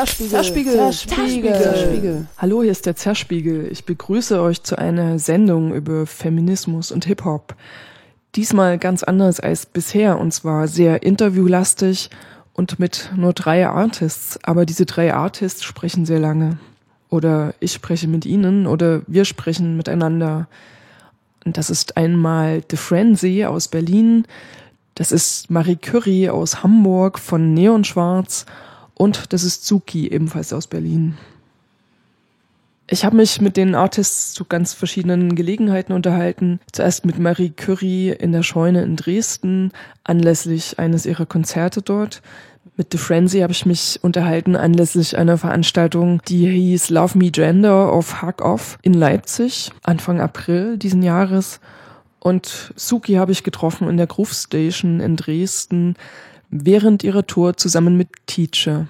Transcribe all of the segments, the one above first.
Zerspiegel. Zerspiegel. Zerspiegel. Zerspiegel. Hallo, hier ist der Zerspiegel. Ich begrüße euch zu einer Sendung über Feminismus und Hip-Hop. Diesmal ganz anders als bisher und zwar sehr interviewlastig und mit nur drei Artists. Aber diese drei Artists sprechen sehr lange. Oder ich spreche mit ihnen oder wir sprechen miteinander. Und das ist einmal The Frenzy aus Berlin, das ist Marie Curie aus Hamburg von Neonschwarz und das ist Zuki ebenfalls aus Berlin. Ich habe mich mit den Artists zu ganz verschiedenen Gelegenheiten unterhalten. Zuerst mit Marie Curie in der Scheune in Dresden, anlässlich eines ihrer Konzerte dort. Mit The Frenzy habe ich mich unterhalten anlässlich einer Veranstaltung, die hieß Love Me Gender of Hack Off in Leipzig, Anfang April diesen Jahres. Und Suki habe ich getroffen in der Groove Station in Dresden während ihrer Tour zusammen mit Teacher.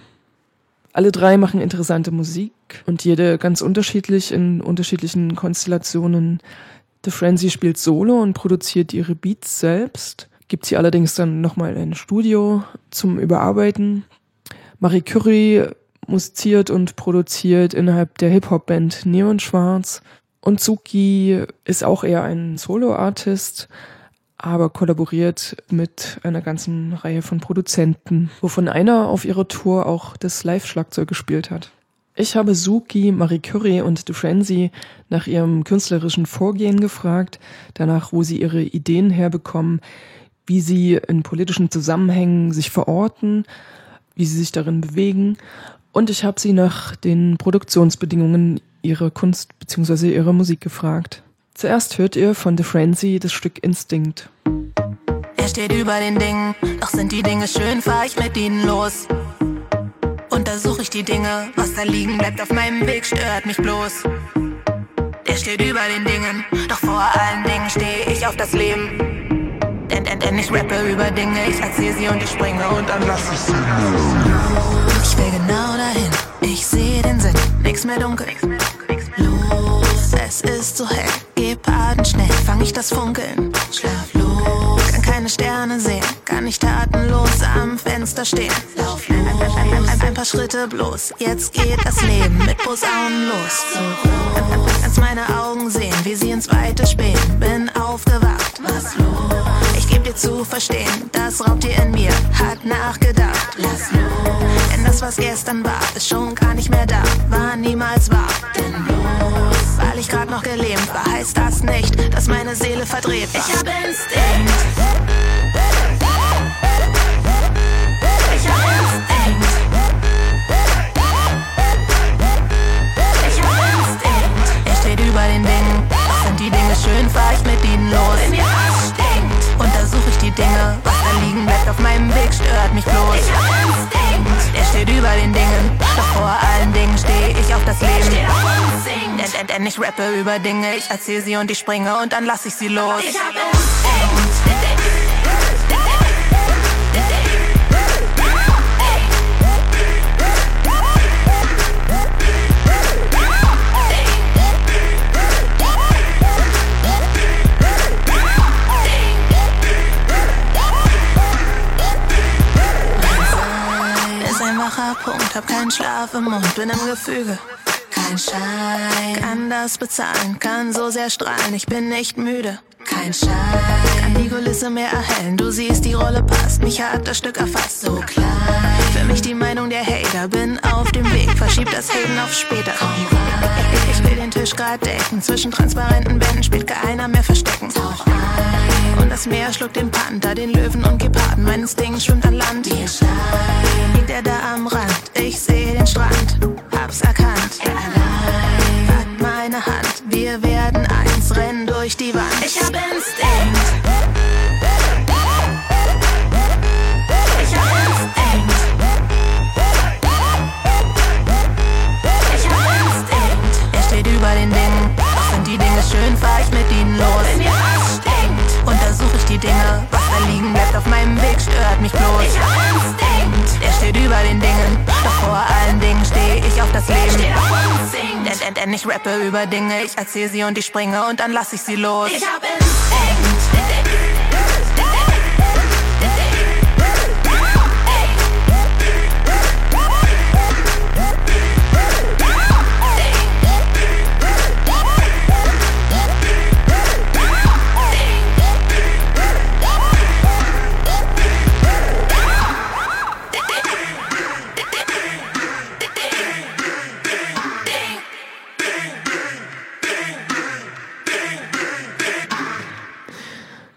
Alle drei machen interessante Musik und jede ganz unterschiedlich in unterschiedlichen Konstellationen. The Frenzy spielt Solo und produziert ihre Beats selbst, gibt sie allerdings dann nochmal in ein Studio zum Überarbeiten. Marie Curie musiziert und produziert innerhalb der Hip-Hop-Band Neon Schwarz. Und Suki ist auch eher ein Solo-Artist, aber kollaboriert mit einer ganzen Reihe von Produzenten, wovon einer auf ihrer Tour auch das Live-Schlagzeug gespielt hat. Ich habe Suki, Marie Curie und DeFrenzy nach ihrem künstlerischen Vorgehen gefragt, danach, wo sie ihre Ideen herbekommen, wie sie in politischen Zusammenhängen sich verorten, wie sie sich darin bewegen. Und ich habe sie nach den Produktionsbedingungen ihrer Kunst bzw. ihrer Musik gefragt. Zuerst hört ihr von The Frenzy das Stück Instinct. Er steht über den Dingen, doch sind die Dinge schön, fahr ich mit ihnen los. Untersuche ich die Dinge, was da liegen bleibt auf meinem Weg, stört mich bloß. Der steht über den Dingen, doch vor allen Dingen stehe ich auf das Leben. Denn, denn, denn ich rappe über Dinge, ich erzähl sie und ich springe und dann lass ich sie los. Ich will genau dahin, ich sehe den Sinn, nix mehr dunkel. Los, es ist so hell Geparden schnell fang ich das Funkeln. Schlaflos, kann keine Sterne sehen, kann nicht tatenlos am Fenster stehen. Lauf los. Ein, ein, ein, ein, paar Schritte bloß, jetzt geht das Leben mit Posaunen los. So Kannst meine Augen sehen, wie sie ins Weite spähen. Bin aufgewacht, was los? Ich geb dir zu verstehen, das Raubtier in mir hat nachgedacht. Lass los. Denn das, was gestern war, ist schon gar nicht mehr da, war niemals wahr. Denn los, weil ich grad noch gelähmt war, heißt das nicht, dass meine Seele verdreht war. Ich hab Instinkt. Ich hab Instinkt. Ich hab Instinkt. Er steht über den Dingen. Sind die Dinge schön, fahr ich mit ihnen los. Wenn mir was stinkt, untersuche ich die Dinge. Was da liegen bleibt auf meinem Weg, stört mich bloß. Ich hab Instinkt. Er steht über den Dingen. Doch vor allen Dingen stehe ich auf das Leben. Denn, denn, denn ich rappe über Dinge, ich erzähl sie und ich springe und dann lass ich sie los. Ich hab Instinkt. Punkt, hab keinen Schlaf im Mund, bin im Gefüge. Kein Schein kann das bezahlen, kann so sehr strahlen, ich bin nicht müde. Kein Schein kann die Kulisse mehr erhellen, du siehst, die Rolle passt, mich hat das Stück erfasst, so klein. Für mich die Meinung der Hater, bin auf dem Weg, verschieb das Haten auf später. Ich will den Tisch grad decken, zwischen transparenten Wänden spielt keiner mehr verstecken. Und das Meer schluckt den Panther, den Löwen und Geparden, mein Instinkt schwimmt an Land. Liegt er da am Rand, ich sehe den Strand, hab's erkannt. Er allein packt meine Hand, wir werden eins, rennen durch die Wand. Ich hab Instinkt. Steht über den Dingen, doch vor allen Dingen stehe ich auf das Leben. Denn, denn, denn ich rappe über Dinge, ich erzähl sie und ich springe und dann lass ich sie los. Ich hab Instinkt.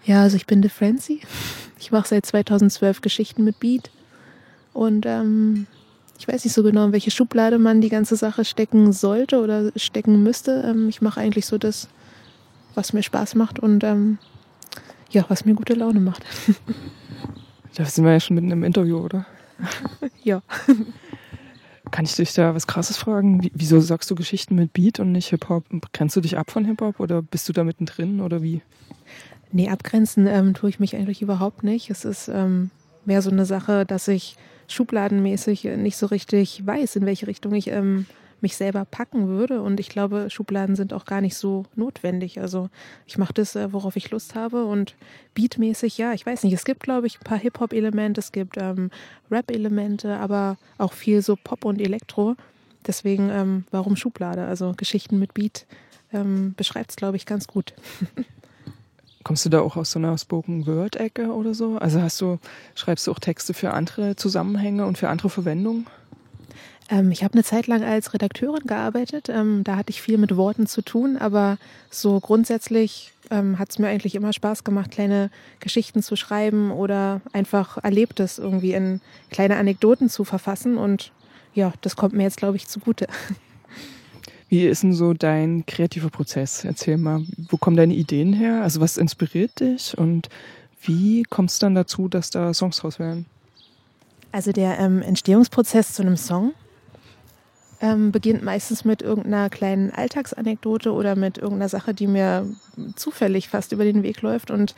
Also ich bin De Francie. Ich mache seit 2012 Geschichten mit Beat. Und ähm, ich weiß nicht so genau, in welche Schublade man die ganze Sache stecken sollte oder stecken müsste. Ähm, ich mache eigentlich so das, was mir Spaß macht und ähm, ja, was mir gute Laune macht. Da sind wir ja schon mitten im Interview, oder? ja. Kann ich dich da was Krasses fragen? Wieso sagst du Geschichten mit Beat und nicht Hip-Hop? Grenzt du dich ab von Hip-Hop oder bist du da mittendrin oder wie? Nee, abgrenzen ähm, tue ich mich eigentlich überhaupt nicht. Es ist ähm, mehr so eine Sache, dass ich schubladenmäßig nicht so richtig weiß, in welche Richtung ich ähm, mich selber packen würde. Und ich glaube, Schubladen sind auch gar nicht so notwendig. Also ich mache das, äh, worauf ich Lust habe. Und beatmäßig, ja, ich weiß nicht. Es gibt, glaube ich, ein paar Hip-Hop-Elemente, es gibt ähm, Rap-Elemente, aber auch viel so Pop und Elektro. Deswegen, ähm, warum Schublade? Also Geschichten mit Beat ähm, beschreibt es, glaube ich, ganz gut. Kommst du da auch aus so einer Spoken Word Ecke oder so? Also hast du schreibst du auch Texte für andere Zusammenhänge und für andere Verwendungen? Ähm, ich habe eine Zeit lang als Redakteurin gearbeitet. Ähm, da hatte ich viel mit Worten zu tun, aber so grundsätzlich ähm, hat es mir eigentlich immer Spaß gemacht, kleine Geschichten zu schreiben oder einfach Erlebtes irgendwie in kleine Anekdoten zu verfassen. Und ja, das kommt mir jetzt, glaube ich, zugute. Wie ist denn so dein kreativer Prozess? Erzähl mal, wo kommen deine Ideen her? Also was inspiriert dich und wie kommst du dann dazu, dass da Songs raus werden? Also der ähm, Entstehungsprozess zu einem Song ähm, beginnt meistens mit irgendeiner kleinen Alltagsanekdote oder mit irgendeiner Sache, die mir zufällig fast über den Weg läuft. Und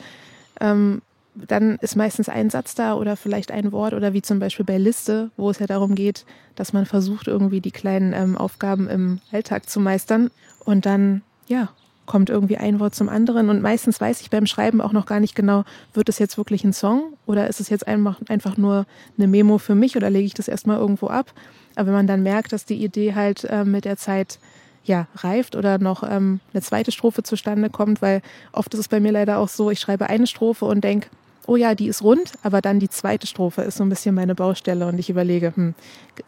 ähm, dann ist meistens ein Satz da oder vielleicht ein Wort oder wie zum Beispiel bei Liste, wo es ja darum geht, dass man versucht, irgendwie die kleinen ähm, Aufgaben im Alltag zu meistern. Und dann, ja, kommt irgendwie ein Wort zum anderen. Und meistens weiß ich beim Schreiben auch noch gar nicht genau, wird es jetzt wirklich ein Song oder ist es jetzt einfach, einfach nur eine Memo für mich oder lege ich das erstmal irgendwo ab. Aber wenn man dann merkt, dass die Idee halt äh, mit der Zeit ja, reift oder noch ähm, eine zweite Strophe zustande kommt, weil oft ist es bei mir leider auch so, ich schreibe eine Strophe und denke, oh ja, die ist rund, aber dann die zweite Strophe ist so ein bisschen meine Baustelle und ich überlege, hm,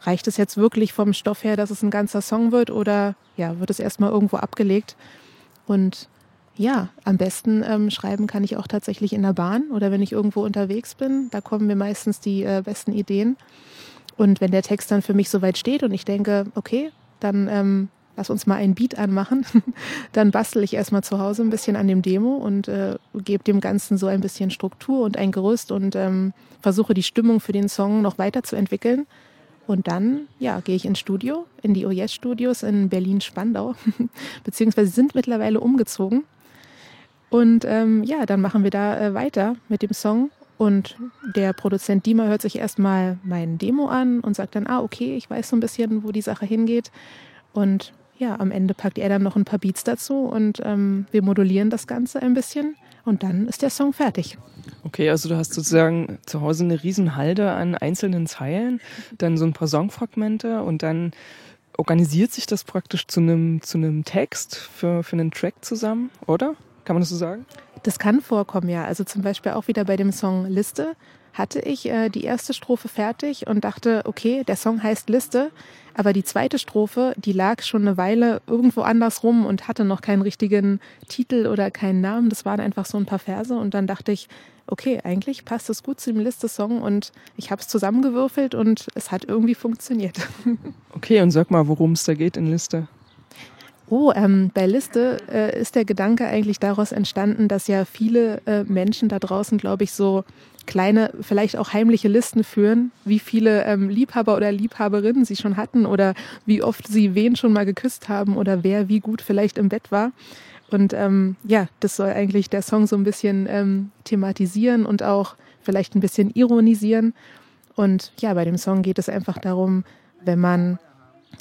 reicht es jetzt wirklich vom Stoff her, dass es ein ganzer Song wird oder ja, wird es erstmal irgendwo abgelegt? Und ja, am besten ähm, schreiben kann ich auch tatsächlich in der Bahn oder wenn ich irgendwo unterwegs bin. Da kommen mir meistens die äh, besten Ideen. Und wenn der Text dann für mich soweit steht und ich denke, okay, dann ähm, lass uns mal einen Beat anmachen. Dann bastel ich erstmal zu Hause ein bisschen an dem Demo und äh, gebe dem Ganzen so ein bisschen Struktur und ein Gerüst und ähm, versuche die Stimmung für den Song noch weiterzuentwickeln. Und dann, ja, gehe ich ins Studio, in die OJS Studios in Berlin-Spandau, beziehungsweise sind mittlerweile umgezogen. Und ähm, ja, dann machen wir da äh, weiter mit dem Song. Und der Produzent Dima hört sich erstmal mein Demo an und sagt dann, ah, okay, ich weiß so ein bisschen, wo die Sache hingeht. Und ja, am Ende packt er dann noch ein paar Beats dazu und ähm, wir modulieren das Ganze ein bisschen und dann ist der Song fertig. Okay, also du hast sozusagen zu Hause eine Riesenhalde an einzelnen Zeilen, dann so ein paar Songfragmente und dann organisiert sich das praktisch zu einem, zu einem Text für, für einen Track zusammen, oder? Kann man das so sagen? Das kann vorkommen, ja. Also zum Beispiel auch wieder bei dem Song Liste hatte ich äh, die erste Strophe fertig und dachte, okay, der Song heißt Liste, aber die zweite Strophe, die lag schon eine Weile irgendwo anders rum und hatte noch keinen richtigen Titel oder keinen Namen. Das waren einfach so ein paar Verse und dann dachte ich, okay, eigentlich passt es gut zu dem Liste-Song und ich habe es zusammengewürfelt und es hat irgendwie funktioniert. Okay, und sag mal, worum es da geht in Liste. Oh, ähm, bei Liste äh, ist der Gedanke eigentlich daraus entstanden, dass ja viele äh, Menschen da draußen, glaube ich, so kleine, vielleicht auch heimliche Listen führen, wie viele ähm, Liebhaber oder Liebhaberinnen sie schon hatten oder wie oft sie wen schon mal geküsst haben oder wer wie gut vielleicht im Bett war. Und ähm, ja, das soll eigentlich der Song so ein bisschen ähm, thematisieren und auch vielleicht ein bisschen ironisieren. Und ja, bei dem Song geht es einfach darum, wenn man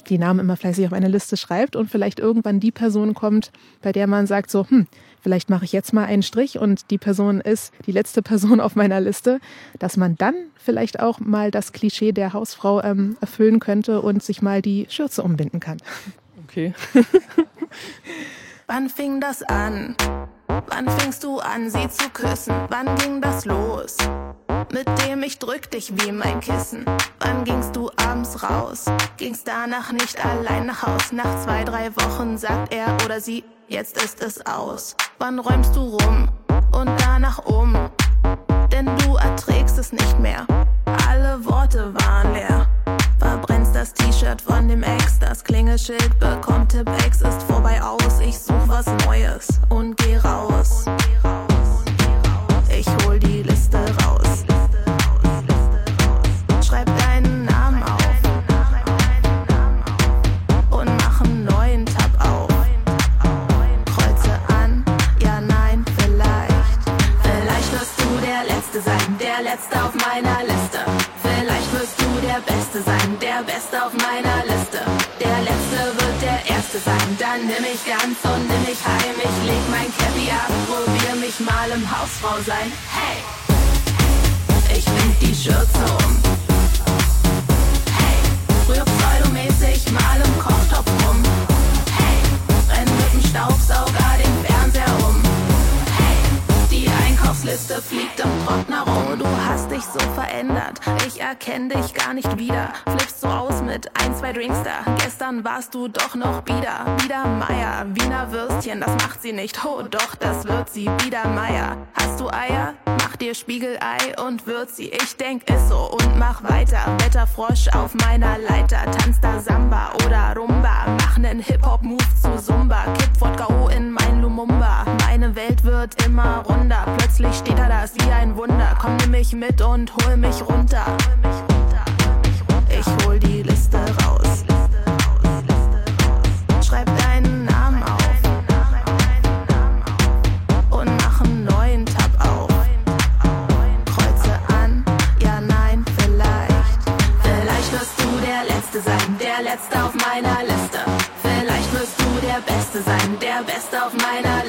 die Namen immer fleißig auf eine Liste schreibt und vielleicht irgendwann die Person kommt, bei der man sagt so, hm, vielleicht mache ich jetzt mal einen Strich und die Person ist die letzte Person auf meiner Liste, dass man dann vielleicht auch mal das Klischee der Hausfrau ähm, erfüllen könnte und sich mal die Schürze umbinden kann. Okay. Wann fing das an? Wann fingst du an, sie zu küssen? Wann ging das los? Mit dem ich drück dich wie mein Kissen. Wann gingst du abends raus? Gingst danach nicht allein nach Haus? Nach zwei, drei Wochen sagt er oder sie, jetzt ist es aus. Wann räumst du rum? und danach um. Denn du erträgst es nicht mehr. Alle Worte waren leer. Verbrennst das T-Shirt von dem Ex, das Klingelschild bekommt Tipp-Ex, ist vorbei aus. Ich such was Neues und geh raus. Ich hol die Liste raus. Letzte auf meiner Liste. Vielleicht wirst du der Beste sein, der Beste auf meiner Liste. Der Letzte wird der Erste sein, dann nimm mich ganz und nimm mich heim. Ich leg mein Cappy ab, probier mich mal im Hausfrau sein. Hey! Ich wind die Schürze dich so verändert. Ich erkenn dich gar nicht wieder. Flippst so aus mit ein, zwei Drinks da. Gestern warst du doch noch Bieder. Bieder Meier, Wiener Würstchen, das macht sie nicht. Oh, doch, das wird sie. Bieder Meier. Hast du Eier? Mach dir Spiegelei und würz sie. Ich denk, ist so und mach weiter. Wetterfrosch auf meiner Leiter. Tanz da Samba oder Rumba. Mach nen Hip-Hop-Move zu Zumba. Kipp Wodka O in mein Lumumba. Meine Welt wird immer runder. Plötzlich steht er da, ist wie ein Wunder. Komm, nimm mich mit und hol mich runter. Ich hol die Liste raus. Schreib deinen Namen auf und mach einen neuen Tab auf. Kreuze an, ja, nein, vielleicht. Vielleicht wirst du der Letzte sein, der Letzte auf meiner Liste. Vielleicht wirst du der Beste sein, der Beste auf meiner Liste.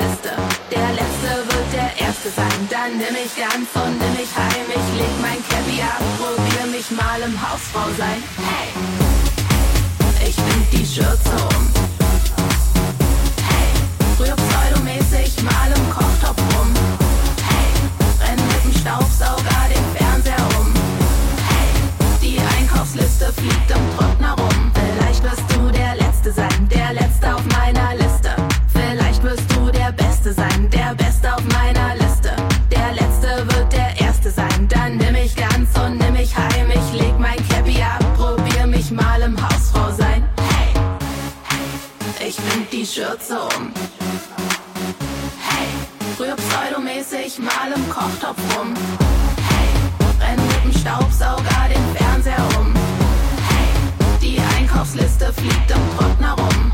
Erste sein, dann nimm mich ganz und nimm mich heim. Ich leg mein Cappy ab, probier mich mal im Hausfrau sein. Hey! Ich wind die Schürze um. Hey! Rühr pseudomäßig mal im Kochtopf rum. Hey! Renn mit dem Staubsauger den Fernseher um. Hey! Die Einkaufsliste fliegt im Trockner rum. Schürze um. Hey, rühr pseudomäßig mal im Kochtopf rum. Hey, renn mit dem Staubsauger den Fernseher um. Hey, die Einkaufsliste fliegt im Trockner rum.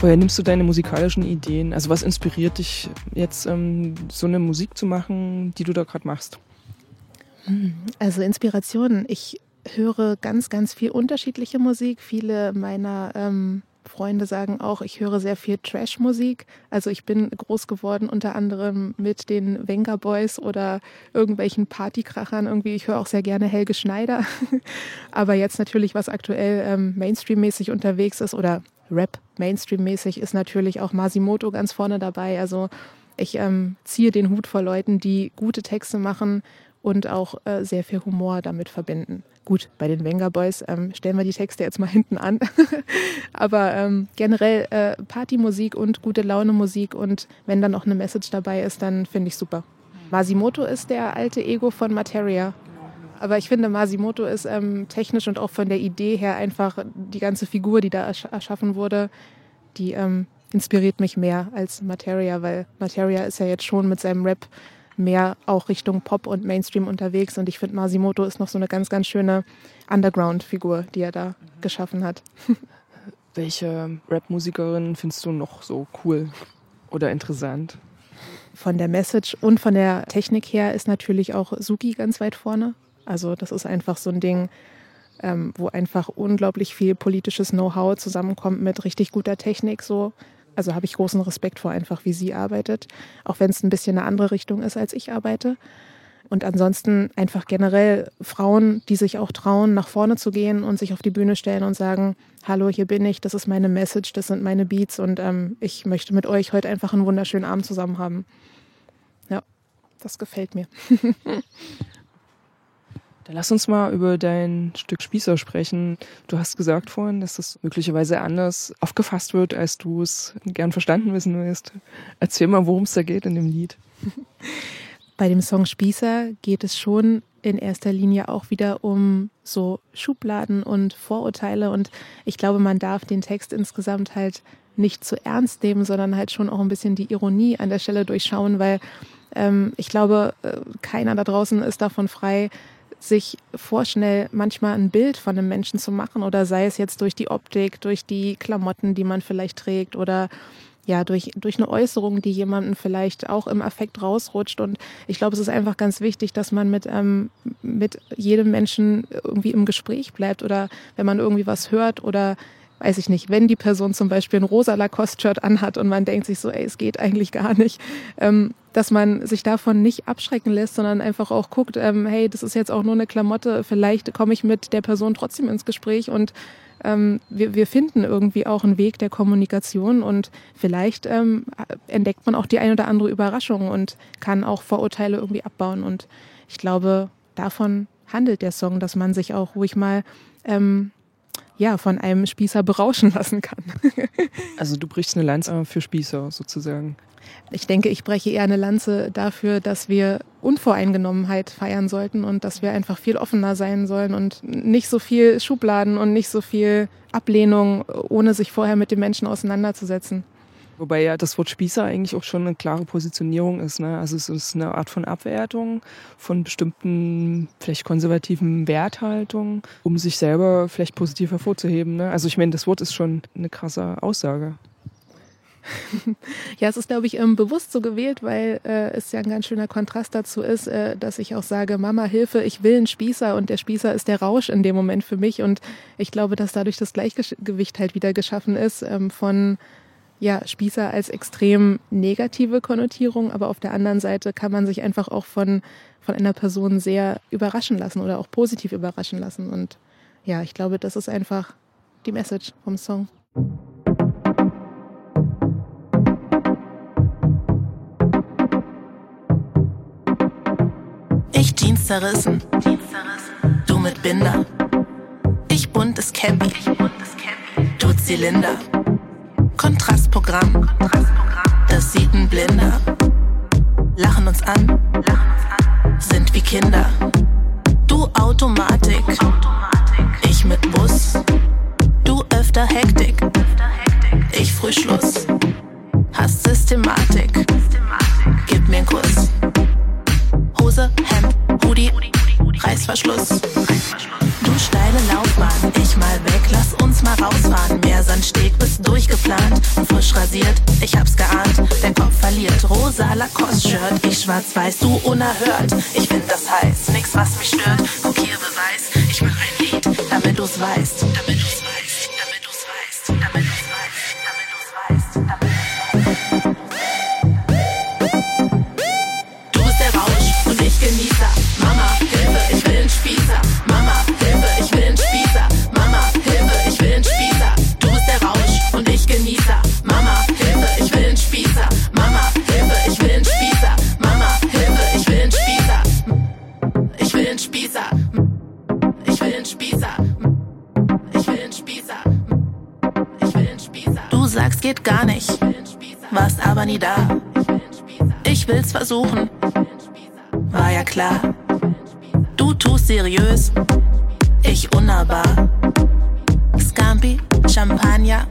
Woher nimmst du deine musikalischen Ideen? Also was inspiriert dich jetzt, ähm, so eine Musik zu machen, die du da gerade machst? Also Inspirationen. Ich höre ganz, ganz viel unterschiedliche Musik. Viele meiner ähm, Freunde sagen auch, ich höre sehr viel Trash-Musik. Also ich bin groß geworden unter anderem mit den Venga Boys oder irgendwelchen Partykrachern. Irgendwie, ich höre auch sehr gerne Helge Schneider. Aber jetzt natürlich, was aktuell ähm, Mainstream-mäßig unterwegs ist oder Rap Mainstream-mäßig, ist natürlich auch Masimoto ganz vorne dabei. Also ich ähm, ziehe den Hut vor Leuten, die gute Texte machen und auch äh, sehr viel Humor damit verbinden. Gut, bei den Wenger Boys ähm, stellen wir die Texte jetzt mal hinten an. Aber ähm, generell äh, Partymusik und gute Laune Musik und wenn dann noch eine Message dabei ist, dann finde ich super. Masimoto ist der alte Ego von Materia. Aber ich finde, Masimoto ist ähm, technisch und auch von der Idee her einfach die ganze Figur, die da ersch erschaffen wurde, die ähm, inspiriert mich mehr als Materia, weil Materia ist ja jetzt schon mit seinem Rap mehr auch Richtung Pop und Mainstream unterwegs und ich finde, Masimoto ist noch so eine ganz, ganz schöne Underground-Figur, die er da geschaffen hat. Welche Rap-Musikerin findest du noch so cool oder interessant? Von der Message und von der Technik her ist natürlich auch Suki ganz weit vorne. Also das ist einfach so ein Ding, ähm, wo einfach unglaublich viel politisches Know-how zusammenkommt mit richtig guter Technik. So. Also habe ich großen Respekt vor einfach, wie sie arbeitet, auch wenn es ein bisschen eine andere Richtung ist, als ich arbeite. Und ansonsten einfach generell Frauen, die sich auch trauen, nach vorne zu gehen und sich auf die Bühne stellen und sagen, hallo, hier bin ich, das ist meine Message, das sind meine Beats und ähm, ich möchte mit euch heute einfach einen wunderschönen Abend zusammen haben. Ja, das gefällt mir. Dann lass uns mal über dein Stück Spießer sprechen. Du hast gesagt vorhin, dass das möglicherweise anders aufgefasst wird, als du es gern verstanden wissen willst. Erzähl mal, worum es da geht in dem Lied. Bei dem Song Spießer geht es schon in erster Linie auch wieder um so Schubladen und Vorurteile. Und ich glaube, man darf den Text insgesamt halt nicht zu ernst nehmen, sondern halt schon auch ein bisschen die Ironie an der Stelle durchschauen, weil ähm, ich glaube, äh, keiner da draußen ist davon frei, sich vorschnell manchmal ein Bild von einem Menschen zu machen oder sei es jetzt durch die Optik, durch die Klamotten, die man vielleicht trägt oder ja, durch, durch eine Äußerung, die jemanden vielleicht auch im Affekt rausrutscht. Und ich glaube, es ist einfach ganz wichtig, dass man mit, ähm, mit jedem Menschen irgendwie im Gespräch bleibt oder wenn man irgendwie was hört oder weiß ich nicht, wenn die Person zum Beispiel ein rosa Lacoste-Shirt anhat und man denkt sich so, ey, es geht eigentlich gar nicht, ähm, dass man sich davon nicht abschrecken lässt, sondern einfach auch guckt, ähm, hey, das ist jetzt auch nur eine Klamotte, vielleicht komme ich mit der Person trotzdem ins Gespräch und ähm, wir, wir finden irgendwie auch einen Weg der Kommunikation und vielleicht ähm, entdeckt man auch die ein oder andere Überraschung und kann auch Vorurteile irgendwie abbauen. Und ich glaube, davon handelt der Song, dass man sich auch ruhig mal ähm, ja, von einem Spießer berauschen lassen kann. also du brichst eine Lanze für Spießer sozusagen. Ich denke, ich breche eher eine Lanze dafür, dass wir Unvoreingenommenheit feiern sollten und dass wir einfach viel offener sein sollen und nicht so viel Schubladen und nicht so viel Ablehnung, ohne sich vorher mit den Menschen auseinanderzusetzen. Wobei ja das Wort Spießer eigentlich auch schon eine klare Positionierung ist. Ne? Also es ist eine Art von Abwertung von bestimmten, vielleicht konservativen Werthaltungen, um sich selber vielleicht positiv hervorzuheben. Ne? Also ich meine, das Wort ist schon eine krasse Aussage. Ja, es ist, glaube ich, ähm, bewusst so gewählt, weil äh, es ja ein ganz schöner Kontrast dazu ist, äh, dass ich auch sage, Mama, Hilfe, ich will einen Spießer und der Spießer ist der Rausch in dem Moment für mich. Und ich glaube, dass dadurch das Gleichgewicht halt wieder geschaffen ist ähm, von ja, Spießer als extrem negative Konnotierung, aber auf der anderen Seite kann man sich einfach auch von, von einer Person sehr überraschen lassen oder auch positiv überraschen lassen. Und ja, ich glaube, das ist einfach die Message vom Song. Ich Jeans zerrissen, du mit Binder. Ich buntes Cappy, du Zylinder. Kontrastprogramm. Das sieht ein Blinder. Lachen uns an, sind wie Kinder. Du Automatik, ich mit Bus. Du öfter Hektik, ich Frühschluss. Hast Systematik, gib mir einen Kuss. Hose, Hemd, Hoodie, Reißverschluss. Du steile Laufbahn, ich mal weg, lass uns mal rausfahren. Mehr Sandsteg bist durchgeplant und frisch rasiert, ich hab's geahnt. Dein Kopf verliert, rosa Lacoste-Shirt, ich schwarz-weiß, du unerhört. Ich find das heiß, nix was mich stört. Guck hier Beweis, ich mach ein Lied, damit du's weißt, damit du's weißt, damit du's weißt, damit du's weißt, Ich will's versuchen. War ja klar. Du tust seriös, ich unnahbar. Scampi, Champagner,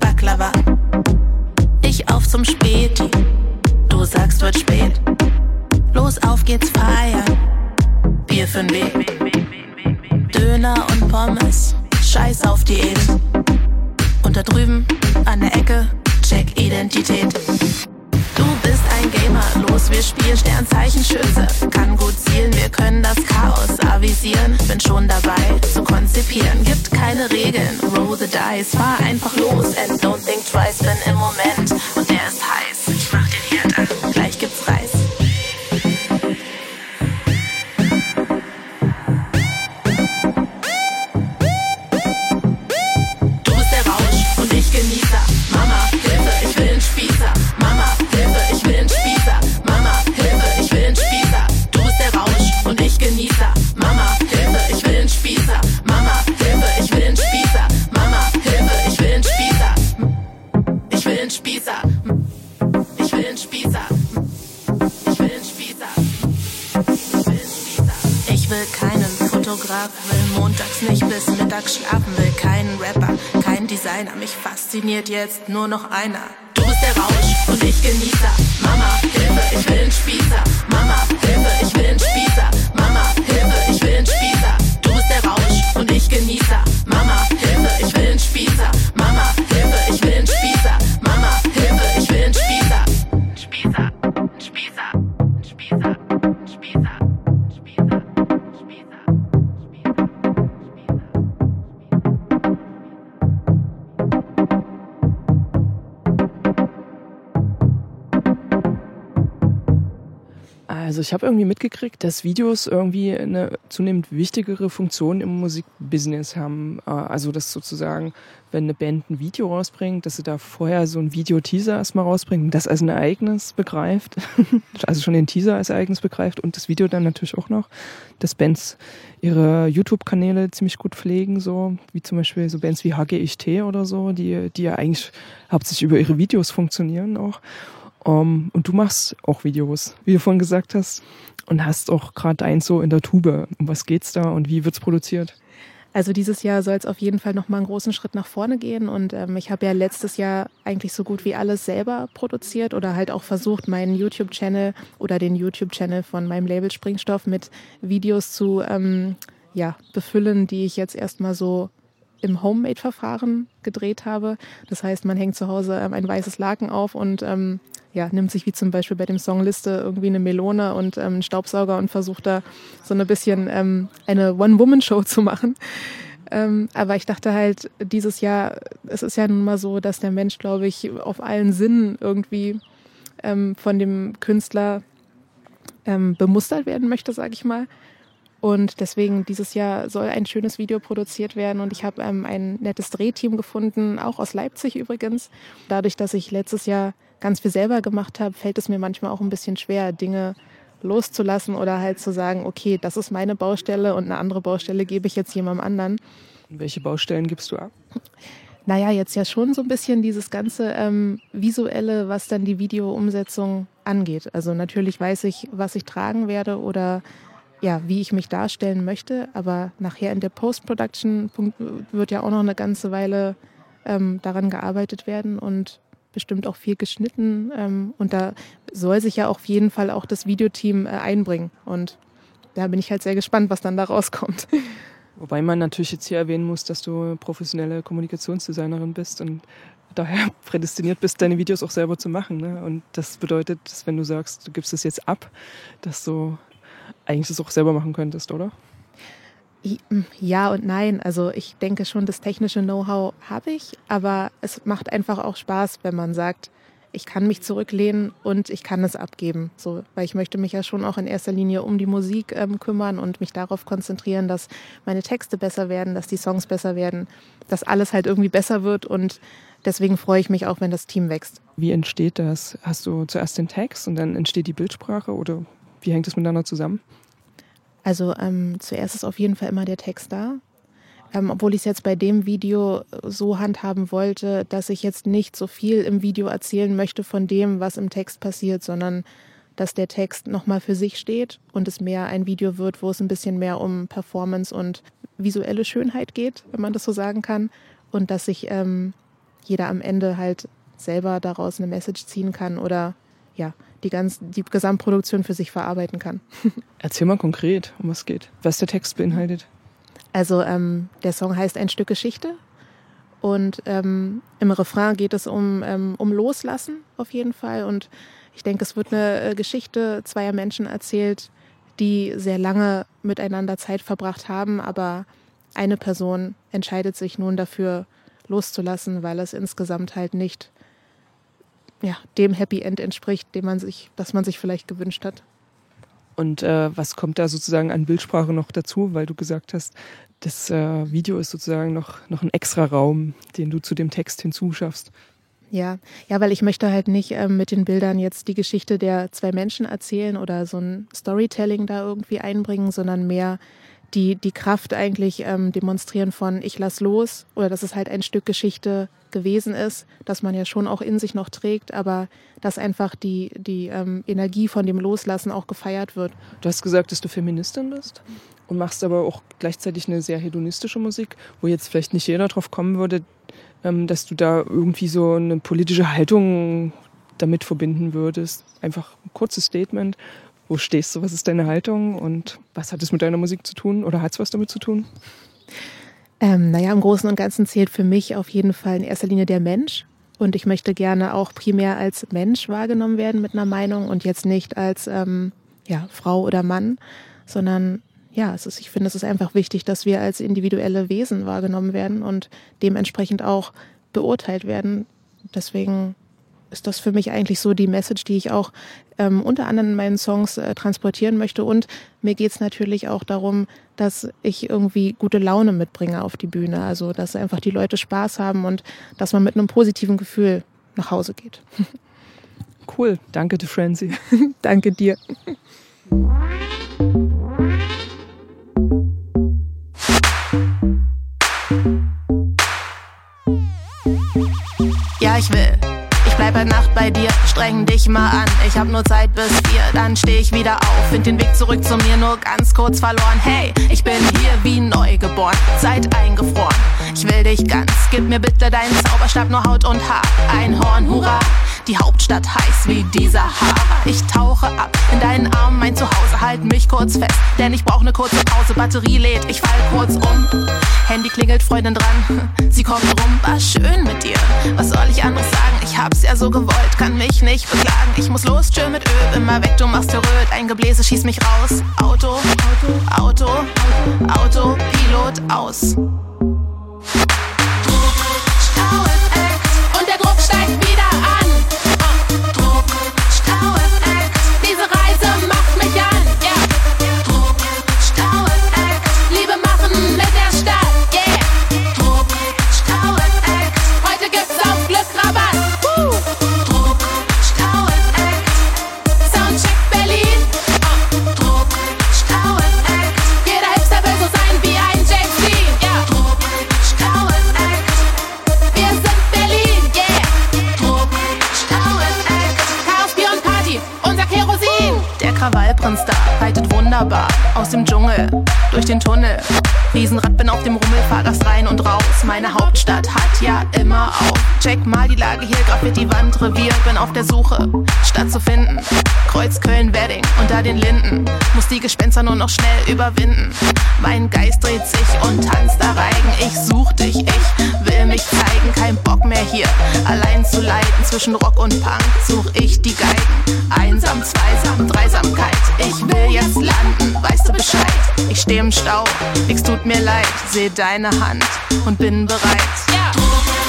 Baklava. Ich auf zum Späti, du sagst wird spät. Los, auf geht's feiern. Bier für'n Weg. Döner und Pommes, Scheiß auf Diät. Und da drüben an der Ecke, check Identität. Du bist Gamer, los, wir spielen Sternzeichen Schütze. Kann gut zielen, wir können das Chaos avisieren. Bin schon dabei zu konzipieren, gibt keine Regeln. Roll the dice, fahr einfach los and don't think twice. Bin im Moment und der ist heiß. Ich mach den Herd an, gleich gibt's Reis. Schlafen will, montags nicht bis mittags schlafen will. Kein Rapper, kein Designer, mich fasziniert jetzt nur noch einer. Du bist der Rausch und ich Genießer. Mama, Hilfe, ich will den Spießer. Mama, Hilfe, ich will den Spießer. Mama, Hilfe, ich will den Spießer. Du bist der Rausch und ich Genießer. Mama, Hilfe, ich will den Spießer. Also ich habe irgendwie mitgekriegt, dass Videos irgendwie eine zunehmend wichtigere Funktion im Musikbusiness haben. Äh, also dass sozusagen, wenn eine Band ein Video rausbringt, dass sie da vorher so ein Videoteaser erstmal rausbringen, das als ein Ereignis begreift, also schon den Teaser als Ereignis begreift und das Video dann natürlich auch noch, dass Bands ihre YouTube-Kanäle ziemlich gut pflegen, so wie zum Beispiel so Bands wie HGIT oder so, die, die ja eigentlich hauptsächlich über ihre Videos funktionieren auch. Um, ähm, und du machst auch Videos, wie du vorhin gesagt hast, und hast auch gerade eins so in der Tube. Um was geht's da und wie wird's produziert? Also dieses Jahr soll es auf jeden Fall noch mal einen großen Schritt nach vorne gehen und ähm, ich habe ja letztes Jahr eigentlich so gut wie alles selber produziert oder halt auch versucht, meinen YouTube-Channel oder den YouTube-Channel von meinem Label Springstoff mit Videos zu ähm, ja, befüllen, die ich jetzt erstmal so im Homemade-Verfahren gedreht habe. Das heißt, man hängt zu Hause ähm, ein weißes Laken auf und ähm, ja, nimmt sich wie zum Beispiel bei dem Song Liste irgendwie eine Melone und ähm, einen Staubsauger und versucht da so ein bisschen ähm, eine One-Woman-Show zu machen. Ähm, aber ich dachte halt, dieses Jahr, es ist ja nun mal so, dass der Mensch, glaube ich, auf allen Sinnen irgendwie ähm, von dem Künstler ähm, bemustert werden möchte, sage ich mal. Und deswegen dieses Jahr soll ein schönes Video produziert werden und ich habe ähm, ein nettes Drehteam gefunden, auch aus Leipzig übrigens. Dadurch, dass ich letztes Jahr ganz viel selber gemacht habe, fällt es mir manchmal auch ein bisschen schwer, Dinge loszulassen oder halt zu sagen, okay, das ist meine Baustelle und eine andere Baustelle gebe ich jetzt jemandem anderen. Welche Baustellen gibst du ab? Naja, jetzt ja schon so ein bisschen dieses ganze ähm, Visuelle, was dann die Videoumsetzung angeht. Also natürlich weiß ich, was ich tragen werde oder ja, wie ich mich darstellen möchte, aber nachher in der Post-Production wird ja auch noch eine ganze Weile ähm, daran gearbeitet werden und bestimmt auch viel geschnitten. Ähm, und da soll sich ja auf jeden Fall auch das Videoteam äh, einbringen. Und da bin ich halt sehr gespannt, was dann da rauskommt. Wobei man natürlich jetzt hier erwähnen muss, dass du professionelle Kommunikationsdesignerin bist und daher prädestiniert bist, deine Videos auch selber zu machen. Ne? Und das bedeutet, dass wenn du sagst, du gibst es jetzt ab, dass du eigentlich das auch selber machen könntest, oder? Ja und nein. Also ich denke schon, das technische Know-how habe ich, aber es macht einfach auch Spaß, wenn man sagt, ich kann mich zurücklehnen und ich kann es abgeben. So, weil ich möchte mich ja schon auch in erster Linie um die Musik ähm, kümmern und mich darauf konzentrieren, dass meine Texte besser werden, dass die Songs besser werden, dass alles halt irgendwie besser wird und deswegen freue ich mich auch, wenn das Team wächst. Wie entsteht das? Hast du zuerst den Text und dann entsteht die Bildsprache oder wie hängt das miteinander zusammen? Also ähm, zuerst ist auf jeden Fall immer der Text da. Ähm, obwohl ich es jetzt bei dem Video so handhaben wollte, dass ich jetzt nicht so viel im Video erzählen möchte von dem, was im Text passiert, sondern dass der Text nochmal für sich steht und es mehr ein Video wird, wo es ein bisschen mehr um Performance und visuelle Schönheit geht, wenn man das so sagen kann. Und dass sich ähm, jeder am Ende halt selber daraus eine Message ziehen kann oder ja, die, ganz, die Gesamtproduktion für sich verarbeiten kann. Erzähl mal konkret, um was es geht, was der Text beinhaltet. Also ähm, der Song heißt Ein Stück Geschichte und ähm, im Refrain geht es um, ähm, um Loslassen auf jeden Fall und ich denke, es wird eine äh, Geschichte zweier Menschen erzählt, die sehr lange miteinander Zeit verbracht haben, aber eine Person entscheidet sich nun dafür loszulassen, weil es insgesamt halt nicht ja, dem Happy End entspricht, dem man sich, das man sich vielleicht gewünscht hat. Und äh, was kommt da sozusagen an Bildsprache noch dazu, weil du gesagt hast, das äh, Video ist sozusagen noch, noch ein extra Raum, den du zu dem Text hinzuschaffst. Ja, ja, weil ich möchte halt nicht ähm, mit den Bildern jetzt die Geschichte der zwei Menschen erzählen oder so ein Storytelling da irgendwie einbringen, sondern mehr die, die Kraft eigentlich ähm, demonstrieren von ich lass los oder dass es halt ein Stück Geschichte gewesen ist, dass man ja schon auch in sich noch trägt, aber dass einfach die, die ähm, Energie von dem Loslassen auch gefeiert wird. Du hast gesagt, dass du Feministin bist und machst aber auch gleichzeitig eine sehr hedonistische Musik, wo jetzt vielleicht nicht jeder drauf kommen würde, ähm, dass du da irgendwie so eine politische Haltung damit verbinden würdest. Einfach ein kurzes Statement. Wo stehst du? Was ist deine Haltung? Und was hat es mit deiner Musik zu tun? Oder hat es was damit zu tun? Ähm, naja, im Großen und Ganzen zählt für mich auf jeden Fall in erster Linie der Mensch. Und ich möchte gerne auch primär als Mensch wahrgenommen werden mit einer Meinung und jetzt nicht als ähm, ja, Frau oder Mann, sondern ja, es ist, ich finde, es ist einfach wichtig, dass wir als individuelle Wesen wahrgenommen werden und dementsprechend auch beurteilt werden. Deswegen ist das für mich eigentlich so die Message, die ich auch ähm, unter anderem in meinen Songs äh, transportieren möchte. Und mir geht's natürlich auch darum, dass ich irgendwie gute Laune mitbringe auf die Bühne. Also, dass einfach die Leute Spaß haben und dass man mit einem positiven Gefühl nach Hause geht. Cool. Danke, Frenzy. Danke dir. Ja, ich will. Bleib bei Nacht bei dir, streng dich mal an. Ich hab nur Zeit bis vier, dann steh ich wieder auf. Find den Weg zurück zu mir nur ganz kurz verloren. Hey, ich bin hier wie neugeboren, Zeit eingefroren. Ich will dich ganz, gib mir bitte deinen Zauberstab, nur Haut und Haar. Ein Horn, hurra! Die Hauptstadt heiß wie dieser Sahara. Ich tauche ab in deinen Armen, mein Zuhause. Halt mich kurz fest, denn ich brauche ne kurze Pause. Batterie lädt, ich fall kurz um. Handy klingelt, Freundin dran. Sie kommt rum, war schön mit dir. Was soll ich anderes sagen? Ich hab's ja so gewollt, kann mich nicht beklagen. Ich muss los, tschö mit Öl, immer weg, du machst röt. Ein Gebläse schießt mich raus. Auto, Auto, Auto, Auto, Pilot aus. Wunderbar. Aus dem Dschungel, durch den Tunnel. Riesenrad bin auf dem Rummel, fahr das rein und raus. Meine Hauptstadt hat ja immer auf. Check mal die Lage hier, Graffiti Wand, Revier. Bin auf der Suche, Stadt zu finden. Kreuz Köln, Wedding, unter den Linden. Muss die Gespenster nur noch schnell überwinden. Mein Geist dreht sich und tanzt da Reigen. Ich such dich, ich will mich zeigen. Kein Bock mehr hier, allein zu leiden. Zwischen Rock und Punk such ich die Geigen. Einsam, zweisam, Dreisamkeit. Ich will jetzt landen, weißt du Bescheid? Ich steh im Stau, nix tut mir leid. Seh deine Hand und bin bereit. Ja.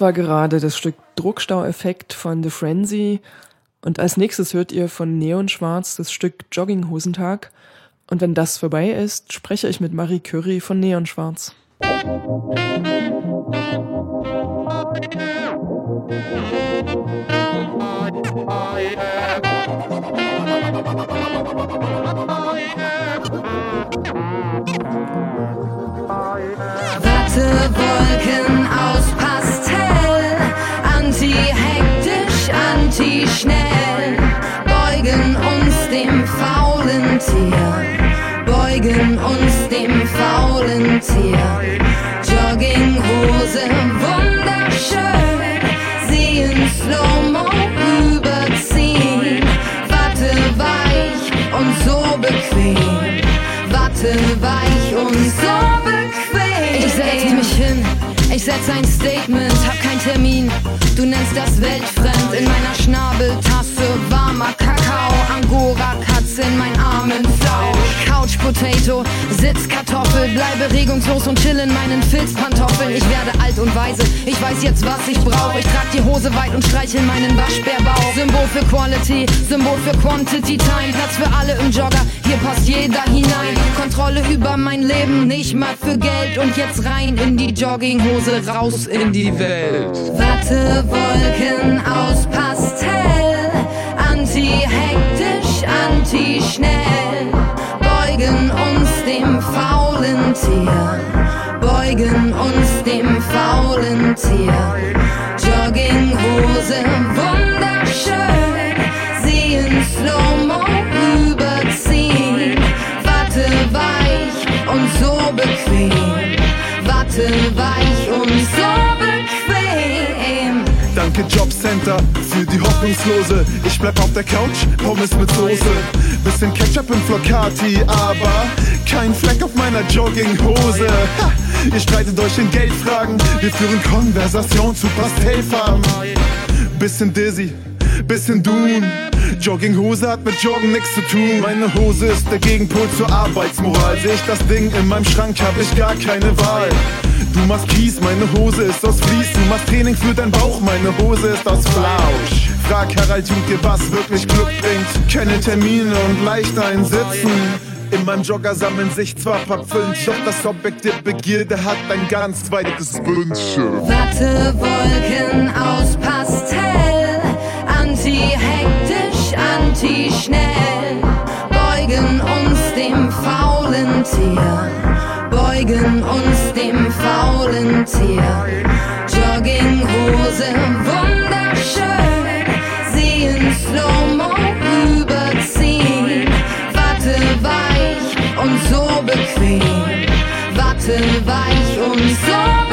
Das war gerade das Stück Druckstaueffekt von The Frenzy. Und als nächstes hört ihr von Neon Schwarz das Stück Jogginghosentag. Und wenn das vorbei ist, spreche ich mit Marie Curry von Neon Schwarz. Wattewolken wir beugen uns dem faulen Tier. Jogginghose wunderschön, sehen Slow-Mo überziehen. Watte weich und so bequem, Watte weich und so bequem. Ich setze mich hin, ich setze ein Statement, hab keinen Termin Du nennst das weltfremd. In meiner Schnabeltasse warmer Kakao. Angora Katze in meinen Armen Flau. Couch Potato, Sitzkartoffel. Bleibe regungslos und chill in meinen Filzpantoffeln. Ich werde alt und weise. Ich weiß jetzt, was ich brauche. Ich trag die Hose weit und streichel meinen Waschbärbauch. Symbol für Quality, Symbol für Quantity Time. Platz für alle im Jogger. Hier passt jeder hinein. Kontrolle über mein Leben, nicht mal für Geld. Und jetzt rein in die Jogginghose, raus in die Welt. Wattewolken aus Pastell, anti-hektisch, anti-schnell. Beugen uns dem faulen Tier, beugen uns dem faulen Tier. Jogginghose, wunderschön, in Slow-Mo überziehen. Watte weich und so bequem, Watte weich und so bequem. Danke Jobcenter für die Hoffnungslose. Ich bleib auf der Couch, Pommes mit Soße. Bisschen Ketchup im Flocati, aber kein Fleck auf meiner Jogginghose. Ha, ihr streitet euch in Geldfragen. Wir führen Konversation zu Pastellfarben. Bisschen dizzy, bisschen Dune. Jogginghose hat mit Joggen nichts zu tun. Meine Hose ist der Gegenpol zur Arbeitsmoral. Seh ich das Ding in meinem Schrank, hab ich gar keine Wahl. Du machst Kies, meine Hose ist aus Vlies. Du machst Training für deinen Bauch, meine Hose ist aus Flausch. Frag Harald Juke, was wirklich Glück bringt. Keine Termine und leicht einsitzen. In meinem Jogger sammeln sich zwar Papfeln, doch das Objekt der Begierde hat ein ganz zweites Wünsche. Wattewolken aus Pastell, anti-hektisch, anti-schnell. Beugen uns dem faulen Tier, beugen uns dem faulen Tier. Jogginghose, wunderschön, in Slow-Mo überziehen. Watte weich und so bequem, Watte weich und so bequem.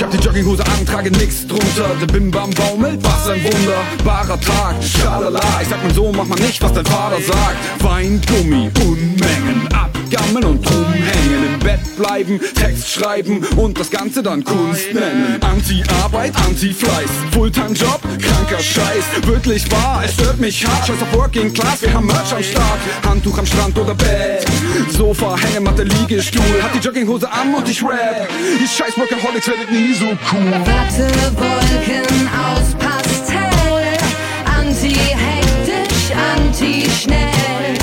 Ich hab die Jogginghose an, trage nix drunter. Der Bimbam baumelt, was ein wunderbarer Tag. Schalala, ich sag mal so, mach mal nicht, was dein Vater sagt. Weingummi, Unmengen, abgammeln und rumhängen. Im Bett bleiben, Text schreiben und das Ganze dann Kunst nennen. Anti-Arbeit, Anti-Fleiß, Fulltime-Job, kranker Scheiß. Wirklich wahr, es stört mich hart. Scheiß auf Working Class, wir haben Merch am Start. Handtuch am Strand oder Bett. Sofa, Hängematte, Liegestuhl. Hat die Jogginghose an und ich rap. Die scheiß Workaholics werdet nie so cool. Wattewolken aus Pastell, anti-hektisch, anti-schnell.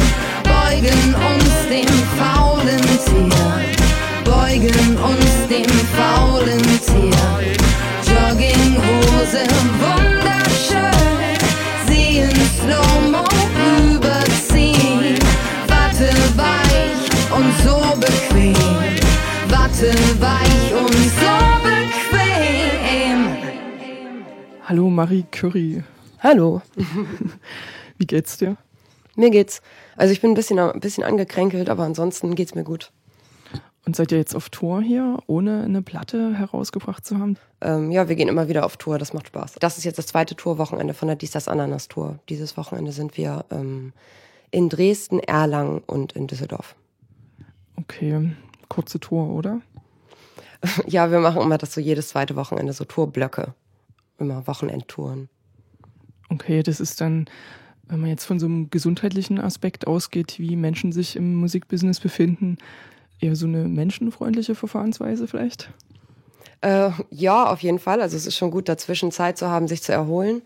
Beugen uns dem faulen Tier, beugen uns dem faulen Tier. Jogginghose, wunderschön, in Slow-Mo überziehen. Watte weich und so bequem, Watte weich Hallo Marie Curie. Hallo, Wie geht's dir? mir geht's. Also ich bin ein bisschen, ein bisschen angekränkelt, aber ansonsten geht's mir gut. Und seid ihr jetzt auf Tour hier, ohne eine Platte herausgebracht zu haben? Ähm, ja, wir gehen immer wieder auf Tour, das macht Spaß. Das ist jetzt das zweite Tourwochenende von der Dies das Ananas Tour. Dieses Wochenende sind wir ähm, in Dresden, Erlangen und in Düsseldorf. Okay, kurze Tour, oder? Ja, wir machen immer das so jedes zweite Wochenende, so Tourblöcke. Immer Wochenendtouren. Okay, das ist dann, wenn man jetzt von so einem gesundheitlichen Aspekt ausgeht, wie Menschen sich im Musikbusiness befinden, eher so eine menschenfreundliche Verfahrensweise vielleicht? Äh, ja, auf jeden Fall. Also es ist schon gut, dazwischen Zeit zu haben, sich zu erholen.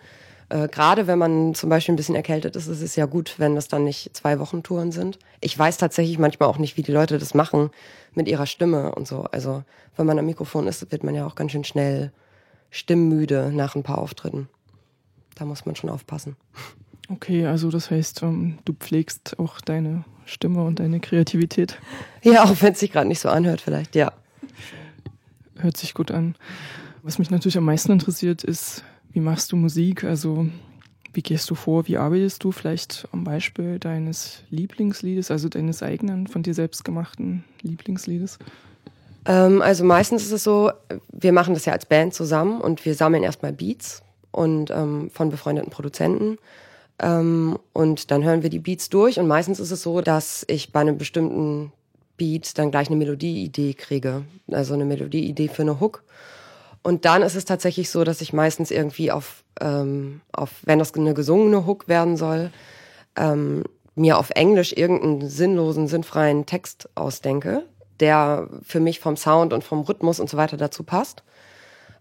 Äh, Gerade wenn man zum Beispiel ein bisschen erkältet ist, ist es ja gut, wenn das dann nicht zwei Wochen Touren sind. Ich weiß tatsächlich manchmal auch nicht, wie die Leute das machen mit ihrer Stimme und so. Also wenn man am Mikrofon ist, wird man ja auch ganz schön schnell stimmmüde nach ein paar Auftritten. Da muss man schon aufpassen. Okay, also das heißt, ähm, du pflegst auch deine Stimme und deine Kreativität. Ja, auch wenn es sich gerade nicht so anhört, vielleicht, ja. Hört sich gut an. Was mich natürlich am meisten interessiert, ist, wie machst du Musik? Also wie gehst du vor? Wie arbeitest du? Vielleicht am Beispiel deines Lieblingsliedes, also deines eigenen, von dir selbst gemachten Lieblingsliedes? Ähm, also meistens ist es so, wir machen das ja als Band zusammen und wir sammeln erstmal Beats und ähm, von befreundeten Produzenten. Ähm, und dann hören wir die Beats durch und meistens ist es so, dass ich bei einem bestimmten Beat dann gleich eine Melodieidee kriege. Also eine Melodieidee für eine Hook. Und dann ist es tatsächlich so, dass ich meistens irgendwie auf, ähm, auf wenn das eine gesungene Hook werden soll, ähm, mir auf Englisch irgendeinen sinnlosen, sinnfreien Text ausdenke, der für mich vom Sound und vom Rhythmus und so weiter dazu passt.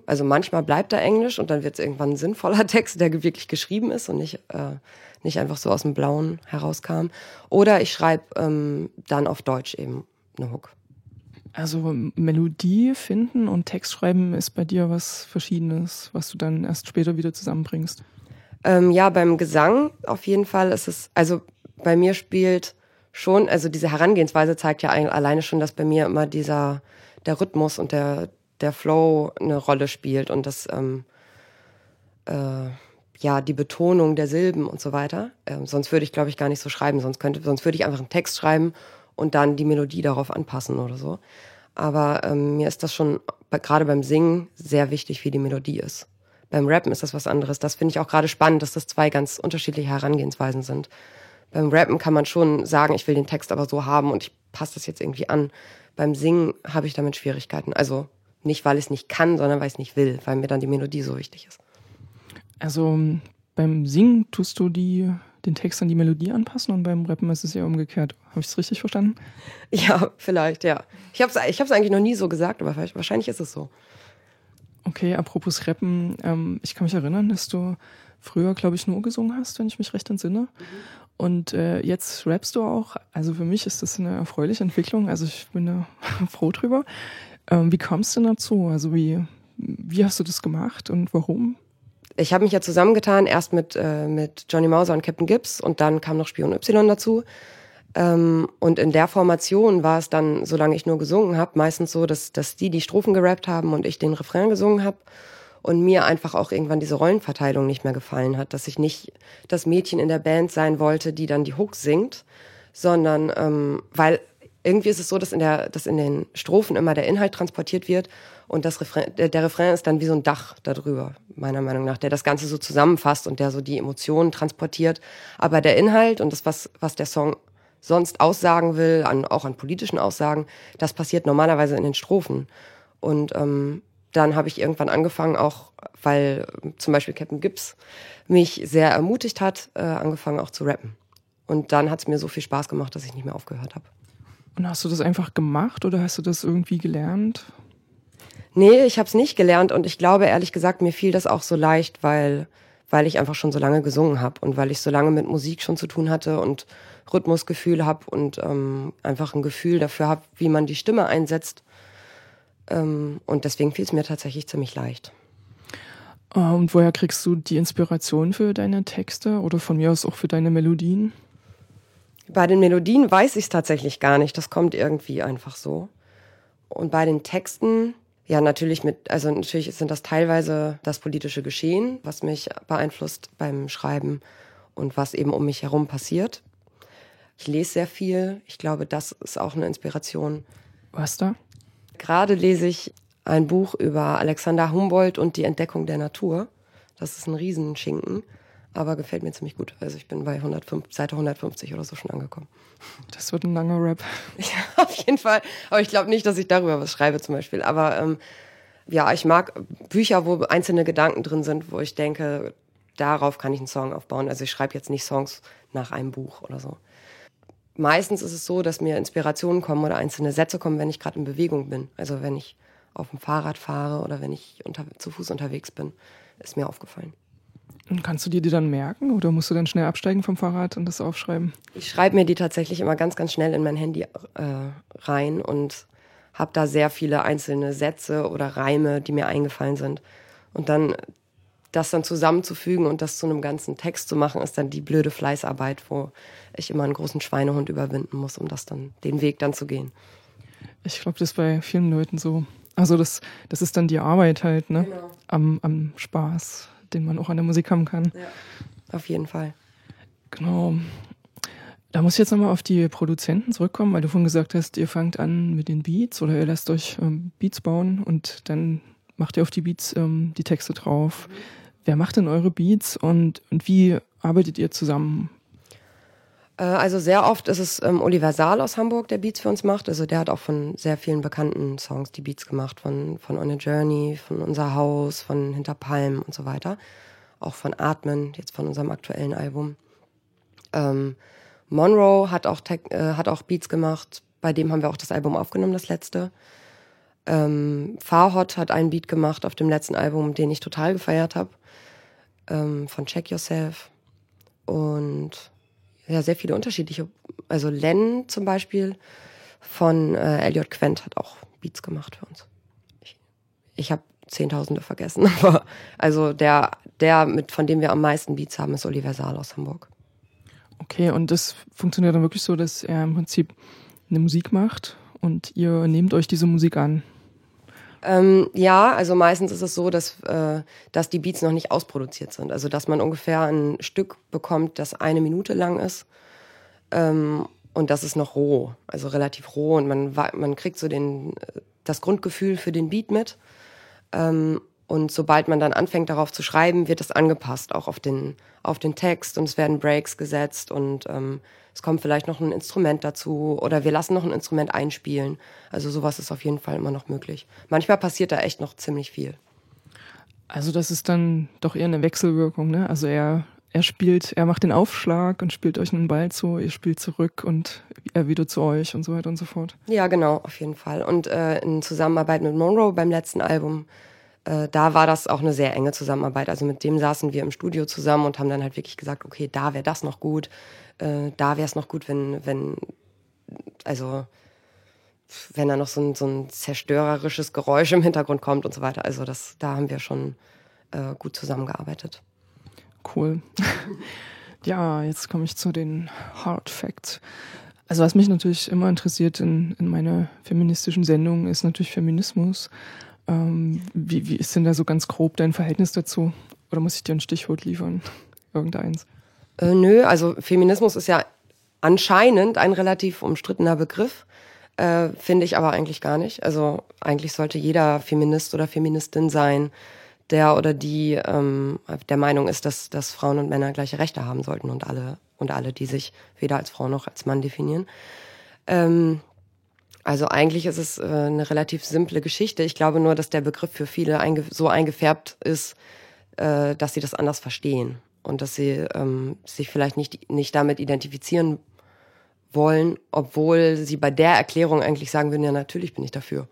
Also manchmal bleibt er Englisch und dann wird es irgendwann ein sinnvoller Text, der wirklich geschrieben ist und nicht, äh, nicht einfach so aus dem Blauen herauskam. Oder ich schreibe ähm, dann auf Deutsch eben eine Hook. Also Melodie finden und Text schreiben ist bei dir was Verschiedenes, was du dann erst später wieder zusammenbringst. Ähm, ja, beim Gesang auf jeden Fall ist es, also bei mir spielt schon, also diese Herangehensweise zeigt ja alleine schon, dass bei mir immer dieser, der Rhythmus und der, der Flow eine Rolle spielt und das, ähm, äh, ja, die Betonung der Silben und so weiter. Ähm, sonst würde ich, glaube ich, gar nicht so schreiben. Sonst könnte, sonst würde ich einfach einen Text schreiben und dann die Melodie darauf anpassen oder so. Aber ähm, mir ist das schon gerade beim Singen sehr wichtig, wie die Melodie ist. Beim Rappen ist das was anderes. Das finde ich auch gerade spannend, dass das zwei ganz unterschiedliche Herangehensweisen sind. Beim Rappen kann man schon sagen, ich will den Text aber so haben und ich passe das jetzt irgendwie an. Beim Singen habe ich damit Schwierigkeiten. Also nicht, weil ich es nicht kann, sondern weil ich es nicht will, weil mir dann die Melodie so wichtig ist. Also beim Singen tust du die, den Text an die Melodie anpassen und beim Rappen ist es ja umgekehrt. Habe ich es richtig verstanden? Ja, vielleicht, ja. Ich habe es ich eigentlich noch nie so gesagt, aber wahrscheinlich ist es so. Okay, apropos Rappen, ähm, ich kann mich erinnern, dass du früher, glaube ich, nur gesungen hast, wenn ich mich recht entsinne. Mhm. Und äh, jetzt rappst du auch. Also für mich ist das eine erfreuliche Entwicklung. Also ich bin da froh drüber. Ähm, wie kommst du denn dazu? Also wie, wie hast du das gemacht und warum? Ich habe mich ja zusammengetan, erst mit, äh, mit Johnny Mauser und Captain Gibbs und dann kam noch Spion Y dazu. Ähm, und in der Formation war es dann, solange ich nur gesungen habe, meistens so, dass, dass die die Strophen gerappt haben und ich den Refrain gesungen habe. Und mir einfach auch irgendwann diese Rollenverteilung nicht mehr gefallen hat, dass ich nicht das Mädchen in der Band sein wollte, die dann die Hook singt, sondern ähm, weil irgendwie ist es so, dass in, der, dass in den Strophen immer der Inhalt transportiert wird und das Refrain, der, der Refrain ist dann wie so ein Dach darüber, meiner Meinung nach, der das Ganze so zusammenfasst und der so die Emotionen transportiert. Aber der Inhalt und das, was, was der Song sonst aussagen will, an, auch an politischen Aussagen, das passiert normalerweise in den Strophen. Und ähm, dann habe ich irgendwann angefangen, auch weil zum Beispiel Captain Gibbs mich sehr ermutigt hat, äh, angefangen auch zu rappen. Und dann hat es mir so viel Spaß gemacht, dass ich nicht mehr aufgehört habe. Und hast du das einfach gemacht oder hast du das irgendwie gelernt? Nee, ich habe es nicht gelernt und ich glaube ehrlich gesagt, mir fiel das auch so leicht, weil weil ich einfach schon so lange gesungen habe und weil ich so lange mit Musik schon zu tun hatte und Rhythmusgefühl habe und ähm, einfach ein Gefühl dafür habe, wie man die Stimme einsetzt. Ähm, und deswegen fiel es mir tatsächlich ziemlich leicht. Und woher kriegst du die Inspiration für deine Texte oder von mir aus auch für deine Melodien? Bei den Melodien weiß ich es tatsächlich gar nicht. Das kommt irgendwie einfach so. Und bei den Texten, ja, natürlich mit, also natürlich sind das teilweise das politische Geschehen, was mich beeinflusst beim Schreiben und was eben um mich herum passiert. Ich lese sehr viel. Ich glaube, das ist auch eine Inspiration. Was da? Gerade lese ich ein Buch über Alexander Humboldt und die Entdeckung der Natur. Das ist ein Riesenschinken aber gefällt mir ziemlich gut. Also ich bin bei 105, Seite 150 oder so schon angekommen. Das wird ein langer Rap. Ja, auf jeden Fall. Aber ich glaube nicht, dass ich darüber was schreibe zum Beispiel. Aber ähm, ja, ich mag Bücher, wo einzelne Gedanken drin sind, wo ich denke, darauf kann ich einen Song aufbauen. Also ich schreibe jetzt nicht Songs nach einem Buch oder so. Meistens ist es so, dass mir Inspirationen kommen oder einzelne Sätze kommen, wenn ich gerade in Bewegung bin. Also wenn ich auf dem Fahrrad fahre oder wenn ich unter, zu Fuß unterwegs bin, ist mir aufgefallen. Und kannst du dir die dann merken oder musst du dann schnell absteigen vom Fahrrad und das aufschreiben? Ich schreibe mir die tatsächlich immer ganz, ganz schnell in mein Handy äh, rein und habe da sehr viele einzelne Sätze oder Reime, die mir eingefallen sind. Und dann das dann zusammenzufügen und das zu einem ganzen Text zu machen, ist dann die blöde Fleißarbeit, wo ich immer einen großen Schweinehund überwinden muss, um das dann, den Weg dann zu gehen. Ich glaube, das ist bei vielen Leuten so. Also das, das ist dann die Arbeit halt, ne? Genau. Am, am Spaß den man auch an der Musik haben kann. Ja, auf jeden Fall. Genau. Da muss ich jetzt nochmal auf die Produzenten zurückkommen, weil du vorhin gesagt hast, ihr fangt an mit den Beats oder ihr lasst euch ähm, Beats bauen und dann macht ihr auf die Beats ähm, die Texte drauf. Mhm. Wer macht denn eure Beats und, und wie arbeitet ihr zusammen? Äh, also sehr oft ist es ähm, Universal aus Hamburg, der Beats für uns macht. Also der hat auch von sehr vielen bekannten Songs die Beats gemacht, von, von On a Journey, von Unser Haus, von Hinter Palm und so weiter. Auch von Atmen, jetzt von unserem aktuellen Album. Ähm, Monroe hat auch, äh, hat auch Beats gemacht, bei dem haben wir auch das Album aufgenommen, das letzte. Ähm, Farhot hat einen Beat gemacht auf dem letzten Album, den ich total gefeiert habe. Ähm, von Check Yourself. Und ja, sehr viele unterschiedliche. Also Len zum Beispiel von äh, Elliot Quent hat auch Beats gemacht für uns. Ich, ich habe Zehntausende vergessen, aber also der, der mit, von dem wir am meisten Beats haben, ist Universal aus Hamburg. Okay, und das funktioniert dann wirklich so, dass er im Prinzip eine Musik macht und ihr nehmt euch diese Musik an. Ähm, ja, also meistens ist es so, dass, äh, dass die Beats noch nicht ausproduziert sind. Also dass man ungefähr ein Stück bekommt, das eine Minute lang ist. Ähm, und das ist noch roh, also relativ roh. Und man, man kriegt so den, das Grundgefühl für den Beat mit. Ähm, und sobald man dann anfängt, darauf zu schreiben, wird das angepasst, auch auf den, auf den Text. Und es werden Breaks gesetzt und ähm, es kommt vielleicht noch ein Instrument dazu oder wir lassen noch ein Instrument einspielen. Also sowas ist auf jeden Fall immer noch möglich. Manchmal passiert da echt noch ziemlich viel. Also das ist dann doch eher eine Wechselwirkung, ne? Also er, er spielt, er macht den Aufschlag und spielt euch einen Ball zu, ihr spielt zurück und er wieder zu euch und so weiter und so fort. Ja, genau, auf jeden Fall. Und äh, in Zusammenarbeit mit Monroe beim letzten Album äh, da war das auch eine sehr enge Zusammenarbeit. Also mit dem saßen wir im Studio zusammen und haben dann halt wirklich gesagt, okay, da wäre das noch gut, äh, da wäre es noch gut, wenn, wenn, also wenn da noch so ein, so ein zerstörerisches Geräusch im Hintergrund kommt und so weiter. Also das, da haben wir schon äh, gut zusammengearbeitet. Cool. ja, jetzt komme ich zu den Hard Facts. Also was mich natürlich immer interessiert in, in meiner feministischen Sendung ist natürlich Feminismus. Ähm, wie, wie ist denn da so ganz grob dein Verhältnis dazu? Oder muss ich dir ein Stichwort liefern? Irgendeins? Äh, nö, also Feminismus ist ja anscheinend ein relativ umstrittener Begriff. Äh, Finde ich aber eigentlich gar nicht. Also eigentlich sollte jeder Feminist oder Feministin sein, der oder die ähm, der Meinung ist, dass, dass Frauen und Männer gleiche Rechte haben sollten und alle und alle, die sich weder als Frau noch als Mann definieren. Ähm, also eigentlich ist es äh, eine relativ simple Geschichte. Ich glaube nur, dass der Begriff für viele einge so eingefärbt ist, äh, dass sie das anders verstehen und dass sie ähm, sich vielleicht nicht, nicht damit identifizieren wollen, obwohl sie bei der Erklärung eigentlich sagen würden, ja natürlich bin ich dafür.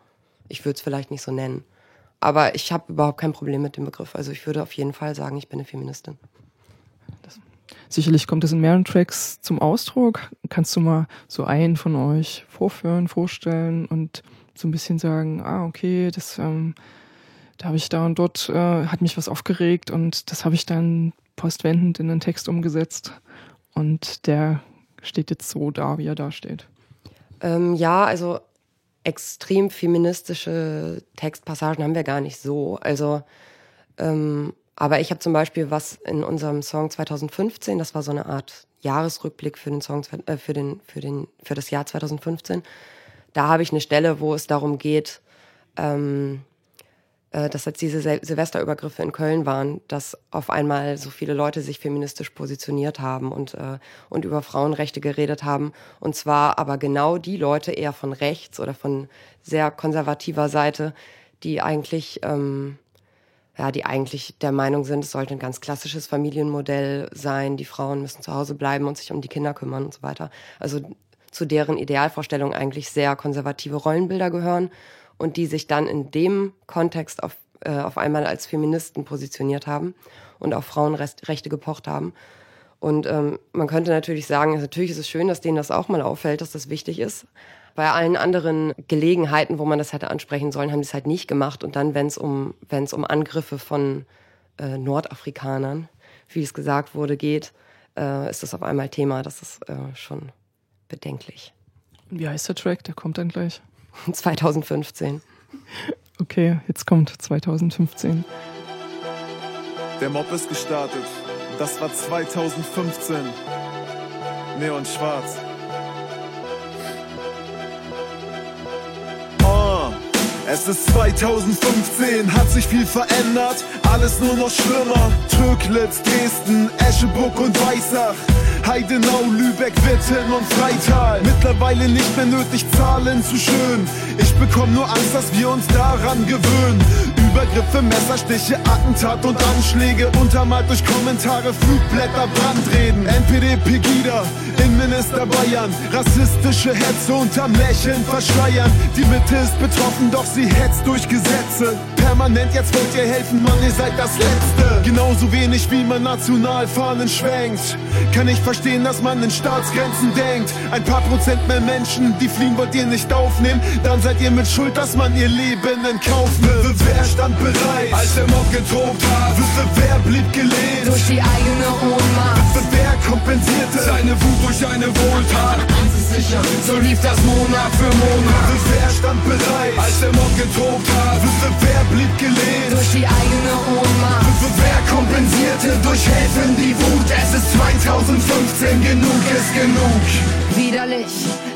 Ich würde es vielleicht nicht so nennen. Aber ich habe überhaupt kein Problem mit dem Begriff. Also ich würde auf jeden Fall sagen, ich bin eine Feministin. Sicherlich kommt es in mehreren Tracks zum Ausdruck. Kannst du mal so einen von euch vorführen, vorstellen und so ein bisschen sagen, ah, okay, das, ähm, da habe ich da und dort, äh, hat mich was aufgeregt und das habe ich dann postwendend in den Text umgesetzt. Und der steht jetzt so da, wie er da steht. Ähm, ja, also extrem feministische Textpassagen haben wir gar nicht so. Also ähm, aber ich habe zum Beispiel was in unserem Song 2015, das war so eine Art Jahresrückblick für den Song, äh, für den, für den, für das Jahr 2015. Da habe ich eine Stelle, wo es darum geht, ähm, äh, dass jetzt diese Sil Silvesterübergriffe in Köln waren, dass auf einmal so viele Leute sich feministisch positioniert haben und, äh, und über Frauenrechte geredet haben. Und zwar aber genau die Leute eher von rechts oder von sehr konservativer Seite, die eigentlich ähm, ja, die eigentlich der Meinung sind, es sollte ein ganz klassisches Familienmodell sein, die Frauen müssen zu Hause bleiben und sich um die Kinder kümmern und so weiter. Also zu deren Idealvorstellung eigentlich sehr konservative Rollenbilder gehören und die sich dann in dem Kontext auf, äh, auf einmal als Feministen positioniert haben und auf Frauenrechte gepocht haben. Und ähm, man könnte natürlich sagen, natürlich ist es schön, dass denen das auch mal auffällt, dass das wichtig ist. Bei allen anderen Gelegenheiten, wo man das hätte ansprechen sollen, haben sie es halt nicht gemacht. Und dann, wenn es um, wenn es um Angriffe von äh, Nordafrikanern, wie es gesagt wurde, geht, äh, ist das auf einmal Thema. Das ist äh, schon bedenklich. Wie heißt der Track? Der kommt dann gleich. 2015. Okay, jetzt kommt 2015. Der Mob ist gestartet. Das war 2015. Neon schwarz. Es ist 2015, hat sich viel verändert, alles nur noch schlimmer. Türklitz, Dresden, Escheburg und Weißach. Heidenau, Lübeck, Witten und Freital. Mittlerweile nicht mehr nötig, Zahlen zu schön. Ich bekomme nur Angst, dass wir uns daran gewöhnen. Übergriffe, Messerstiche, Attentat und Anschläge. Untermalt durch Kommentare, Flugblätter, Brandreden. NPD, Pegida, Innenminister Bayern. Rassistische Hetze unterm Lächeln verschleiern. Die Mitte ist betroffen, doch sie hetzt durch Gesetze. Permanent, jetzt wollt ihr helfen, Mann, ihr seid das Letzte. Genauso wenig wie man Nationalfahnen schwenkt. Kann ich verstehen, dass man in Staatsgrenzen denkt. Ein paar Prozent mehr Menschen, die fliehen, wollt ihr nicht aufnehmen. Dann seid ihr mit Schuld, dass man ihr Leben in Kauf nimmt. Wer stand bereit, als der Mob getobt hat? Wer blieb gelehnt? Durch die eigene Ohnmacht. Wer kompensierte seine Wut durch eine Wohltat? sicher. So lief das Monat für Monat. Wer stand bereit, als der Mob getobt hat? Wer blieb gelehnt? Durch die eigene Ohnmacht. Wer kompensierte durch Helfen die Wut? Es ist 2015, genug ist genug. Widerlich,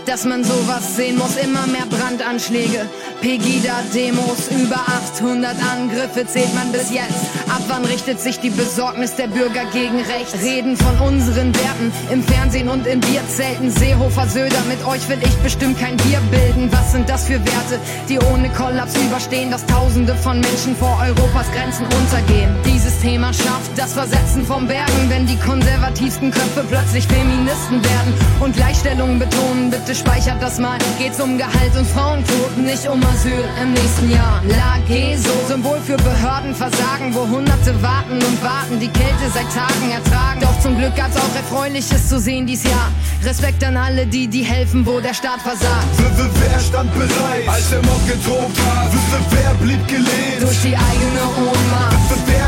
dass man sowas sehen muss. Immer mehr Brandanschläge, Pegida-Demos, über 800 Angriffe zählt man bis jetzt. Ab wann richtet sich die Besorgnis der Bürger gegen rechts? Reden von unseren Werten im Fernsehen und in Bierzelten. Seehofer Söder, mit euch will ich bestimmt kein Bier bilden. Was sind das für Werte, die ohne Kollaps überstehen, dass Tausende von Menschen vor Europas Grenzen untergehen? Dieses Thema schafft das Versetzen vom Bergen, wenn die konservativsten Köpfe plötzlich Feministen werden und Gleichstellung betonen. Bitte speichert das mal. Geht's um Gehalt und Frauentod, nicht um Asyl im nächsten Jahr. Lage so Symbol für Behördenversagen, wo Hunderte warten und warten, die Kälte seit Tagen ertragen. Doch zum Glück gab's auch Erfreuliches zu sehen dies Jahr. Respekt an alle, die, die helfen, wo der Staat versagt. Wer stand bereit, als der Mob getobt hat? Wer blieb gelehnt? Durch die eigene Ohnmacht. Wer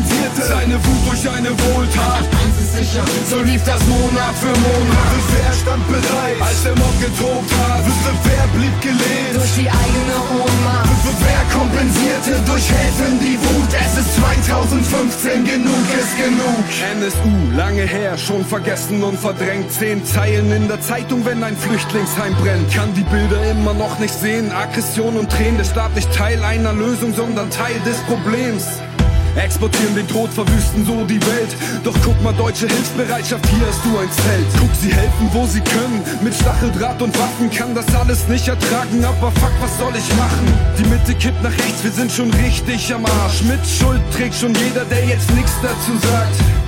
kompensierte seine Wut durch eine Wohltat? Eins ist sicher, so lief das Monat für Monat. Wer stand bereit, als der Mob getobt hat? Wer blieb gelehnt? Durch die eigene Ohnmacht. Wer kompensierte durch Helfen die Wut? Es ist 2015, genug ist genug. NSU, lange her, schon vergessen und verdrängt. Zehn Zeilen in der Zeitung, wenn ein Flüchtlingsheim brennt. Kann die Bilder immer noch nicht sehen. Aggression und Tränen, der Staat nicht Teil einer Lösung, sondern Teil des Problems. Exportieren den Tod, verwüsten so die Welt. Doch guck mal, deutsche Hilfsbereitschaft, hier hast du ein Zelt. Guck, sie helfen, wo sie können. Mit Stacheldraht und Waffen kann das alles nicht ertragen. Aber fuck, was soll ich machen? Die Mitte kippt nach rechts, wir sind schon richtig am Arsch. Mit Schuld trägt schon jeder, der jetzt nichts dazu sagt.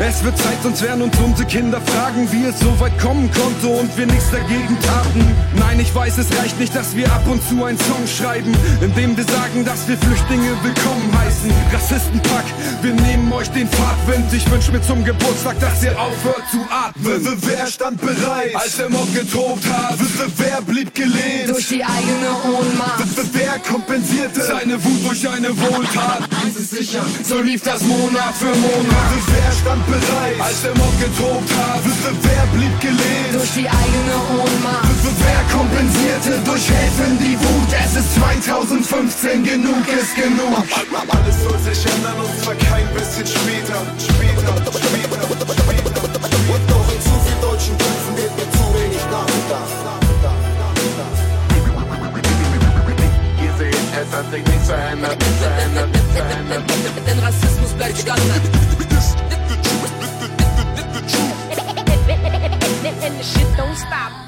Es wird Zeit, sonst werden uns unsere Kinder fragen, wie es so weit kommen konnte und wir nichts dagegen taten. Nein, ich weiß, es reicht nicht, dass wir ab und zu einen Song schreiben, in dem wir sagen, dass wir Flüchtlinge willkommen heißen. Rassistenpack, wir nehmen euch den Fahrtwind. Ich wünsch mir zum Geburtstag, dass ihr aufhört zu atmen. Wer stand bereit, als der Mob getobt hat? Wer blieb gelehnt? Durch die eigene Ohnmacht. Wer kompensierte seine Wut durch eine Wohltat? Eins ist sicher, so lief das Monat für Monat. Wer stand bereit, als der Mob getobt hat? Wer blieb gelehnt? Durch die eigene Ohnmacht. Wer kompensierte durch Helfen die Wut? Es ist 2015, genug ist genug. Alles soll sich ändern und zwar kein bisschen später. Später, später, später. Und doch in zu vielen deutschen Köpfen wird mir zu wenig nachgedacht. Ihr seht, es hat sich nichts verändert, nichts verändert, nichts verändert. Denn Rassismus bleibt Standard.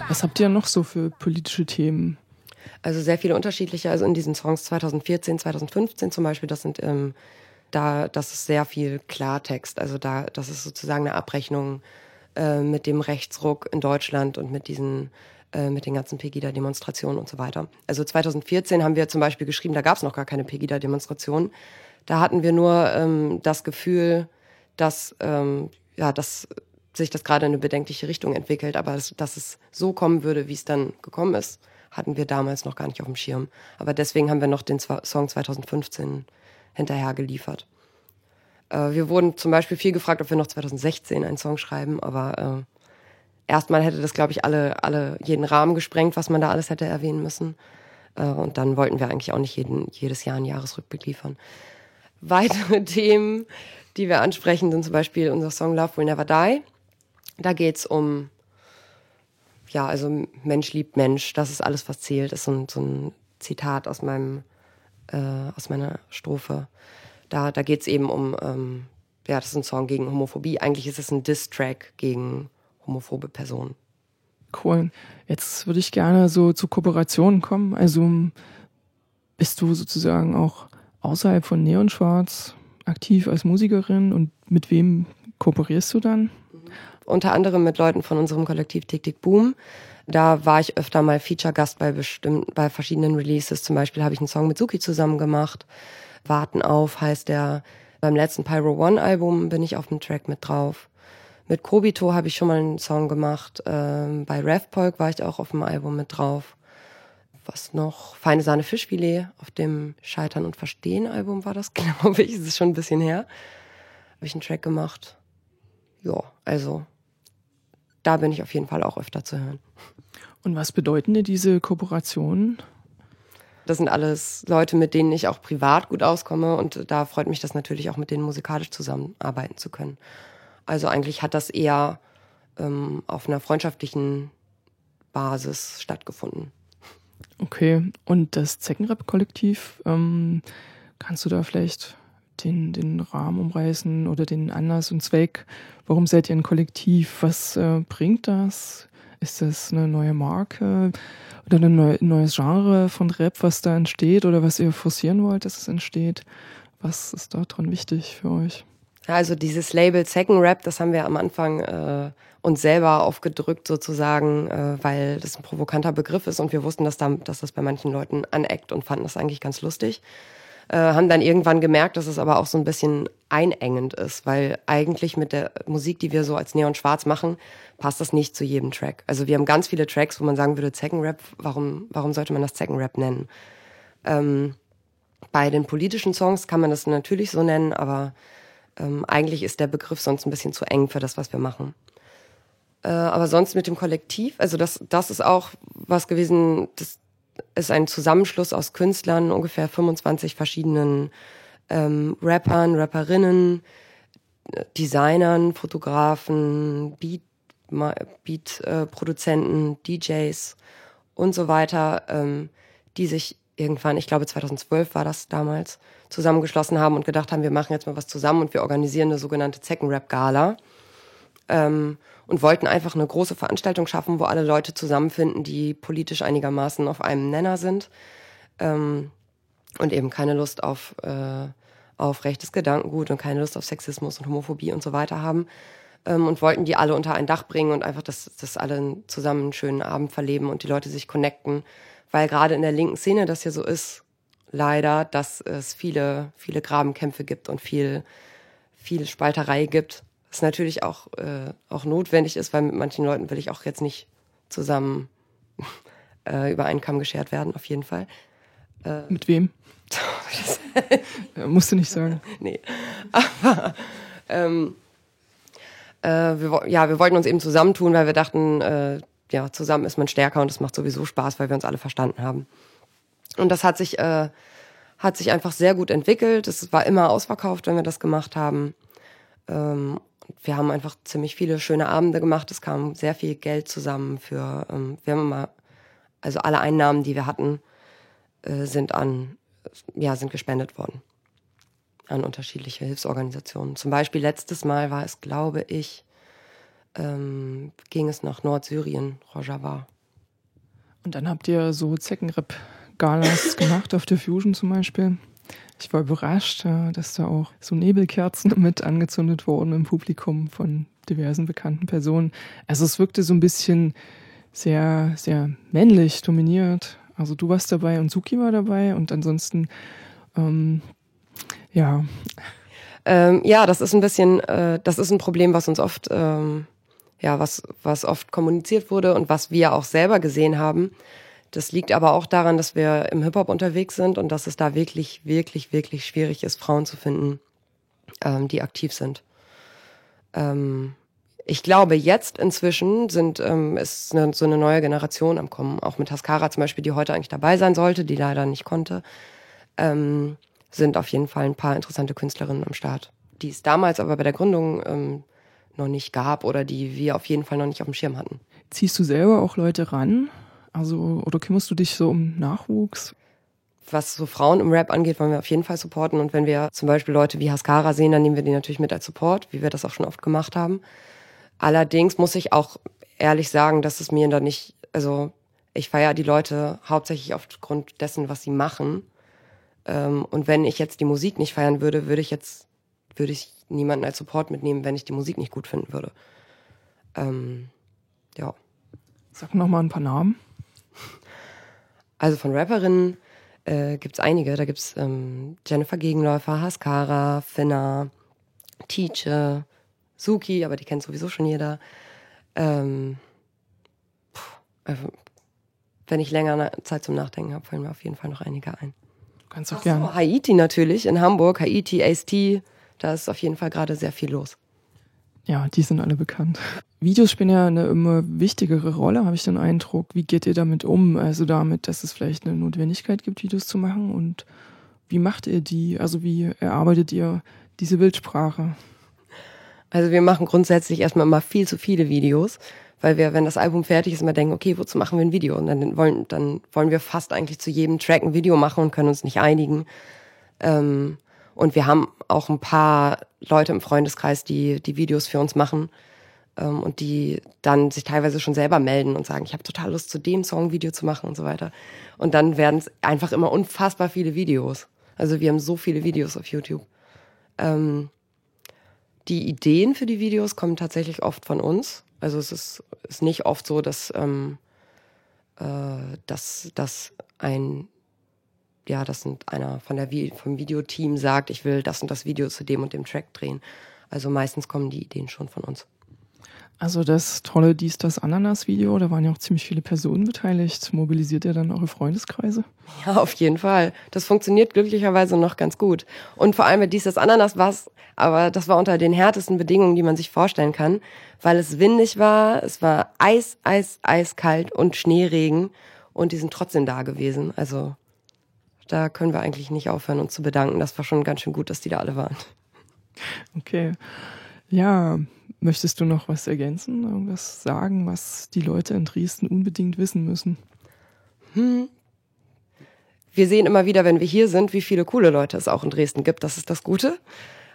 Was habt ihr noch so für politische Themen? Also sehr viele unterschiedliche. Also in diesen Songs 2014, 2015 zum Beispiel, das sind ähm, da, das ist sehr viel Klartext. Also da, das ist sozusagen eine Abrechnung äh, mit dem Rechtsruck in Deutschland und mit diesen äh, mit den ganzen Pegida-Demonstrationen und so weiter. Also 2014 haben wir zum Beispiel geschrieben, da gab es noch gar keine Pegida-Demonstrationen. Da hatten wir nur ähm, das Gefühl, dass ähm, ja, dass sich das gerade in eine bedenkliche Richtung entwickelt, aber dass, dass es so kommen würde, wie es dann gekommen ist, hatten wir damals noch gar nicht auf dem Schirm. Aber deswegen haben wir noch den Song 2015 hinterher geliefert. Äh, wir wurden zum Beispiel viel gefragt, ob wir noch 2016 einen Song schreiben, aber äh, erstmal hätte das, glaube ich, alle, alle jeden Rahmen gesprengt, was man da alles hätte erwähnen müssen. Äh, und dann wollten wir eigentlich auch nicht jeden, jedes Jahr einen Jahresrückblick liefern. Weitere Themen, die wir ansprechen, sind zum Beispiel unser Song Love Will Never Die. Da geht's um, ja, also Mensch liebt Mensch, das ist alles, was zählt. Das ist so ein, so ein Zitat aus meinem äh, aus meiner Strophe. Da, da geht es eben um, ähm, ja, das ist ein Song gegen Homophobie. Eigentlich ist es ein Diss-Track gegen homophobe Personen. Cool. Jetzt würde ich gerne so zu Kooperationen kommen. Also bist du sozusagen auch außerhalb von Neon Schwarz aktiv als Musikerin und mit wem kooperierst du dann? Unter anderem mit Leuten von unserem Kollektiv Tick Tick Boom. Da war ich öfter mal Feature-Gast bei bestimmten, bei verschiedenen Releases. Zum Beispiel habe ich einen Song mit Suki zusammen gemacht. Warten auf heißt der. Beim letzten Pyro One Album bin ich auf dem Track mit drauf. Mit Kobito habe ich schon mal einen Song gemacht. Ähm, bei Revpolk war ich auch auf dem Album mit drauf. Was noch? Feine Sahne Fischfilet auf dem Scheitern und Verstehen Album war das, glaube ich. Das ist schon ein bisschen her. Habe ich einen Track gemacht. Ja, also da bin ich auf jeden Fall auch öfter zu hören. Und was bedeuten dir diese Kooperationen? Das sind alles Leute, mit denen ich auch privat gut auskomme und da freut mich das natürlich auch, mit denen musikalisch zusammenarbeiten zu können. Also eigentlich hat das eher ähm, auf einer freundschaftlichen Basis stattgefunden. Okay, und das Zeckenrap-Kollektiv, ähm, kannst du da vielleicht den, den Rahmen umreißen oder den Anlass und Zweck? Warum seid ihr ein Kollektiv? Was äh, bringt das? Ist das eine neue Marke oder ein neu, neues Genre von Rap, was da entsteht oder was ihr forcieren wollt, dass es entsteht? Was ist da dran wichtig für euch? Also dieses Label Second Rap, das haben wir am Anfang äh, uns selber aufgedrückt sozusagen, äh, weil das ein provokanter Begriff ist und wir wussten, dass, da, dass das bei manchen Leuten aneckt und fanden das eigentlich ganz lustig. Äh, haben dann irgendwann gemerkt, dass es aber auch so ein bisschen einengend ist, weil eigentlich mit der Musik, die wir so als Neon Schwarz machen, passt das nicht zu jedem Track. Also wir haben ganz viele Tracks, wo man sagen würde, Zeckenrap, warum, warum sollte man das Zeckenrap nennen? Ähm, bei den politischen Songs kann man das natürlich so nennen, aber ähm, eigentlich ist der Begriff sonst ein bisschen zu eng für das, was wir machen. Äh, aber sonst mit dem Kollektiv, also das, das ist auch was gewesen, das ist ein Zusammenschluss aus Künstlern, ungefähr 25 verschiedenen ähm, Rappern, Rapperinnen, Designern, Fotografen, Beat, Beat-Produzenten, äh, DJs und so weiter, ähm, die sich irgendwann, ich glaube 2012 war das damals, zusammengeschlossen haben und gedacht haben, wir machen jetzt mal was zusammen und wir organisieren eine sogenannte Zeckenrap-Gala. Ähm, und wollten einfach eine große Veranstaltung schaffen, wo alle Leute zusammenfinden, die politisch einigermaßen auf einem Nenner sind ähm, und eben keine Lust auf, äh, auf rechtes Gedankengut und keine Lust auf Sexismus und Homophobie und so weiter haben ähm, und wollten die alle unter ein Dach bringen und einfach, dass, dass alle zusammen einen schönen Abend verleben und die Leute sich connecten, weil gerade in der linken Szene das ja so ist, leider, dass es viele, viele Grabenkämpfe gibt und viel, viel Spalterei gibt was natürlich auch, äh, auch notwendig ist, weil mit manchen Leuten will ich auch jetzt nicht zusammen äh, über einen Kamm geschert werden, auf jeden Fall. Äh, mit wem? musst du nicht sagen. Nee. Aber ähm, äh, wir, ja, wir wollten uns eben zusammentun, weil wir dachten, äh, ja, zusammen ist man stärker und es macht sowieso Spaß, weil wir uns alle verstanden haben. Und das hat sich, äh, hat sich einfach sehr gut entwickelt. Es war immer ausverkauft, wenn wir das gemacht haben. Wir haben einfach ziemlich viele schöne Abende gemacht. Es kam sehr viel Geld zusammen für, ähm, wir haben immer, also alle Einnahmen, die wir hatten, äh, sind an, ja, sind gespendet worden an unterschiedliche Hilfsorganisationen. Zum Beispiel letztes Mal war es, glaube ich, ähm, ging es nach Nordsyrien, Rojava. Und dann habt ihr so Zeckenrep-Galas gemacht, auf der Fusion zum Beispiel. Ich war überrascht, dass da auch so Nebelkerzen mit angezündet wurden im Publikum von diversen bekannten Personen. Also es wirkte so ein bisschen sehr, sehr männlich dominiert. Also du warst dabei und Suki war dabei und ansonsten, ähm, ja. Ähm, ja, das ist ein bisschen, äh, das ist ein Problem, was uns oft, ähm, ja, was, was oft kommuniziert wurde und was wir auch selber gesehen haben das liegt aber auch daran, dass wir im Hip-Hop unterwegs sind und dass es da wirklich, wirklich, wirklich schwierig ist, Frauen zu finden, ähm, die aktiv sind. Ähm, ich glaube, jetzt inzwischen sind, ähm, ist eine, so eine neue Generation am Kommen. Auch mit Haskara zum Beispiel, die heute eigentlich dabei sein sollte, die leider nicht konnte, ähm, sind auf jeden Fall ein paar interessante Künstlerinnen am Start, die es damals aber bei der Gründung ähm, noch nicht gab oder die wir auf jeden Fall noch nicht auf dem Schirm hatten. Ziehst du selber auch Leute ran? Also, oder kümmerst du dich so um Nachwuchs? was so Frauen im Rap angeht, wollen wir auf jeden Fall supporten. Und wenn wir zum Beispiel Leute wie Haskara sehen, dann nehmen wir die natürlich mit als Support, wie wir das auch schon oft gemacht haben. Allerdings muss ich auch ehrlich sagen, dass es mir da nicht, also ich feiere die Leute hauptsächlich aufgrund dessen, was sie machen. Ähm, und wenn ich jetzt die Musik nicht feiern würde, würde ich jetzt, würde ich niemanden als Support mitnehmen, wenn ich die Musik nicht gut finden würde. Ähm, ja. Sag noch mal ein paar Namen. Also von Rapperinnen äh, gibt es einige. Da gibt's ähm, Jennifer Gegenläufer, Haskara, Finna, Teacher, Suki, aber die kennt sowieso schon jeder. Ähm, also, wenn ich länger Zeit zum Nachdenken habe, fallen mir auf jeden Fall noch einige ein. Du kannst auch gerne. So, Haiti natürlich in Hamburg, Haiti, Ace-T, da ist auf jeden Fall gerade sehr viel los. Ja, die sind alle bekannt. Videos spielen ja eine immer wichtigere Rolle, habe ich den Eindruck. Wie geht ihr damit um? Also damit, dass es vielleicht eine Notwendigkeit gibt, Videos zu machen und wie macht ihr die? Also wie erarbeitet ihr diese Bildsprache? Also wir machen grundsätzlich erstmal immer viel zu viele Videos, weil wir, wenn das Album fertig ist, immer denken, okay, wozu machen wir ein Video? Und dann wollen, dann wollen wir fast eigentlich zu jedem Track ein Video machen und können uns nicht einigen. Ähm, und wir haben auch ein paar Leute im Freundeskreis, die die Videos für uns machen ähm, und die dann sich teilweise schon selber melden und sagen, ich habe total Lust, zu dem Song Video zu machen und so weiter. Und dann werden es einfach immer unfassbar viele Videos. Also wir haben so viele Videos auf YouTube. Ähm, die Ideen für die Videos kommen tatsächlich oft von uns. Also es ist, ist nicht oft so, dass, ähm, äh, dass, dass ein ja, dass einer von der vom Videoteam sagt, ich will das und das Video zu dem und dem Track drehen. Also meistens kommen die Ideen schon von uns. Also das tolle Dies, das Ananas-Video, da waren ja auch ziemlich viele Personen beteiligt. Mobilisiert ihr dann eure Freundeskreise? Ja, auf jeden Fall. Das funktioniert glücklicherweise noch ganz gut. Und vor allem mit Dies, das Ananas war aber das war unter den härtesten Bedingungen, die man sich vorstellen kann, weil es windig war, es war eis, eis, eiskalt und Schneeregen und die sind trotzdem da gewesen. Also da können wir eigentlich nicht aufhören, uns zu bedanken. Das war schon ganz schön gut, dass die da alle waren. Okay. Ja, möchtest du noch was ergänzen? Irgendwas sagen, was die Leute in Dresden unbedingt wissen müssen? Hm. Wir sehen immer wieder, wenn wir hier sind, wie viele coole Leute es auch in Dresden gibt. Das ist das Gute.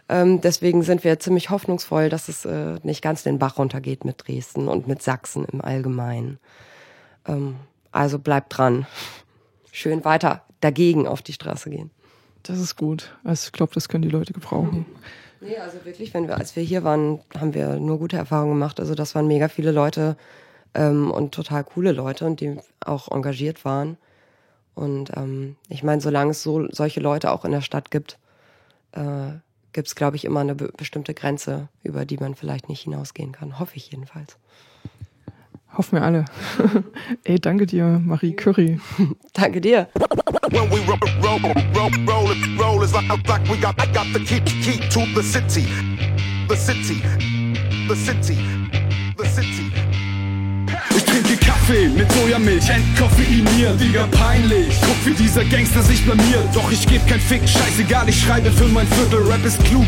Ähm, deswegen sind wir ziemlich hoffnungsvoll, dass es äh, nicht ganz den Bach runtergeht mit Dresden und mit Sachsen im Allgemeinen. Ähm, also bleibt dran. Schön weiter dagegen auf die Straße gehen. Das ist gut. Also ich glaube, das können die Leute gebrauchen. Nee, also wirklich, wenn wir, als wir hier waren, haben wir nur gute Erfahrungen gemacht. Also das waren mega viele Leute ähm, und total coole Leute und die auch engagiert waren. Und ähm, ich meine, solange es so solche Leute auch in der Stadt gibt, äh, gibt es, glaube ich, immer eine be bestimmte Grenze, über die man vielleicht nicht hinausgehen kann. Hoffe ich jedenfalls. Hoffen wir alle. Ey, danke dir, Marie Curry. danke dir. When we roll, roll, roll, roll, roll, it's like, like we got, I got the key, key to the city, the city, the city, Kaffee mit Sojamilch, entkoffeiniert, Digga peinlich. Guck, wie dieser Gangster sich blamiert. Doch ich geb kein Fick, scheißegal, ich schreibe für mein Viertel. Rap ist klug,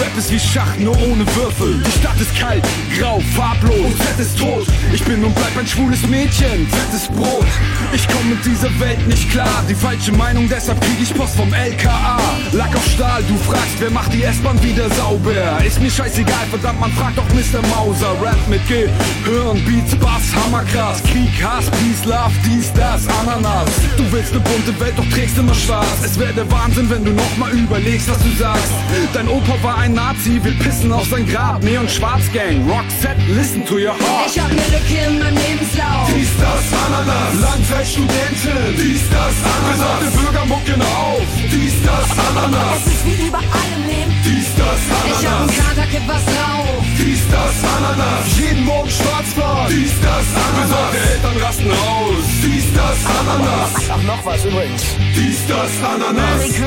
Rap ist wie Schach, nur ohne Würfel. Die Stadt ist kalt, grau, farblos und Z ist tot. Ich bin und bleib ein schwules Mädchen, Z ist Brot. Ich komm mit dieser Welt nicht klar, die falsche Meinung, deshalb krieg ich Post vom LKA. Lack auf Stahl, du fragst, wer macht die S-Bahn wieder sauber? Ist mir scheißegal, verdammt, man fragt doch Mr. Mauser. Rap mit Gehirn, Beats, Bass, Hammerkrass. Krieg, Hass, Peace, Love, dies, das, Ananas. Du willst ne bunte Welt, doch trägst immer schwarz. Es wäre der Wahnsinn, wenn du nochmal überlegst, was du sagst. Dein Opa war ein Nazi, wir pissen auf sein Grab. Neon Schwarzgang, Rockset, listen to your heart. Ich hab ne Lücke in meinem Lebenslauf. Dies, das, Ananas. Langzeitstudentin. Dies, das, Ananas. Besorgte Bürger mucken auf. Dies, das, Ananas. Es ist wie überall im Leben. Dies, das, Ich hab Ananas. einen Kater, kipp was drauf. Dies, das, Ananas. Jeden Morgen Schwarzfahren. Dies, das, Ananas. Besorgte Eltern rasten aus. Dies, das, Ananas. Ach, noch was übrigens. Dies, das, Ananas. ist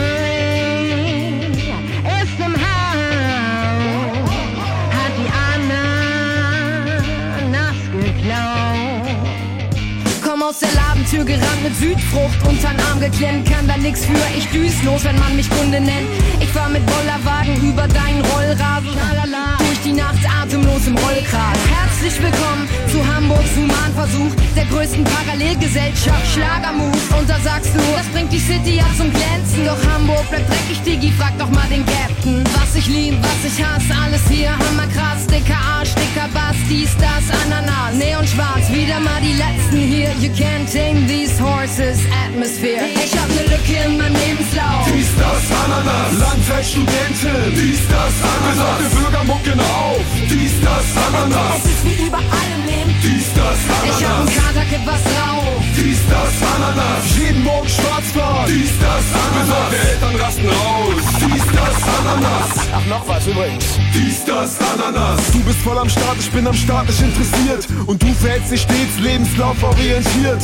aus der Ladentür gerannt mit Südfrucht untern Arm geklemmt, kann da nix für, ich düs los, wenn man mich Kunde nennt. Ich fahr mit Bollerwagen über deinen Rollrasen, lalala. Die Nacht atemlos im Rollkragen. Herzlich willkommen zu Hamburgs Humanversuch, der größten Parallelgesellschaft, Schlagermove. Und da sagst du, das bringt die City ja zum Glänzen. Doch Hamburg bleibt dreckig, Digi, frag doch mal den Captain. Was ich lieb, was ich hasse, alles hier hammerkrass. Dicker Arsch, dicker Bass, dies, das, Ananas. Neon schwarz, wieder mal die letzten hier. You can't tame these horses, Atmosphere. Ich hab ne Lücke in meinem Lebenslauf. Dies, das, Ananas. Langzeitstudentin. Dies, das, Ananas. Der Bürgermucken auf. Dies, das, Ananas. Es ist überall im Leben. Dies, das, Ich hab Ananas. ein Katerkit, was drauf. Dies, das, Ananas. Jeden Morgen schwarz fahren. Dies, das, Ananas. Die Eltern rasten aus. Dies, das, Ananas. Ach, noch was übrigens. Dies, das, Ananas. Du bist voll am Start, ich bin am Start nicht interessiert. Und du verhältst dich stets lebenslauforientiert.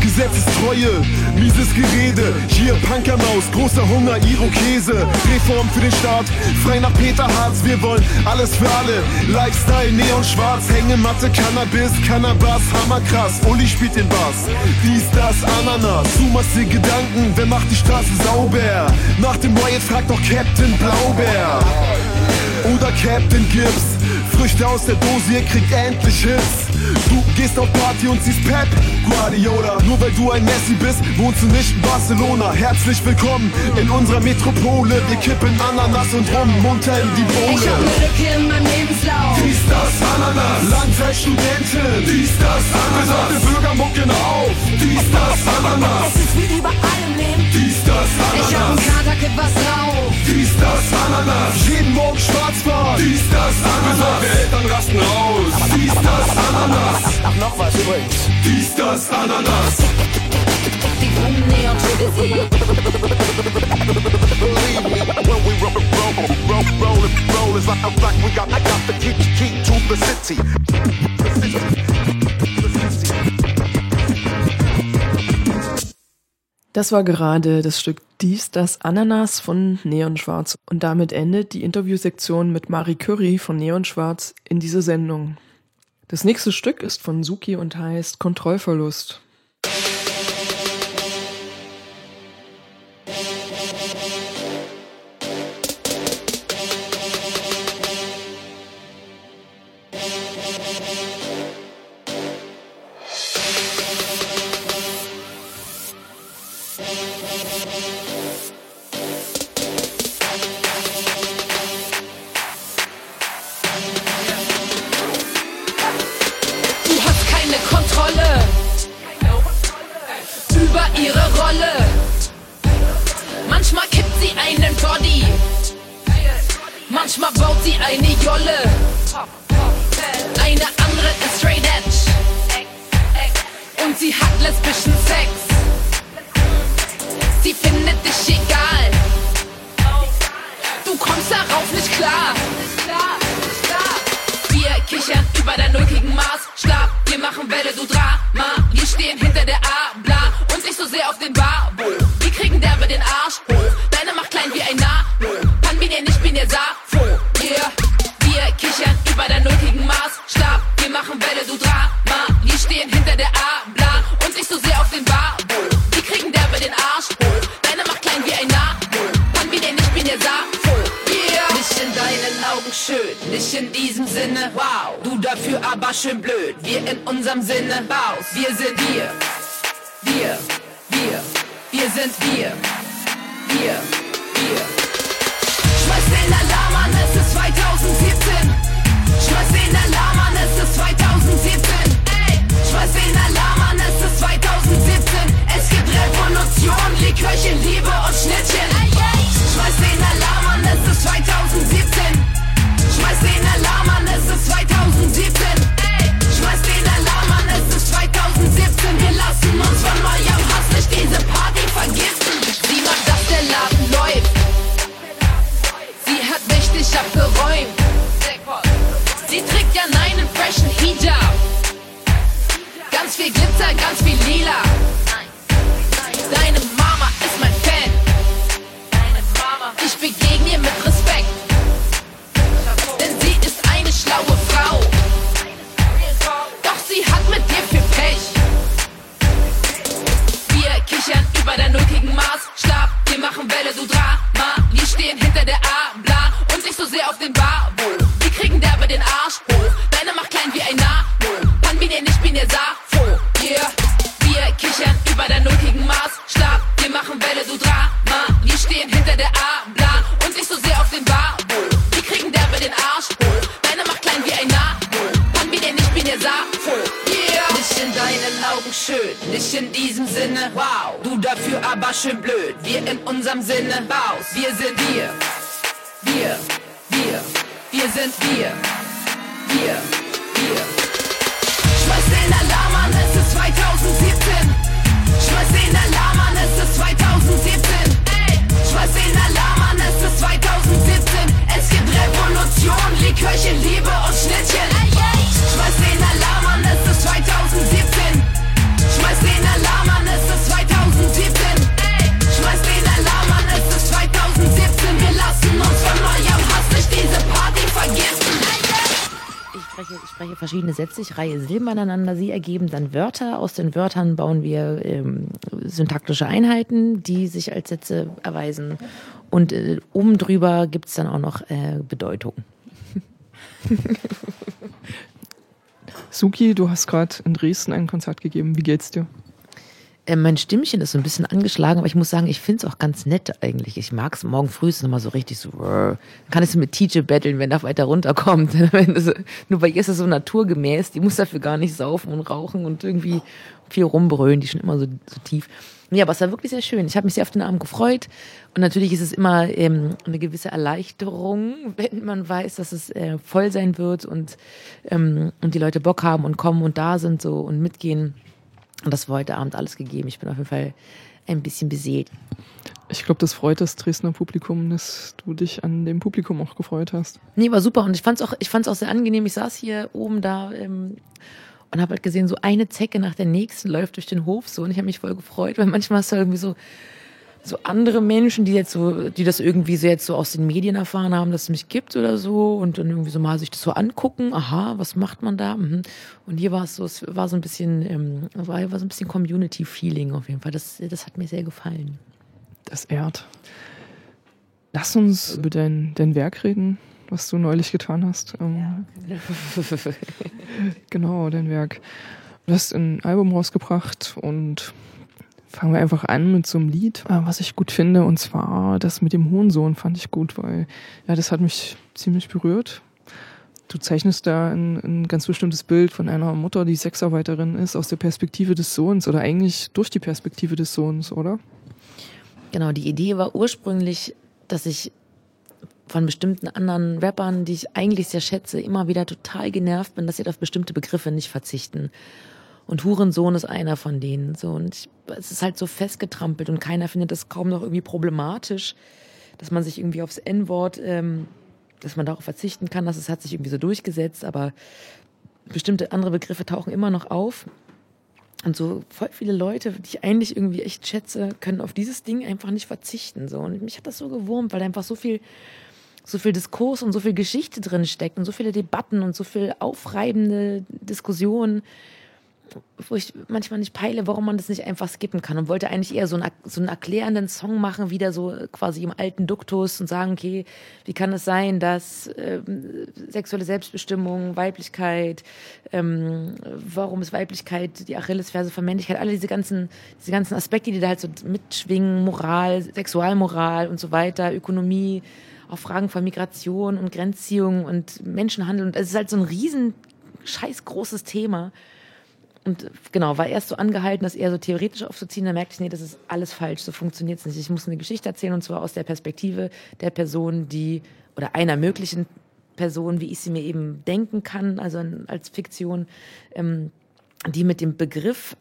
Gesetzestreue, mieses Gerede. Hier Punkermaus, großer Hunger, Irokese. Reform für den Staat, frei nach Peter Harz. Wir wollen alles für alle. Lifestyle, Neon schwarz, Hängematte, Cannabis, Cannabis, hammerkrass. Uli spielt den Bass. Dies, das, Ananas. Du machst dir Gedanken, wer macht die Straße sauber? Nach dem Riot fragt doch Captain Blaubeer. Oder Captain Gibbs. Früchte aus der Dose, ihr kriegt endlich Hits. Du gehst auf Party und siehst Pep Guardiola. Nur weil du ein Messi bist, wohnst du nicht in Barcelona. Herzlich willkommen in unserer Metropole. Wir kippen Ananas und rum, munter in die Ich hab Bohle. ne Lücke in meinem Lebenslauf. Dies, das, Ananas. Langzeitstudentin. Dies, das, Ananas. Der Bürgermucken auf. Dies, das, Ananas. Es ist wie überall im Leben. Dies, das, Ich hab ein Ananas. Katerkit, was drauf. Dies, das, Ananas. Jeden Morgen schwarz fahren. Dies, das, Ananas. Die Eltern rasten aus. Dies, das, Ananas. Ach, noch was übrigens. Dies, das, Ananas. Believe me, when we roll, roll, roll, roll, it, roll, it's like, like we got, I got the key, key to the city. The city. The city. Das war gerade das Stück Dies, das Ananas von Neon Schwarz. Und damit endet die Interviewsektion mit Marie Curry von Neon Schwarz in diese Sendung. Das nächste Stück ist von Suki und heißt Kontrollverlust. Sie findet dich egal, du kommst darauf nicht klar. Wir kichern über dein ulkigen Maßstab. Wir machen Welle, du Drama. Wir stehen hinter der A, bla. Und nicht so sehr auf den Babo. Wir kriegen derbe den Arsch schön, nicht in diesem Sinne. Wow, du dafür aber schön blöd. Wir in unserem Sinne Baus. Wir sind wir. Wir, wir, wir sind wir. Wir, wir. Schmeiß den Alarm an, es ist 2017. Schmeiß den Alarm an, es ist 2017. Ey, schmeiß den Alarm an, es ist 2017. Es gibt Revolution, Likörchen, Liebe und Schnittchen. Schmeiß den Alarm an, es ist 2017. Schmeiß den Alarm an, es ist 2017. Ey, schmeiß den Alarm an, es ist 2017. Wir lassen uns von neuem Hass nicht diese Party vergiften. Sieh mal, dass der Laden läuft. Sie hat mächtig abgeräumt. Sie trägt ja einen freshen Hijab. Ganz viel Glitzer, ganz viel Lila. Deine bei der nötigen Maßstab. Wir machen Welle, du Drama. Wir stehen hinter der A-Bla und nicht so sehr auf den Barbo. Wir kriegen der derbe den Arsch hoch. Deine macht klein wie ein Nabo. Pan bin ihr nicht, bin ihr Safo. Yeah. Wir kichern über der nötigen Maßstab. Wir machen Welle, du Drama. Unserem Sinne. Wow, du dafür aber schön blöd. Wir in unserem Sinne. Baus, wir sind wir. Wir, wir, wir sind wir. Wir, wir. Schmeiß den Alarm an, es ist 2017. Schmeiß den Alarm an, es ist 2017. Ey, schmeiß den Alarm an, es ist 2017. Es gibt Revolution, Likörchen, Liebe und Schnittchen. Schmeiß den Alarm an, es ist 2017. Schmeiß den Alarm an, es ist 2017. Ey, schmeiß den Alarm an, es ist 2017. Wir lassen uns von neuem Hass durch diese Party vergiften. Ich spreche, ich spreche verschiedene Sätze, ich reihe Silben aneinander, sie ergeben dann Wörter. Aus den Wörtern bauen wir ähm, syntaktische Einheiten, die sich als Sätze erweisen. Und äh, oben drüber gibt es dann auch noch äh, Bedeutung. Suki, du hast gerade in Dresden ein Konzert gegeben. Wie geht's dir? Äh, mein Stimmchen ist so ein bisschen angeschlagen, aber ich muss sagen, ich finde es auch ganz nett eigentlich. Ich mag es morgen früh ist nochmal so richtig so. Kann so mit TJ battlen, wenn er weiter runterkommt. Nur bei ihr ist es so naturgemäß. Die muss dafür gar nicht saufen und rauchen und irgendwie viel rumbrüllen. Die schon immer so, so tief. Ja, aber es war wirklich sehr schön. Ich habe mich sehr auf den Abend gefreut. Und natürlich ist es immer ähm, eine gewisse Erleichterung, wenn man weiß, dass es äh, voll sein wird und, ähm, und die Leute Bock haben und kommen und da sind so und mitgehen. Und das war heute Abend alles gegeben. Ich bin auf jeden Fall ein bisschen beseelt. Ich glaube, das freut das Dresdner Publikum, dass du dich an dem Publikum auch gefreut hast. Nee, war super. Und ich fand es auch, ich fand's auch sehr angenehm. Ich saß hier oben da ähm, und habe halt gesehen, so eine Zecke nach der nächsten läuft durch den Hof so. Und ich habe mich voll gefreut, weil manchmal ist da irgendwie so, so andere Menschen, die jetzt so, die das irgendwie so jetzt so aus den Medien erfahren haben, dass es mich gibt oder so und dann irgendwie so mal sich das so angucken, aha, was macht man da? Mhm. Und hier war es so, es war so ein bisschen, ähm, war, war so ein bisschen Community-Feeling auf jeden Fall. Das, das hat mir sehr gefallen. Das ehrt. Lass uns über dein, dein Werk reden, was du neulich getan hast. Ähm, genau, dein Werk. Du hast ein Album rausgebracht und fangen wir einfach an mit so einem Lied, äh, was ich gut finde. Und zwar das mit dem Hohensohn fand ich gut, weil ja, das hat mich ziemlich berührt. Du zeichnest da ein, ein ganz bestimmtes Bild von einer Mutter, die Sexarbeiterin ist, aus der Perspektive des Sohns oder eigentlich durch die Perspektive des Sohns, oder? Genau, die Idee war ursprünglich, dass ich von bestimmten anderen Rappern, die ich eigentlich sehr schätze, immer wieder total genervt bin, dass sie auf bestimmte Begriffe nicht verzichten. Und Hurensohn ist einer von denen. So und ich, es ist halt so festgetrampelt und keiner findet das kaum noch irgendwie problematisch, dass man sich irgendwie aufs N-Wort, ähm, dass man darauf verzichten kann. dass es hat sich irgendwie so durchgesetzt, aber bestimmte andere Begriffe tauchen immer noch auf. Und so voll viele Leute, die ich eigentlich irgendwie echt schätze, können auf dieses Ding einfach nicht verzichten. So. Und mich hat das so gewurmt, weil einfach so viel, so viel Diskurs und so viel Geschichte drin steckt und so viele Debatten und so viel aufreibende Diskussionen, wo ich manchmal nicht peile, warum man das nicht einfach skippen kann und wollte eigentlich eher so einen, so einen erklärenden Song machen, wieder so quasi im alten Duktus und sagen, okay, wie kann es sein, dass ähm, sexuelle Selbstbestimmung, Weiblichkeit, ähm, warum ist Weiblichkeit die Achillesferse von Männlichkeit, alle diese ganzen, diese ganzen Aspekte, die da halt so mitschwingen, Moral, Sexualmoral und so weiter, Ökonomie, auch Fragen von Migration und Grenzziehung und Menschenhandel und es ist halt so ein riesen scheiß großes Thema und genau, war erst so angehalten, das eher so theoretisch aufzuziehen. Da merkte ich, nee, das ist alles falsch, so funktioniert es nicht. Ich muss eine Geschichte erzählen und zwar aus der Perspektive der Person, die, oder einer möglichen Person, wie ich sie mir eben denken kann, also als Fiktion, ähm, die mit dem Begriff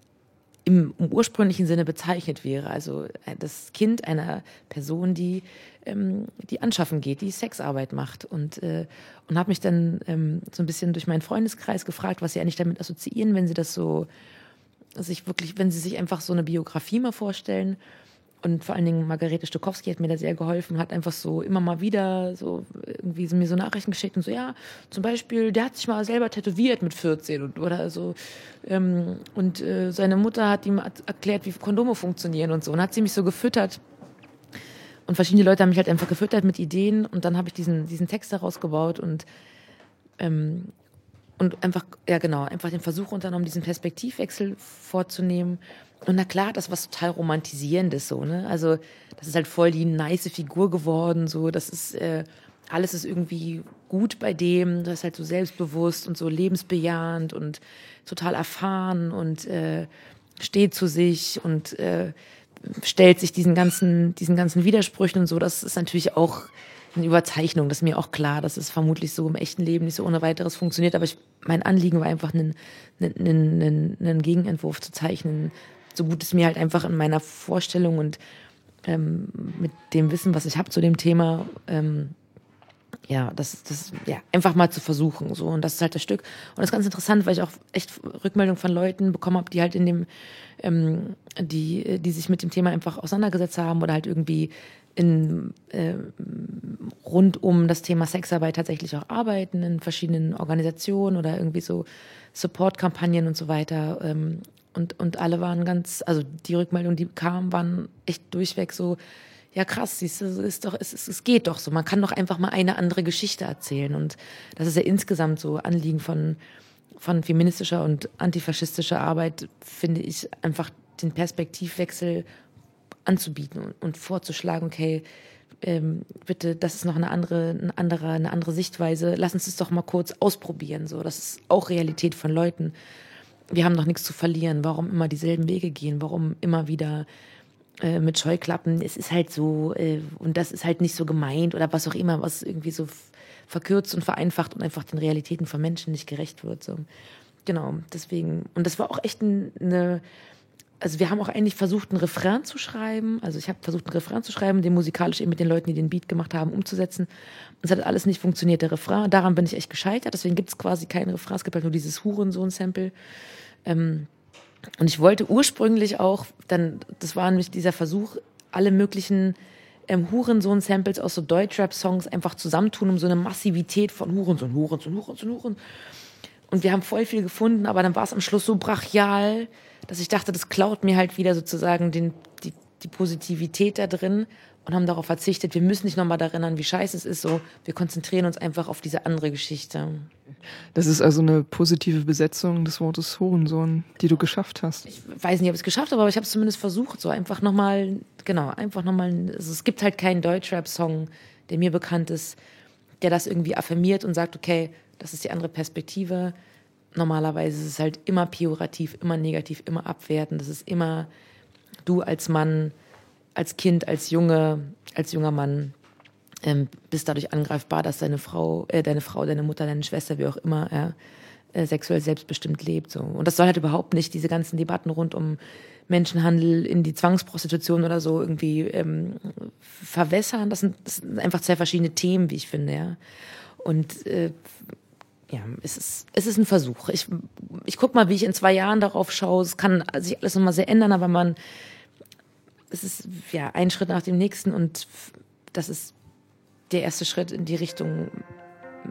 im, im ursprünglichen Sinne bezeichnet wäre. Also äh, das Kind einer Person, die ähm, die anschaffen geht, die Sexarbeit macht und äh, und habe mich dann ähm, so ein bisschen durch meinen Freundeskreis gefragt, was sie eigentlich damit assoziieren, wenn sie das so sich wirklich, wenn sie sich einfach so eine Biografie mal vorstellen. Und vor allen Dingen Margarete Stokowski hat mir da sehr geholfen, hat einfach so immer mal wieder so irgendwie mir so Nachrichten geschickt und so, ja, zum Beispiel, der hat sich mal selber tätowiert mit 14 und, oder so. Ähm, und äh, seine Mutter hat ihm erklärt, wie Kondome funktionieren und so. Und hat sie mich so gefüttert und verschiedene Leute haben mich halt einfach gefüttert mit Ideen und dann habe ich diesen, diesen Text daraus gebaut und, ähm, und einfach, ja genau, einfach den Versuch unternommen, diesen Perspektivwechsel vorzunehmen. Und na klar, das was total romantisierendes so, ne? Also das ist halt voll die nice Figur geworden, so, das ist, äh, alles ist irgendwie gut bei dem, das ist halt so selbstbewusst und so lebensbejahend und total erfahren und äh, steht zu sich und äh, stellt sich diesen ganzen, diesen ganzen Widersprüchen und so. Das ist natürlich auch eine Überzeichnung. Das ist mir auch klar, dass es vermutlich so im echten Leben nicht so ohne weiteres funktioniert. Aber ich, mein Anliegen war einfach, einen, einen, einen, einen Gegenentwurf zu zeichnen, so gut es mir halt einfach in meiner Vorstellung und ähm, mit dem Wissen, was ich habe zu dem Thema, ähm, ja, das, das, ja, einfach mal zu versuchen, so. Und das ist halt das Stück. Und das ist ganz interessant, weil ich auch echt Rückmeldungen von Leuten bekommen habe, die halt in dem, ähm, die, die sich mit dem Thema einfach auseinandergesetzt haben oder halt irgendwie in, äh, rund um das Thema Sexarbeit tatsächlich auch arbeiten in verschiedenen Organisationen oder irgendwie so Support-Kampagnen und so weiter. Ähm, und, und alle waren ganz, also die Rückmeldungen, die kamen, waren echt durchweg so, ja krass, siehst du, ist doch, es, es, es geht doch so. Man kann doch einfach mal eine andere Geschichte erzählen. Und das ist ja insgesamt so Anliegen von, von feministischer und antifaschistischer Arbeit, finde ich, einfach den Perspektivwechsel anzubieten und, und vorzuschlagen, okay, ähm, bitte, das ist noch eine andere, eine andere, eine andere Sichtweise. Lass uns das doch mal kurz ausprobieren. So, das ist auch Realität von Leuten. Wir haben noch nichts zu verlieren. Warum immer dieselben Wege gehen? Warum immer wieder äh, mit Scheuklappen, es ist halt so, äh, und das ist halt nicht so gemeint oder was auch immer, was irgendwie so verkürzt und vereinfacht und einfach den Realitäten von Menschen nicht gerecht wird. So. Genau, deswegen. Und das war auch echt eine, also wir haben auch eigentlich versucht, einen Refrain zu schreiben. Also ich habe versucht, einen Refrain zu schreiben, den musikalisch eben mit den Leuten, die den Beat gemacht haben, umzusetzen. Und es hat alles nicht funktioniert, der Refrain. Daran bin ich echt gescheitert. Deswegen gibt es quasi keinen Refrain. Es gibt halt nur dieses Hurensohn-Sample. Ähm, und ich wollte ursprünglich auch, dann, das war nämlich dieser Versuch, alle möglichen ähm, Hurensohn-Samples aus so Deutschrap-Songs einfach zusammentun, um so eine Massivität von Hurensohn, Hurensohn, Hurensohn, Hurensohn. Und wir haben voll viel gefunden, aber dann war es am Schluss so brachial, dass ich dachte, das klaut mir halt wieder sozusagen den, die, die Positivität da drin und haben darauf verzichtet, wir müssen nicht nochmal daran erinnern, wie scheiße es ist, so, wir konzentrieren uns einfach auf diese andere Geschichte. Das ist also eine positive Besetzung des Wortes Hurensohn, die du geschafft hast. Ich weiß nicht, ob ich es geschafft habe, aber ich habe es zumindest versucht, so einfach nochmal, genau, einfach nochmal, also es gibt halt keinen Deutschrap-Song, der mir bekannt ist, der das irgendwie affirmiert und sagt, okay, das ist die andere Perspektive. Normalerweise ist es halt immer pejorativ, immer negativ, immer abwertend. Das ist immer du als Mann, als Kind, als Junge, als junger Mann ähm, bist dadurch angreifbar, dass deine Frau, äh, deine Frau, deine Mutter, deine Schwester, wie auch immer, ja, äh, sexuell selbstbestimmt lebt. So. Und das soll halt überhaupt nicht diese ganzen Debatten rund um Menschenhandel in die Zwangsprostitution oder so irgendwie ähm, verwässern. Das sind, das sind einfach zwei verschiedene Themen, wie ich finde, ja. Und äh, ja, es ist, es ist ein Versuch. Ich, ich guck mal, wie ich in zwei Jahren darauf schaue. Es kann sich alles nochmal sehr ändern, aber man es ist ja ein Schritt nach dem nächsten und das ist der erste Schritt in die Richtung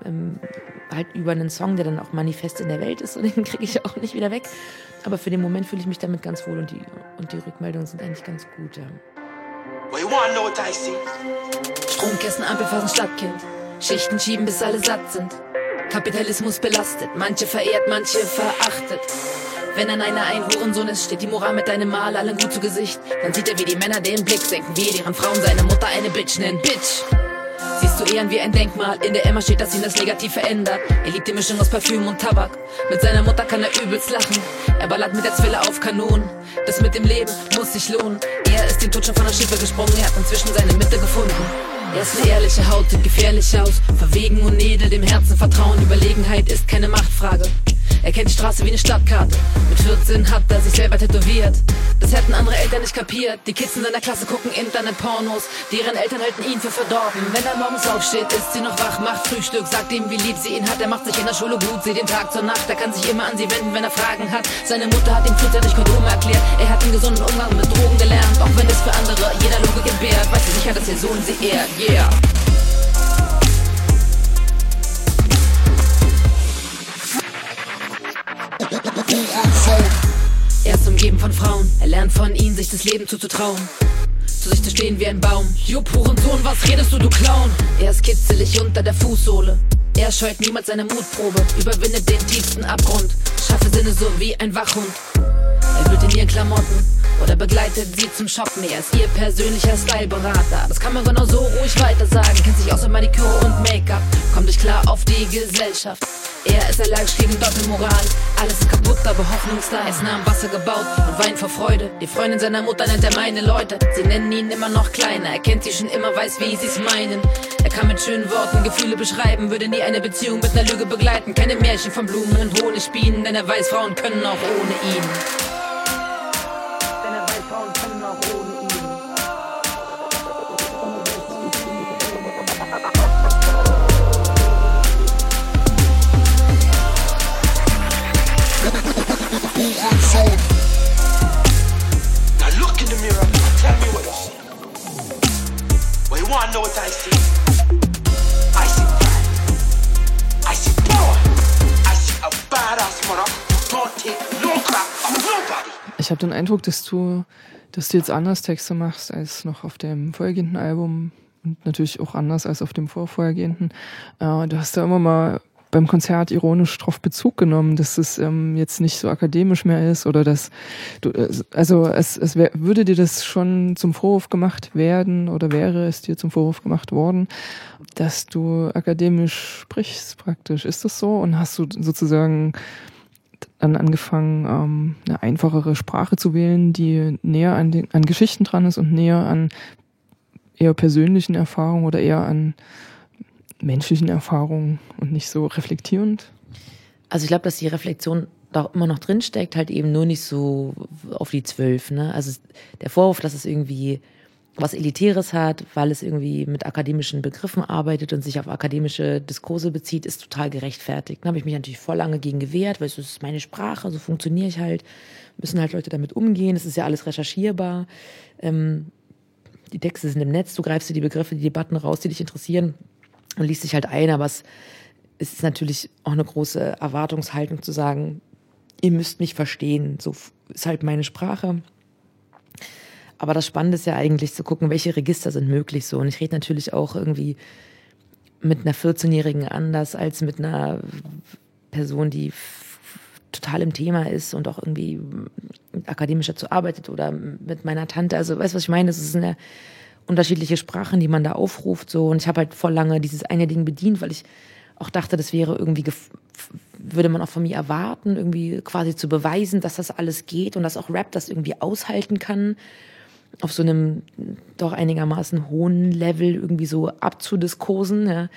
ähm, halt über einen Song, der dann auch manifest in der Welt ist und den kriege ich auch nicht wieder weg. Aber für den Moment fühle ich mich damit ganz wohl und die, und die Rückmeldungen sind eigentlich ganz gut. Ja. Stromkästen, Ampelphasen, Stadtkind. Schichten schieben, bis alle satt sind. Kapitalismus belastet, manche verehrt, manche verachtet. Wenn an einer ein Hurensohn ist, steht die Moral mit deinem Mal allen gut zu Gesicht. Dann sieht er, wie die Männer den Blick senken, wie deren Frauen seine Mutter eine Bitch nennen. Bitch! Siehst du Ehren wie ein Denkmal, in der Emma steht, dass ihn das negativ verändert. Er liebt die Mischung aus Parfüm und Tabak. Mit seiner Mutter kann er übelst lachen. Er ballert mit der Zwille auf Kanonen. Das mit dem Leben muss sich lohnen. Er ist den Tod schon von der Schiffe gesprungen, er hat inzwischen seine Mitte gefunden. Er ist eine ehrliche Haut, sieht gefährlich aus. Verwegen und edel, dem Herzen vertrauen. Überlegenheit ist keine Machtfrage. Er kennt die Straße wie eine Stadtkarte. Mit 14 hat er sich selber tätowiert. Das hätten andere Eltern nicht kapiert. Die Kids in seiner Klasse gucken Internet-Pornos. Deren Eltern halten ihn für verdorben. Wenn er morgens aufsteht, ist sie noch wach, macht Frühstück, sagt ihm, wie lieb sie ihn hat. Er macht sich in der Schule gut, sie den Tag zur Nacht. Er kann sich immer an sie wenden, wenn er Fragen hat. Seine Mutter hat ihm frühzeitig Kondome erklärt. Er hat einen gesunden Umgang mit Drogen gelernt. Auch wenn es für andere jeder Logik entbehrt, weiß sie sicher, dass ihr Sohn sie ehrt. Er ist umgeben von Frauen, er lernt von ihnen, sich das Leben zuzutrauen. Zu sich zu stehen wie ein Baum. Jupp, Hurensohn, was redest du, du Clown? Er ist kitzelig unter der Fußsohle. Er scheut niemals seine Mutprobe, überwindet den tiefsten Abgrund. Schaffe Sinne so wie ein Wachhund. Er wird in ihren Klamotten oder begleitet sie zum Shoppen. Er ist ihr persönlicher Styleberater. Das kann man genau so ruhig weiter sagen. Kennt sich aus mit Maniküre und Make-up. Kommt euch klar auf die Gesellschaft. Er ist allergisch gegen Doppelmoral. Alles ist kaputt, aber Hoffnung ist da. Essen am Wasser gebaut und weint vor Freude. Die Freundin seiner Mutter nennt er meine Leute. Sie nennen ihn immer noch kleiner. Er kennt sie schon immer, weiß, wie sie's meinen. Er kann mit schönen Worten Gefühle beschreiben, würde nie eine Beziehung mit einer Lüge begleiten. Keine Märchen von Blumen und Honigbienen, denn er weiß, Frauen können auch ohne ihn. You want to know what I see? I see pride. I see power. I see a badass mother who don't take no crap from nobody. Ich habe den Eindruck, dass du, dass du jetzt anders Texte machst als noch auf dem vorhergehenden Album und natürlich auch anders als auf dem vorvorhergehenden. Äh, du hast da immer mal beim Konzert ironisch drauf Bezug genommen, dass es ähm, jetzt nicht so akademisch mehr ist oder dass du, äh, also es, es wär, würde dir das schon zum Vorwurf gemacht werden oder wäre es dir zum Vorwurf gemacht worden, dass du akademisch sprichst praktisch. Ist das so? Und hast du sozusagen dann angefangen, ähm, eine einfachere Sprache zu wählen, die näher an, den, an Geschichten dran ist und näher an eher persönlichen Erfahrungen oder eher an menschlichen Erfahrungen und nicht so reflektierend? Also ich glaube, dass die Reflexion da immer noch drin steckt, halt eben nur nicht so auf die zwölf. Ne? Also der Vorwurf, dass es irgendwie was Elitäres hat, weil es irgendwie mit akademischen Begriffen arbeitet und sich auf akademische Diskurse bezieht, ist total gerechtfertigt. Da habe ich mich natürlich voll lange gegen gewehrt, weil es ist meine Sprache, so funktioniere ich halt. Müssen halt Leute damit umgehen, es ist ja alles recherchierbar. Ähm, die Texte sind im Netz, du greifst dir die Begriffe, die Debatten raus, die dich interessieren und liest sich halt ein, aber es ist natürlich auch eine große Erwartungshaltung zu sagen, ihr müsst mich verstehen, so ist halt meine Sprache. Aber das Spannende ist ja eigentlich zu gucken, welche Register sind möglich so. Und ich rede natürlich auch irgendwie mit einer 14-Jährigen anders als mit einer Person, die total im Thema ist und auch irgendwie akademisch dazu arbeitet oder mit meiner Tante. Also weißt du, was ich meine? Es sind ja unterschiedliche Sprachen, die man da aufruft. So. Und ich habe halt voll lange dieses eine Ding bedient, weil ich auch dachte, das wäre irgendwie, würde man auch von mir erwarten, irgendwie quasi zu beweisen, dass das alles geht und dass auch Rap das irgendwie aushalten kann, auf so einem doch einigermaßen hohen Level irgendwie so abzudiskursen. Ja.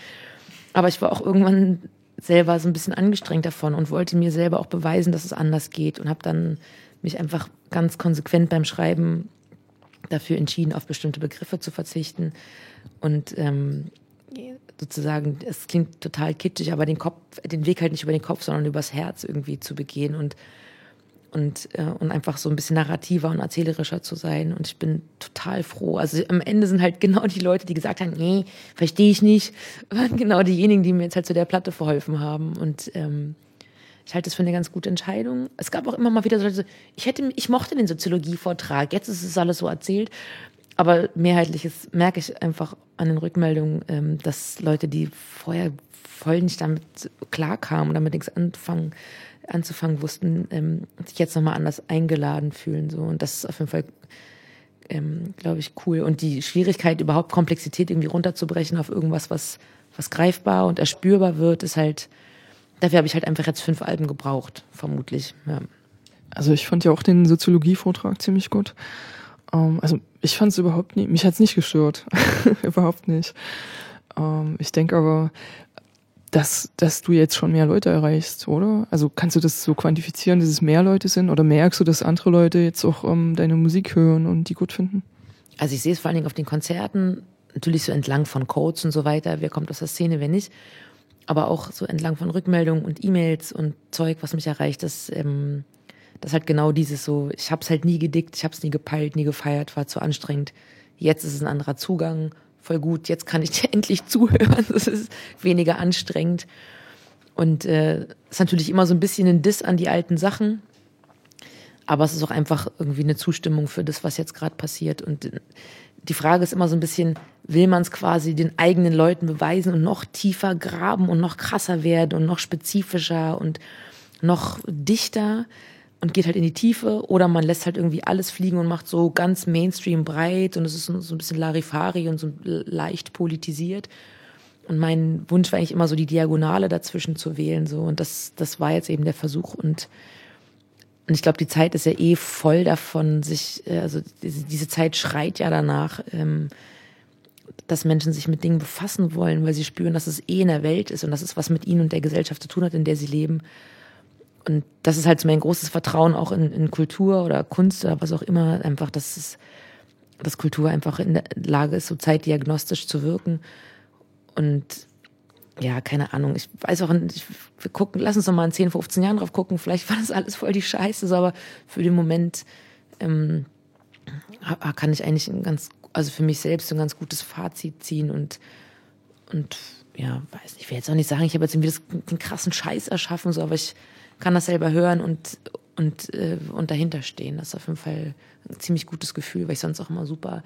Aber ich war auch irgendwann selber so ein bisschen angestrengt davon und wollte mir selber auch beweisen, dass es anders geht und habe dann mich einfach ganz konsequent beim Schreiben dafür entschieden, auf bestimmte Begriffe zu verzichten und ähm, sozusagen, es klingt total kitschig, aber den Kopf, den Weg halt nicht über den Kopf, sondern übers Herz irgendwie zu begehen und und, äh, und einfach so ein bisschen narrativer und erzählerischer zu sein. Und ich bin total froh. Also am Ende sind halt genau die Leute, die gesagt haben, nee, verstehe ich nicht, waren genau diejenigen, die mir jetzt halt zu der Platte verholfen haben. Und ähm, ich halte das für eine ganz gute Entscheidung. Es gab auch immer mal wieder so Leute, ich hätte, ich mochte den Soziologie-Vortrag, jetzt ist es alles so erzählt. Aber mehrheitliches merke ich einfach an den Rückmeldungen, ähm, dass Leute, die vorher voll nicht damit klarkamen und damit nichts anfangen, anzufangen wussten, ähm, sich jetzt nochmal anders eingeladen fühlen. So. Und das ist auf jeden Fall, ähm, glaube ich, cool. Und die Schwierigkeit, überhaupt Komplexität irgendwie runterzubrechen auf irgendwas, was, was greifbar und erspürbar wird, ist halt, dafür habe ich halt einfach jetzt fünf Alben gebraucht, vermutlich. Ja. Also ich fand ja auch den Soziologie-Vortrag ziemlich gut. Ähm, also ich fand es überhaupt nicht, mich hat es nicht gestört. überhaupt nicht. Ähm, ich denke aber, dass, dass du jetzt schon mehr Leute erreichst, oder? Also kannst du das so quantifizieren, dass es mehr Leute sind? Oder merkst du, dass andere Leute jetzt auch ähm, deine Musik hören und die gut finden? Also ich sehe es vor allen Dingen auf den Konzerten, natürlich so entlang von Codes und so weiter, wer kommt aus der Szene, wer nicht. Aber auch so entlang von Rückmeldungen und E-Mails und Zeug, was mich erreicht, das, ähm, das halt genau dieses so, ich habe es halt nie gedickt, ich habe es nie gepeilt, nie gefeiert, war zu anstrengend. Jetzt ist es ein anderer Zugang voll gut, jetzt kann ich dir endlich zuhören, das ist weniger anstrengend. Und äh, ist natürlich immer so ein bisschen ein Diss an die alten Sachen, aber es ist auch einfach irgendwie eine Zustimmung für das, was jetzt gerade passiert. Und die Frage ist immer so ein bisschen, will man es quasi den eigenen Leuten beweisen und noch tiefer graben und noch krasser werden und noch spezifischer und noch dichter? und geht halt in die Tiefe oder man lässt halt irgendwie alles fliegen und macht so ganz Mainstream breit und es ist so ein bisschen Larifari und so leicht politisiert. und mein Wunsch war eigentlich immer so die Diagonale dazwischen zu wählen so und das das war jetzt eben der Versuch und und ich glaube, die Zeit ist ja eh voll davon, sich, äh, also diese, Zeit schreit ja danach, ähm, dass Menschen sich mit Dingen befassen wollen, weil sie spüren, dass es eh in der Welt ist und dass es was mit ihnen und der Gesellschaft zu tun hat, in der sie leben. Und das ist halt so mein großes Vertrauen auch in, in Kultur oder Kunst oder was auch immer, einfach, dass es, dass Kultur einfach in der Lage ist, so zeitdiagnostisch zu wirken. Und ja, keine Ahnung. Ich weiß auch, ich, wir gucken, lass uns noch mal in 10, 15 Jahren drauf gucken. Vielleicht war das alles voll die Scheiße, aber für den Moment ähm, kann ich eigentlich ein ganz, also für mich selbst ein ganz gutes Fazit ziehen und und ja, weiß nicht, ich will jetzt auch nicht sagen, ich habe jetzt irgendwie das, den krassen Scheiß erschaffen, so, aber ich kann das selber hören und und äh, und dahinter stehen. Das ist auf jeden Fall ein ziemlich gutes Gefühl, weil ich sonst auch immer super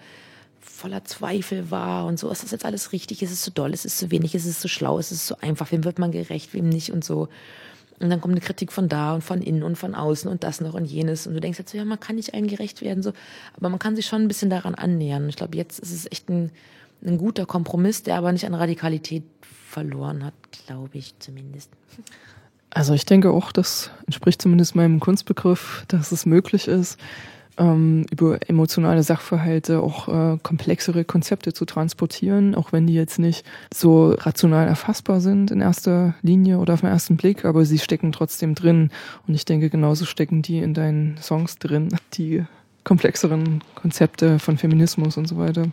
voller Zweifel war und so, ist das jetzt alles richtig, ist es zu doll, ist es zu wenig, ist es zu schlau, ist es zu einfach, wem wird man gerecht, wem nicht und so. Und dann kommt eine Kritik von da und von innen und von außen und das noch und jenes. Und du denkst jetzt so, ja, man kann nicht allen gerecht werden, so. Aber man kann sich schon ein bisschen daran annähern. Ich glaube, jetzt ist es echt ein, ein guter Kompromiss, der aber nicht an Radikalität verloren hat, glaube ich zumindest. Also ich denke auch, das entspricht zumindest meinem Kunstbegriff, dass es möglich ist, ähm, über emotionale Sachverhalte auch äh, komplexere Konzepte zu transportieren, auch wenn die jetzt nicht so rational erfassbar sind in erster Linie oder auf den ersten Blick, aber sie stecken trotzdem drin. Und ich denke, genauso stecken die in deinen Songs drin, die komplexeren Konzepte von Feminismus und so weiter.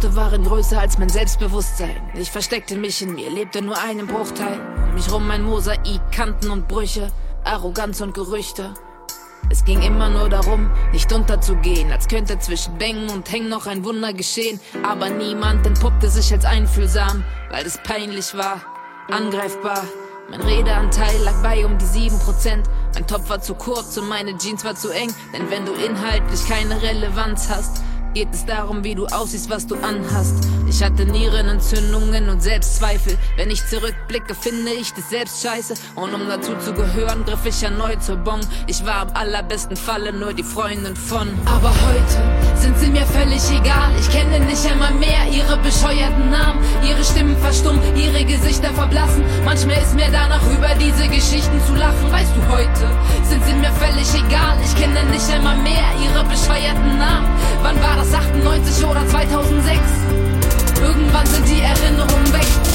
Rauchte, waren größer als mein Selbstbewusstsein. Ich versteckte mich in mir, lebte nur einen Bruchteil. Um mich rum ein Mosaik, Kanten und Brüche, Arroganz und Gerüchte. Es ging immer nur darum, nicht unterzugehen, als könnte zwischen Bängen und Hängen noch ein Wunder geschehen. Aber niemand entpuppte sich als einfühlsam, weil es peinlich war, angreifbar. Mein Redeanteil lag bei um die 7%. Mein Topf war zu kurz und meine Jeans war zu eng. Denn wenn du inhaltlich keine Relevanz hast, geht es darum, wie du aussiehst, was du anhast. Ich hatte Nierenentzündungen und Selbstzweifel. Wenn ich zurückblicke, finde ich das selbst scheiße. Und um dazu zu gehören, griff ich erneut zur Bon. Ich war am allerbesten Falle nur die Freundin von. Aber heute sind sie mir völlig egal. Ich kenne nicht einmal mehr ihre bescheuerten Namen. Ihre Stimmen verstummen, ihre Gesichter verblassen. Manchmal ist mir danach über diese Geschichten zu lachen. Weißt du, heute sind sie mir völlig egal. Ich kenne nicht einmal mehr ihre bescheuerten Namen. Wann war das 98 oder 2006? Irgendwann sind die Erinnerungen weg.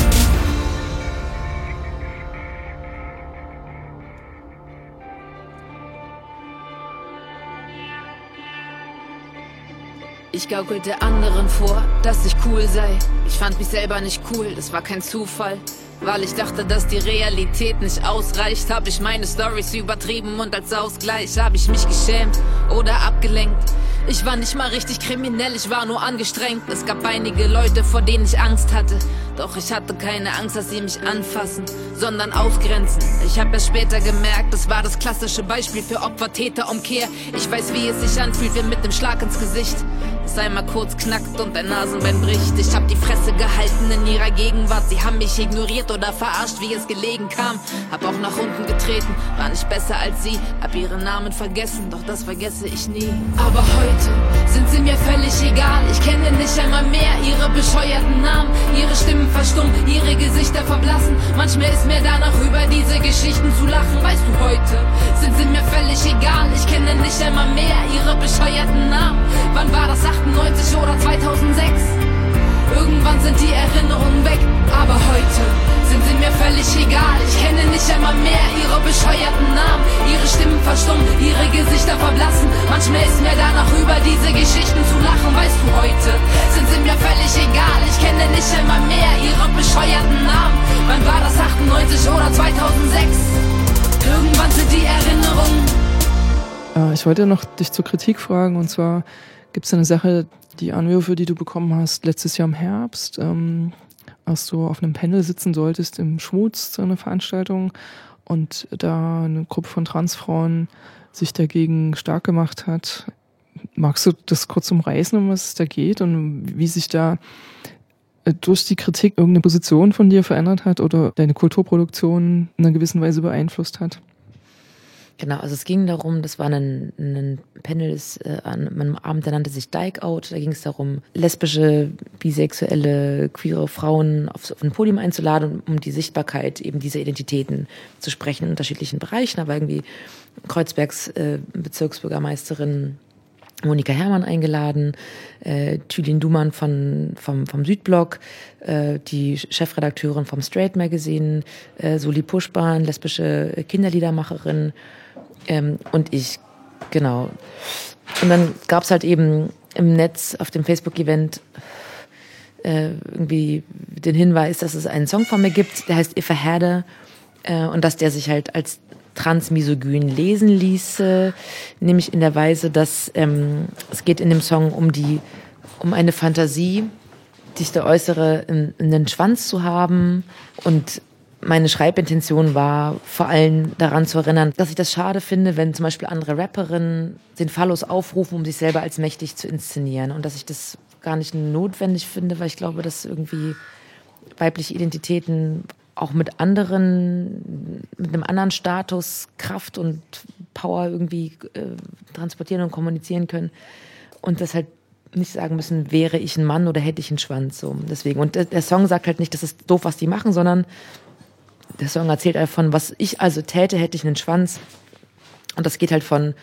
Ich gaukelte anderen vor, dass ich cool sei. Ich fand mich selber nicht cool, das war kein Zufall. Weil ich dachte, dass die Realität nicht ausreicht, habe ich meine Stories übertrieben und als Ausgleich habe ich mich geschämt oder abgelenkt. Ich war nicht mal richtig kriminell, ich war nur angestrengt. Es gab einige Leute, vor denen ich Angst hatte. Doch ich hatte keine Angst, dass sie mich anfassen, sondern ausgrenzen. Ich habe es später gemerkt, das war das klassische Beispiel für Opfer-Täter-Umkehr. Ich weiß, wie es sich anfühlt, wenn mit dem Schlag ins Gesicht es einmal kurz knackt und dein Nasenbein bricht. Ich hab die Fresse gehalten in ihrer Gegenwart. Sie haben mich ignoriert oder verarscht, wie es gelegen kam. Hab auch nach unten getreten, war nicht besser als sie. Hab ihren Namen vergessen, doch das vergesse ich nie. Aber heute sind sie mir völlig egal. Ich kenne nicht einmal mehr ihre bescheuerten Namen. Ihre Stimmen verstummen, ihre Gesichter verblassen. Manchmal ist mir danach über diese Geschichten zu lachen. Weißt du, heute sind sie mir völlig egal. Ich kenne nicht einmal mehr ihre bescheuerten Namen. Wann war das? 98 oder 2006. Irgendwann sind die Erinnerungen weg, aber heute sind sie mir völlig egal. Ich kenne nicht einmal mehr ihre bescheuerten Namen. Ihre Stimmen verstummen, ihre Gesichter verblassen. Manchmal ist mir danach über diese Geschichten zu lachen. Weißt du, heute sind sie mir völlig egal. Ich kenne nicht einmal mehr ihre bescheuerten Namen. Wann war das 98 98 oder 2006. Irgendwann sind die Erinnerungen. Äh, ich wollte noch dich zur Kritik fragen und zwar gibt es eine Sache, die Anwürfe, die du bekommen hast letztes Jahr im Herbst, ähm, als du auf einem Panel sitzen solltest im Schmutz zu einer Veranstaltung und da eine Gruppe von Transfrauen sich dagegen stark gemacht hat. Magst du das kurz umreißen, um was es da geht und wie sich da äh, durch die Kritik irgendeine Position von dir verändert hat oder deine Kulturproduktion in einer gewissen Weise beeinflusst hat? Genau, also es ging darum, das war ein, ein Panel das, äh, an einem Abend, der nannte sich Dyke Out. Da ging es darum, lesbische, bisexuelle, queere Frauen aufs, auf ein Podium einzuladen, um die Sichtbarkeit eben dieser Identitäten zu sprechen in unterschiedlichen Bereichen. Aber irgendwie Kreuzbergs äh, Bezirksbürgermeisterin Monika Herrmann eingeladen, äh, Thülin Dumann von, vom, vom Südblock, äh, die Chefredakteurin vom Straight Magazine, äh, Soli Puschbahn, lesbische Kinderliedermacherin ähm, und ich, genau. Und dann gab's halt eben im Netz auf dem Facebook-Event äh, irgendwie den Hinweis, dass es einen Song von mir gibt, der heißt If a Herde äh, und dass der sich halt als transmisogyn lesen ließe, nämlich in der Weise, dass ähm, es geht in dem Song um die um eine Fantasie, die ich da äußere, einen Schwanz zu haben und meine Schreibintention war, vor allem daran zu erinnern, dass ich das schade finde, wenn zum Beispiel andere Rapperinnen den Phallus aufrufen, um sich selber als mächtig zu inszenieren. Und dass ich das gar nicht notwendig finde, weil ich glaube, dass irgendwie weibliche Identitäten auch mit anderen, mit einem anderen Status, Kraft und Power irgendwie äh, transportieren und kommunizieren können. Und das halt nicht sagen müssen, wäre ich ein Mann oder hätte ich einen Schwanz. So. Deswegen. Und der Song sagt halt nicht, das ist doof, was die machen, sondern der Song erzählt davon, was ich also täte, hätte ich einen Schwanz. Und das geht halt von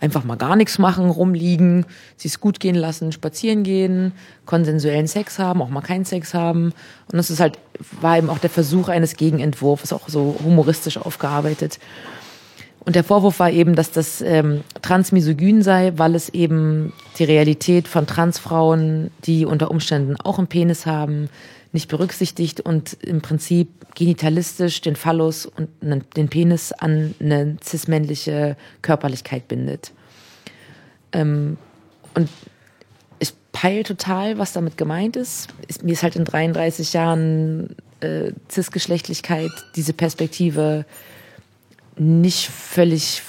einfach mal gar nichts machen, rumliegen, sich's gut gehen lassen, spazieren gehen, konsensuellen Sex haben, auch mal keinen Sex haben. Und das ist halt, war eben auch der Versuch eines Gegenentwurfs, auch so humoristisch aufgearbeitet. Und der Vorwurf war eben, dass das ähm, transmisogyn sei, weil es eben die Realität von Transfrauen, die unter Umständen auch einen Penis haben, nicht berücksichtigt und im Prinzip genitalistisch den Phallus und den Penis an eine cismännliche Körperlichkeit bindet. Ähm, und ich peile total, was damit gemeint ist. ist. Mir ist halt in 33 Jahren äh, Cisgeschlechtlichkeit diese Perspektive nicht völlig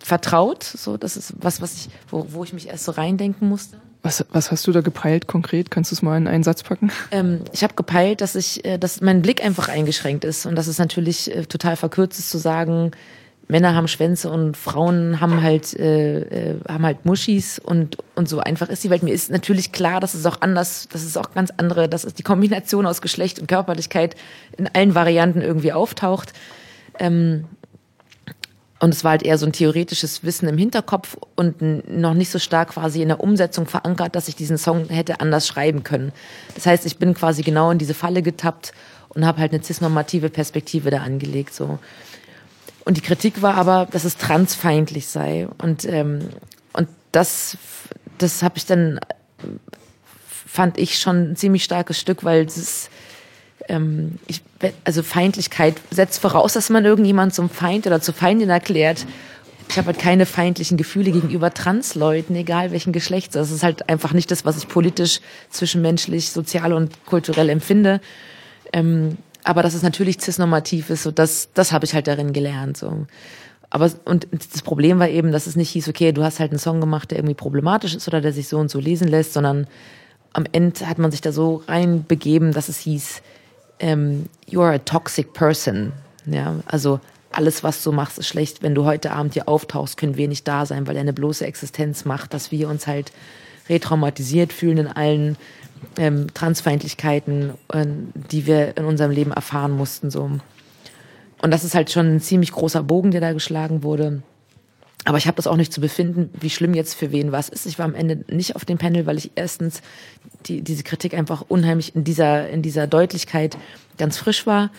vertraut. So, das ist was, was ich, wo, wo ich mich erst so reindenken musste. Was, was hast du da gepeilt konkret? Kannst du es mal in einen Satz packen? Ähm, ich habe gepeilt, dass ich, äh, dass mein Blick einfach eingeschränkt ist und dass es natürlich äh, total verkürzt ist zu sagen, Männer haben Schwänze und Frauen haben halt äh, äh, haben halt Muschis und und so einfach ist die Welt. Mir ist natürlich klar, dass es auch anders, dass es auch ganz andere, dass es die Kombination aus Geschlecht und Körperlichkeit in allen Varianten irgendwie auftaucht. Ähm, und es war halt eher so ein theoretisches Wissen im Hinterkopf und noch nicht so stark quasi in der Umsetzung verankert, dass ich diesen Song hätte anders schreiben können. Das heißt, ich bin quasi genau in diese Falle getappt und habe halt eine cisnormative Perspektive da angelegt. So. Und die Kritik war aber, dass es transfeindlich sei. Und, ähm, und das, das habe ich dann, fand ich schon ein ziemlich starkes Stück, weil es ähm, ich, also Feindlichkeit setzt voraus, dass man irgendjemand zum Feind oder zur Feindin erklärt. Ich habe halt keine feindlichen Gefühle gegenüber Transleuten, egal welchen Geschlechts. Das ist halt einfach nicht das, was ich politisch, zwischenmenschlich, sozial und kulturell empfinde. Ähm, aber dass es natürlich cisnormativ ist, so das, das habe ich halt darin gelernt. So. Aber und das Problem war eben, dass es nicht hieß, okay, du hast halt einen Song gemacht, der irgendwie problematisch ist oder der sich so und so lesen lässt, sondern am Ende hat man sich da so reinbegeben, dass es hieß, ähm, you are a toxic person. Ja, also alles, was du machst, ist schlecht. Wenn du heute Abend hier auftauchst, können wir nicht da sein, weil deine bloße Existenz macht, dass wir uns halt retraumatisiert fühlen in allen ähm, Transfeindlichkeiten, äh, die wir in unserem Leben erfahren mussten. So. Und das ist halt schon ein ziemlich großer Bogen, der da geschlagen wurde. Aber ich habe das auch nicht zu befinden, wie schlimm jetzt für wen was ist. Ich war am Ende nicht auf dem Panel, weil ich erstens die, diese Kritik einfach unheimlich in dieser, in dieser Deutlichkeit ganz frisch war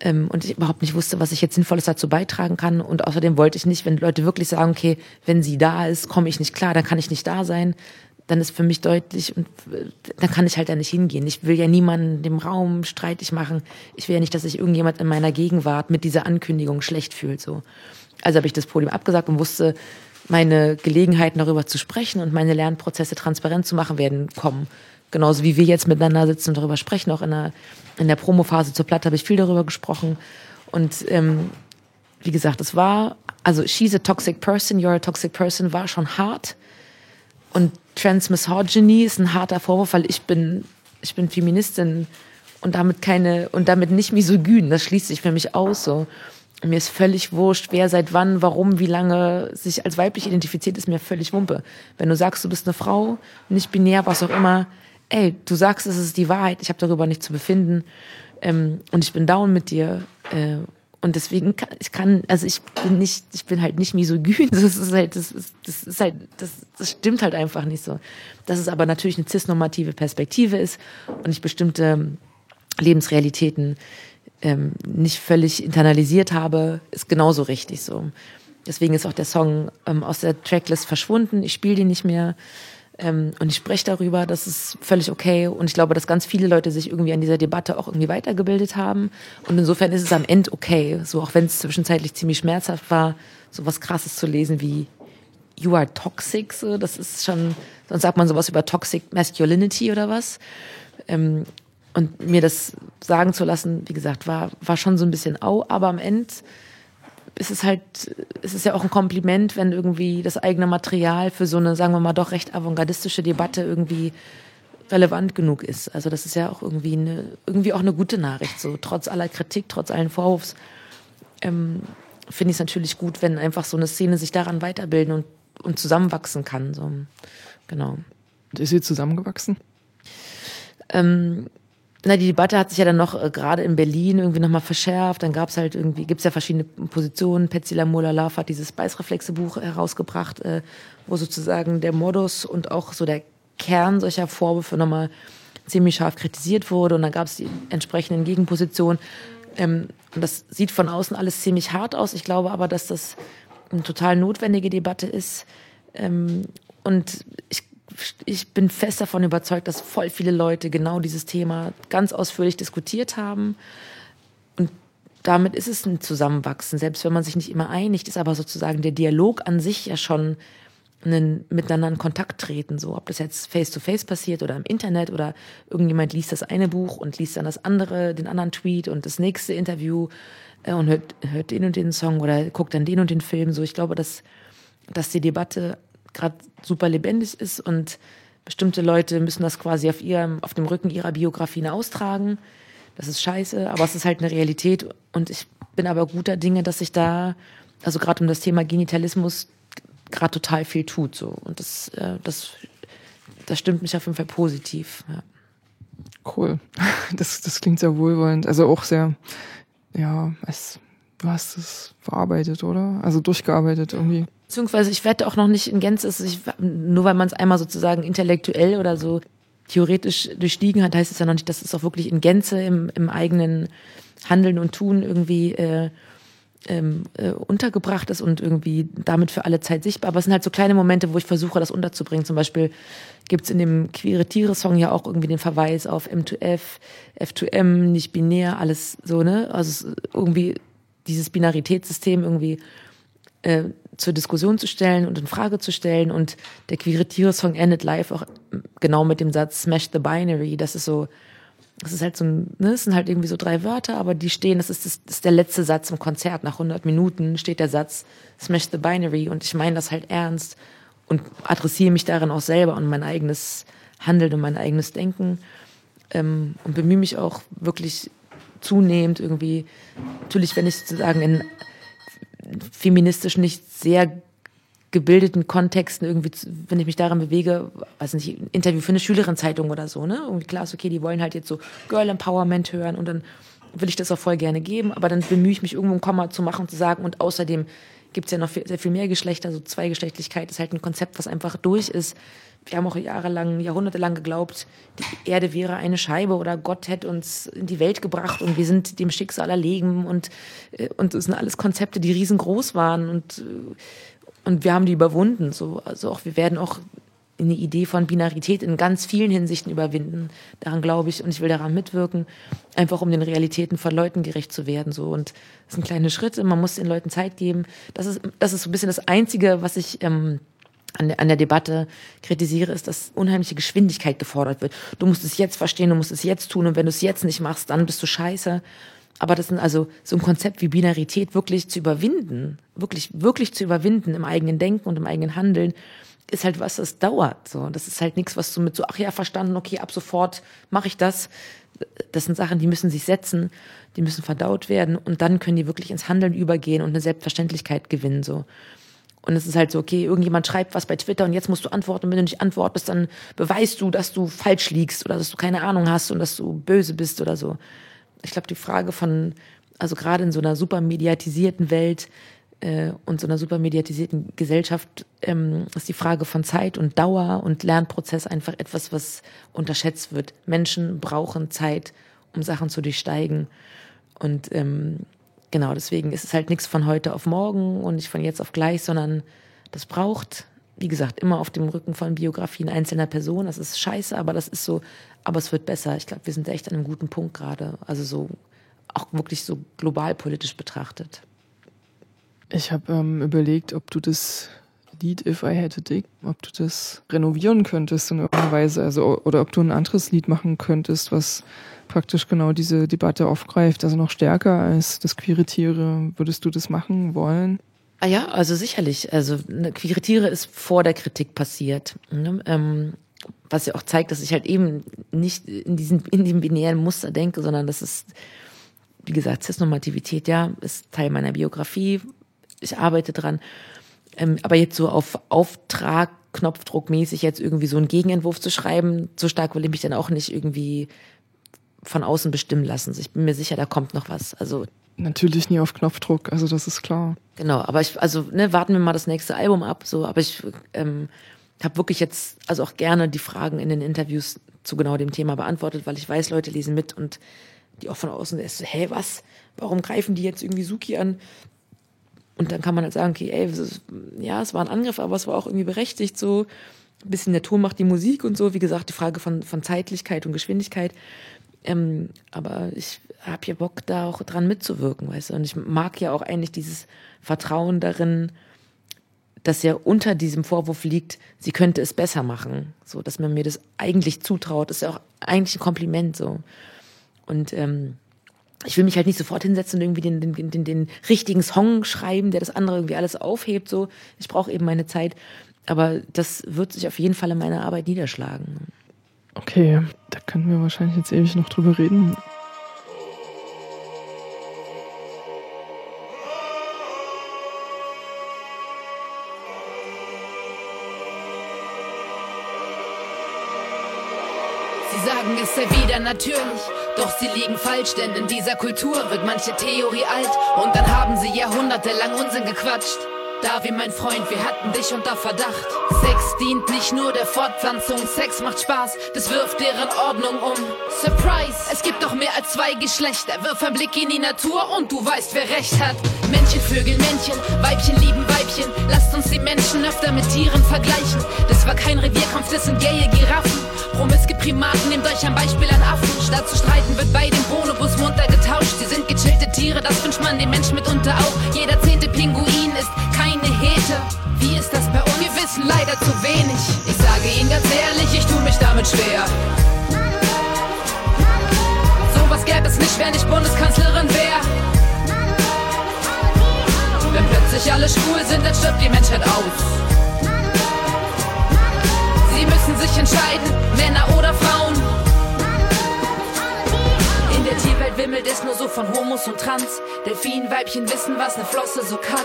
ähm, und ich überhaupt nicht wusste, was ich jetzt Sinnvolles dazu beitragen kann. Und außerdem wollte ich nicht, wenn Leute wirklich sagen, okay, wenn sie da ist, komme ich nicht klar, dann kann ich nicht da sein. dann ist für mich deutlich und äh, dann kann ich halt da nicht hingehen. Ich will ja niemanden dem Raum streitig machen. Ich will ja nicht, dass sich irgendjemand in meiner Gegenwart mit dieser Ankündigung schlecht fühlt. So. Also habe ich das Podium abgesagt und wusste, meine Gelegenheiten darüber zu sprechen und meine Lernprozesse transparent zu machen werden kommen. Genauso wie wir jetzt miteinander sitzen und darüber sprechen. Auch in der, in der Promophase zur Platte habe ich viel darüber gesprochen. Und ähm, wie gesagt, es war, also she's a toxic person, you're a toxic person war schon hart. Und Transmisogyny ist ein harter Vorwurf, weil ich bin, ich bin Feministin und damit keine, und damit nicht misogyn. Das schließt sich für mich aus, so. Mir ist völlig wurscht, wer seit wann, warum, wie lange sich als weiblich identifiziert, ist mir völlig Wumpe. Wenn du sagst, du bist eine Frau, nicht binär, was auch immer, ey, du sagst, es ist die Wahrheit, ich habe darüber nicht zu befinden ähm, und ich bin down mit dir. Äh, und deswegen kann ich kann, also ich bin nicht, ich bin halt nicht misogyn. Das ist halt, das ist, das ist halt, das, das stimmt halt einfach nicht so. Dass es aber natürlich eine cisnormative Perspektive ist und ich bestimmte Lebensrealitäten ähm, nicht völlig internalisiert habe, ist genauso richtig so. Deswegen ist auch der Song ähm, aus der Tracklist verschwunden. Ich spiele den nicht mehr. Ähm, und ich spreche darüber, das ist völlig okay. Und ich glaube, dass ganz viele Leute sich irgendwie an dieser Debatte auch irgendwie weitergebildet haben. Und insofern ist es am Ende okay. So, auch wenn es zwischenzeitlich ziemlich schmerzhaft war, so was krasses zu lesen wie You are toxic, so, das ist schon, sonst sagt man sowas über Toxic Masculinity oder was. Ähm, und mir das sagen zu lassen, wie gesagt, war, war schon so ein bisschen au, aber am Ende ist es halt, ist es ja auch ein Kompliment, wenn irgendwie das eigene Material für so eine, sagen wir mal, doch recht avantgardistische Debatte irgendwie relevant genug ist. Also das ist ja auch irgendwie eine, irgendwie auch eine gute Nachricht. So trotz aller Kritik, trotz allen Vorwurfs, ähm, finde ich es natürlich gut, wenn einfach so eine Szene sich daran weiterbilden und, und zusammenwachsen kann. So. Genau. Ist sie zusammengewachsen? Ähm, na, die Debatte hat sich ja dann noch äh, gerade in Berlin irgendwie nochmal verschärft. Dann gab's halt irgendwie, gibt's ja verschiedene Positionen. Petzila Love hat dieses Beißreflexe-Buch herausgebracht, äh, wo sozusagen der Modus und auch so der Kern solcher Vorwürfe nochmal ziemlich scharf kritisiert wurde. Und dann gab's die entsprechenden Gegenpositionen. Ähm, und das sieht von außen alles ziemlich hart aus. Ich glaube aber, dass das eine total notwendige Debatte ist. Ähm, und ich ich bin fest davon überzeugt, dass voll viele Leute genau dieses Thema ganz ausführlich diskutiert haben. Und damit ist es ein Zusammenwachsen, selbst wenn man sich nicht immer einigt, ist aber sozusagen der Dialog an sich ja schon einen, miteinander in Kontakt treten, so ob das jetzt face to face passiert oder im Internet oder irgendjemand liest das eine Buch und liest dann das andere, den anderen Tweet und das nächste Interview äh, und hört, hört den und den Song oder guckt dann den und den Film. So, ich glaube, dass, dass die Debatte gerade super lebendig ist und bestimmte Leute müssen das quasi auf ihrem, auf dem Rücken ihrer Biografien austragen. Das ist scheiße, aber es ist halt eine Realität und ich bin aber guter Dinge, dass sich da, also gerade um das Thema Genitalismus, gerade total viel tut so und das, äh, das, das stimmt mich auf jeden Fall positiv. Ja. Cool, das, das klingt sehr wohlwollend, also auch sehr, ja, es, du hast es verarbeitet, oder? Also durchgearbeitet irgendwie. Beziehungsweise ich wette auch noch nicht in Gänze, ich, nur weil man es einmal sozusagen intellektuell oder so theoretisch durchstiegen hat, heißt es ja noch nicht, dass es auch wirklich in Gänze im, im eigenen Handeln und Tun irgendwie äh, ähm, äh, untergebracht ist und irgendwie damit für alle Zeit sichtbar. Aber es sind halt so kleine Momente, wo ich versuche, das unterzubringen. Zum Beispiel gibt's in dem Queere Tiere-Song ja auch irgendwie den Verweis auf M2F, F2M, nicht binär, alles so, ne? Also irgendwie dieses Binaritätssystem irgendwie äh, zur Diskussion zu stellen und in Frage zu stellen. Und der queere Tiere-Song endet live auch genau mit dem Satz Smash the Binary. Das ist so, das ist halt so ein, ne, es sind halt irgendwie so drei Wörter, aber die stehen, das ist, das ist der letzte Satz im Konzert. Nach 100 Minuten steht der Satz Smash the Binary und ich meine das halt ernst und adressiere mich darin auch selber und mein eigenes Handeln und mein eigenes Denken ähm, und bemühe mich auch wirklich zunehmend irgendwie, natürlich, wenn ich sozusagen in feministisch nicht sehr gebildeten Kontexten irgendwie, wenn ich mich daran bewege, weiß nicht, ein Interview für eine Schülerin-Zeitung oder so, ne? Irgendwie klar ist, okay, die wollen halt jetzt so Girl Empowerment hören und dann will ich das auch voll gerne geben, aber dann bemühe ich mich irgendwo ein Komma zu machen und zu sagen und außerdem gibt es ja noch viel, sehr viel mehr Geschlechter, so Zweigeschlechtlichkeit ist halt ein Konzept, was einfach durch ist wir haben auch jahrelang, jahrhundertelang geglaubt, die Erde wäre eine Scheibe oder Gott hätte uns in die Welt gebracht und wir sind dem Schicksal erlegen und, äh, und es sind alles Konzepte, die riesengroß waren und, äh, und wir haben die überwunden. So, also auch, wir werden auch eine Idee von Binarität in ganz vielen Hinsichten überwinden. Daran glaube ich und ich will daran mitwirken, einfach um den Realitäten von Leuten gerecht zu werden. So und das sind kleine Schritte. Man muss den Leuten Zeit geben. Das ist das ist so ein bisschen das Einzige, was ich ähm, an der, an der Debatte kritisiere, ist, dass unheimliche Geschwindigkeit gefordert wird. Du musst es jetzt verstehen, du musst es jetzt tun und wenn du es jetzt nicht machst, dann bist du scheiße. Aber das sind also so ein Konzept wie Binarität wirklich zu überwinden, wirklich, wirklich zu überwinden im eigenen Denken und im eigenen Handeln, ist halt was, das dauert. So, das ist halt nichts, was du mit so, ach ja, verstanden, okay, ab sofort mache ich das. Das sind Sachen, die müssen sich setzen, die müssen verdaut werden und dann können die wirklich ins Handeln übergehen und eine Selbstverständlichkeit gewinnen. So. Und es ist halt so, okay, irgendjemand schreibt was bei Twitter und jetzt musst du antworten. Und wenn du nicht antwortest, dann beweist du, dass du falsch liegst oder dass du keine Ahnung hast und dass du böse bist oder so. Ich glaube, die Frage von, also gerade in so einer super mediatisierten Welt äh, und so einer super mediatisierten Gesellschaft ähm, ist die Frage von Zeit und Dauer und Lernprozess einfach etwas, was unterschätzt wird. Menschen brauchen Zeit, um Sachen zu durchsteigen. Und ähm, genau, deswegen ist es halt nichts von heute auf morgen und nicht von jetzt auf gleich, sondern das braucht, wie gesagt, immer auf dem Rücken von Biografien einzelner Personen. Das ist scheiße, aber das ist so, aber es wird besser. Ich glaube, wir sind echt an einem guten Punkt gerade. Also so, auch wirklich so global politisch betrachtet. Ich habe ähm, überlegt, ob du das Lied If I Had a Dick, ob du das renovieren könntest in irgendeiner Weise, also oder ob du ein anderes Lied machen könntest, was praktisch genau diese Debatte aufgreift, also noch stärker als das queere Tiere. Würdest du das machen wollen? Ah ja, also sicherlich. Also ne, queere Tiere ist vor der Kritik passiert. Ne? Ähm, was ja auch zeigt, dass ich halt eben nicht in diesem, in dem binären Muster denke, sondern das ist, wie gesagt, Cisnormativität, ja, ist Teil meiner Biografie. Ich arbeite dran. Ähm, aber jetzt so auf Auftrag, Knopfdruckmäßig jetzt irgendwie so einen Gegenentwurf zu schreiben, so stark will ich mich dann auch nicht irgendwie von außen bestimmen lassen. Also ich bin mir sicher, da kommt noch was. Also natürlich nie auf Knopfdruck, also das ist klar. Genau, aber ich, also ne, warten wir mal das nächste Album ab. So, aber ich ähm, habe wirklich jetzt also auch gerne die Fragen in den Interviews zu genau dem Thema beantwortet, weil ich weiß, Leute lesen mit und die auch von außen ist, so, hä, was? Warum greifen die jetzt irgendwie Suki an? Und dann kann man halt sagen, okay, ey, ist, ja, es war ein Angriff, aber es war auch irgendwie berechtigt so. Ein bisschen der Ton macht die Musik und so. Wie gesagt, die Frage von, von Zeitlichkeit und Geschwindigkeit. Ähm, aber ich habe ja Bock, da auch dran mitzuwirken, weißt du. Und ich mag ja auch eigentlich dieses Vertrauen darin, dass ja unter diesem Vorwurf liegt, sie könnte es besser machen. So, dass man mir das eigentlich zutraut, ist ja auch eigentlich ein Kompliment so. Und ähm, ich will mich halt nicht sofort hinsetzen und irgendwie den, den, den, den richtigen Song schreiben, der das andere irgendwie alles aufhebt. So, ich brauche eben meine Zeit. Aber das wird sich auf jeden Fall in meiner Arbeit niederschlagen. Okay, da können wir wahrscheinlich jetzt ewig noch drüber reden. Sie sagen, es sei wieder natürlich, doch sie liegen falsch, denn in dieser Kultur wird manche Theorie alt und dann haben sie jahrhundertelang Unsinn gequatscht. Davi, mein Freund, wir hatten dich unter Verdacht. Sex dient nicht nur der Fortpflanzung, Sex macht Spaß, das wirft deren Ordnung um. Surprise, es gibt doch mehr als zwei Geschlechter. Wirf ein Blick in die Natur und du weißt, wer recht hat. Männchen, Vögel, Männchen, Weibchen lieben Weibchen. Lasst uns die Menschen öfter mit Tieren vergleichen. Das war kein Revierkampf, das sind gaye Giraffen. Promiske Primaten, nehmt euch ein Beispiel an Affen. Statt zu streiten wird bei dem Bonobus munter getauscht. Sie sind gechillte Tiere, das wünscht man dem Menschen mitunter auch. Jeder zehnte Pinguin Hete. Wie ist das bei uns? Wir wissen leider zu wenig. Ich sage Ihnen ganz ehrlich, ich tu mich damit schwer. Sowas gäbe es nicht, wenn ich Bundeskanzlerin wäre. Wenn plötzlich alle schwul sind, dann stirbt die Menschheit aus. Sie müssen sich entscheiden, Männer oder Frauen. Wimmelt es nur so von Homos und Trans. Delfinweibchen wissen, was ne Flosse so kann.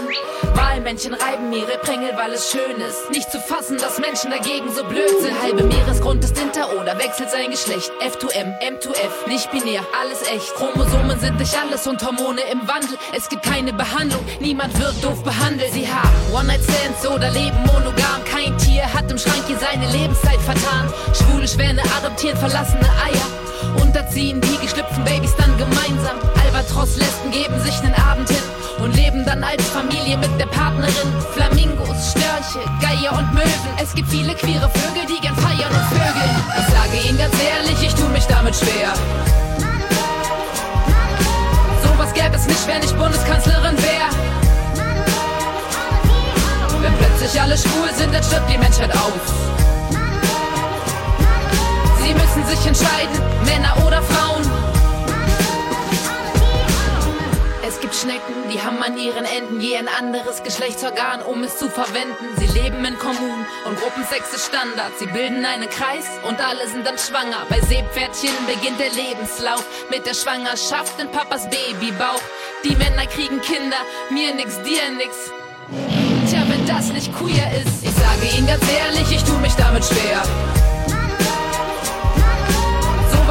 Walmännchen reiben ihre Prängel, weil es schön ist. Nicht zu fassen, dass Menschen dagegen so blöd sind. Halbe Meeresgrund ist hinter oder wechselt sein Geschlecht. F2M, M2F, nicht binär, alles echt. Chromosomen sind nicht alles und Hormone im Wandel. Es gibt keine Behandlung, niemand wird doof behandelt. Sie haben One-Night-Stands oder leben monogam. Kein Tier hat im Schrank hier seine Lebenszeit vertan. Schwule Schwäne adoptieren verlassene Eier. Unterziehen die geschlüpften Babys dann gemeinsam. Albert trotz Lesben geben sich nen Abend hin und leben dann als Familie mit der Partnerin. Flamingos, Störche, Geier und Möwen. Es gibt viele queere Vögel, die gern feiern und vögeln. Ich sage Ihnen ganz ehrlich, ich tu mich damit schwer. Sowas gäbe es nicht, wenn ich Bundeskanzlerin wär. Wenn plötzlich alle schwul sind, dann stirbt die Menschheit aus. Sie müssen sich entscheiden, Männer oder Frauen. Es gibt Schnecken, die haben an ihren Enden je ein anderes Geschlechtsorgan, um es zu verwenden. Sie leben in Kommunen und Gruppensex ist Standard. Sie bilden einen Kreis und alle sind dann schwanger. Bei Seepferdchen beginnt der Lebenslauf mit der Schwangerschaft in Papas Babybauch. Die Männer kriegen Kinder, mir nix, dir nix. Tja, wenn das nicht queer ist, ich sage Ihnen ganz ehrlich, ich tu mich damit schwer.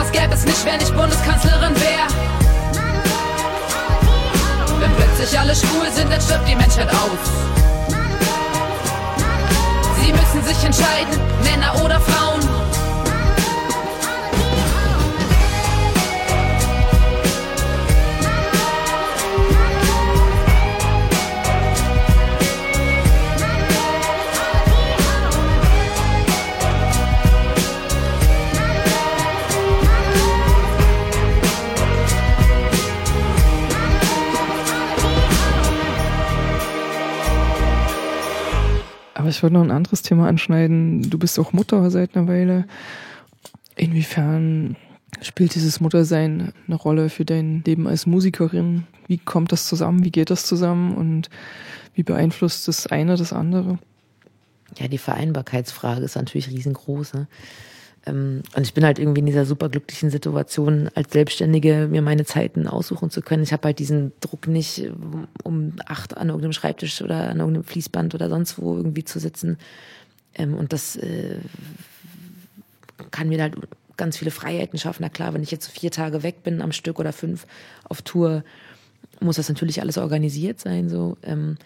Sowas gäbe es nicht, wenn ich Bundeskanzlerin wär. Wenn plötzlich alle schwul sind, dann stirbt die Menschheit aus. Sie müssen sich entscheiden, Männer oder Frauen. Aber ich wollte noch ein anderes Thema anschneiden. Du bist auch Mutter seit einer Weile. Inwiefern spielt dieses Muttersein eine Rolle für dein Leben als Musikerin? Wie kommt das zusammen? Wie geht das zusammen? Und wie beeinflusst das eine das andere? Ja, die Vereinbarkeitsfrage ist natürlich riesengroß. Ne? Ähm, Und ich bin halt irgendwie in dieser super glücklichen Situation, als Selbstständige mir meine Zeiten aussuchen zu können. Ich habe halt diesen Druck nicht, um- acht an irgendeinem Schreibtisch oder an irgendeinem Fließband oder sonst wo irgendwie zu sitzen. Ähm, Und das äh, kann mir halt ganz viele Freiheiten schaffen. Na klar, wenn ich jetzt vier Tage weg bin am Stück oder fünf auf Tour, muss das natürlich alles organisiert sein. So. Ähm,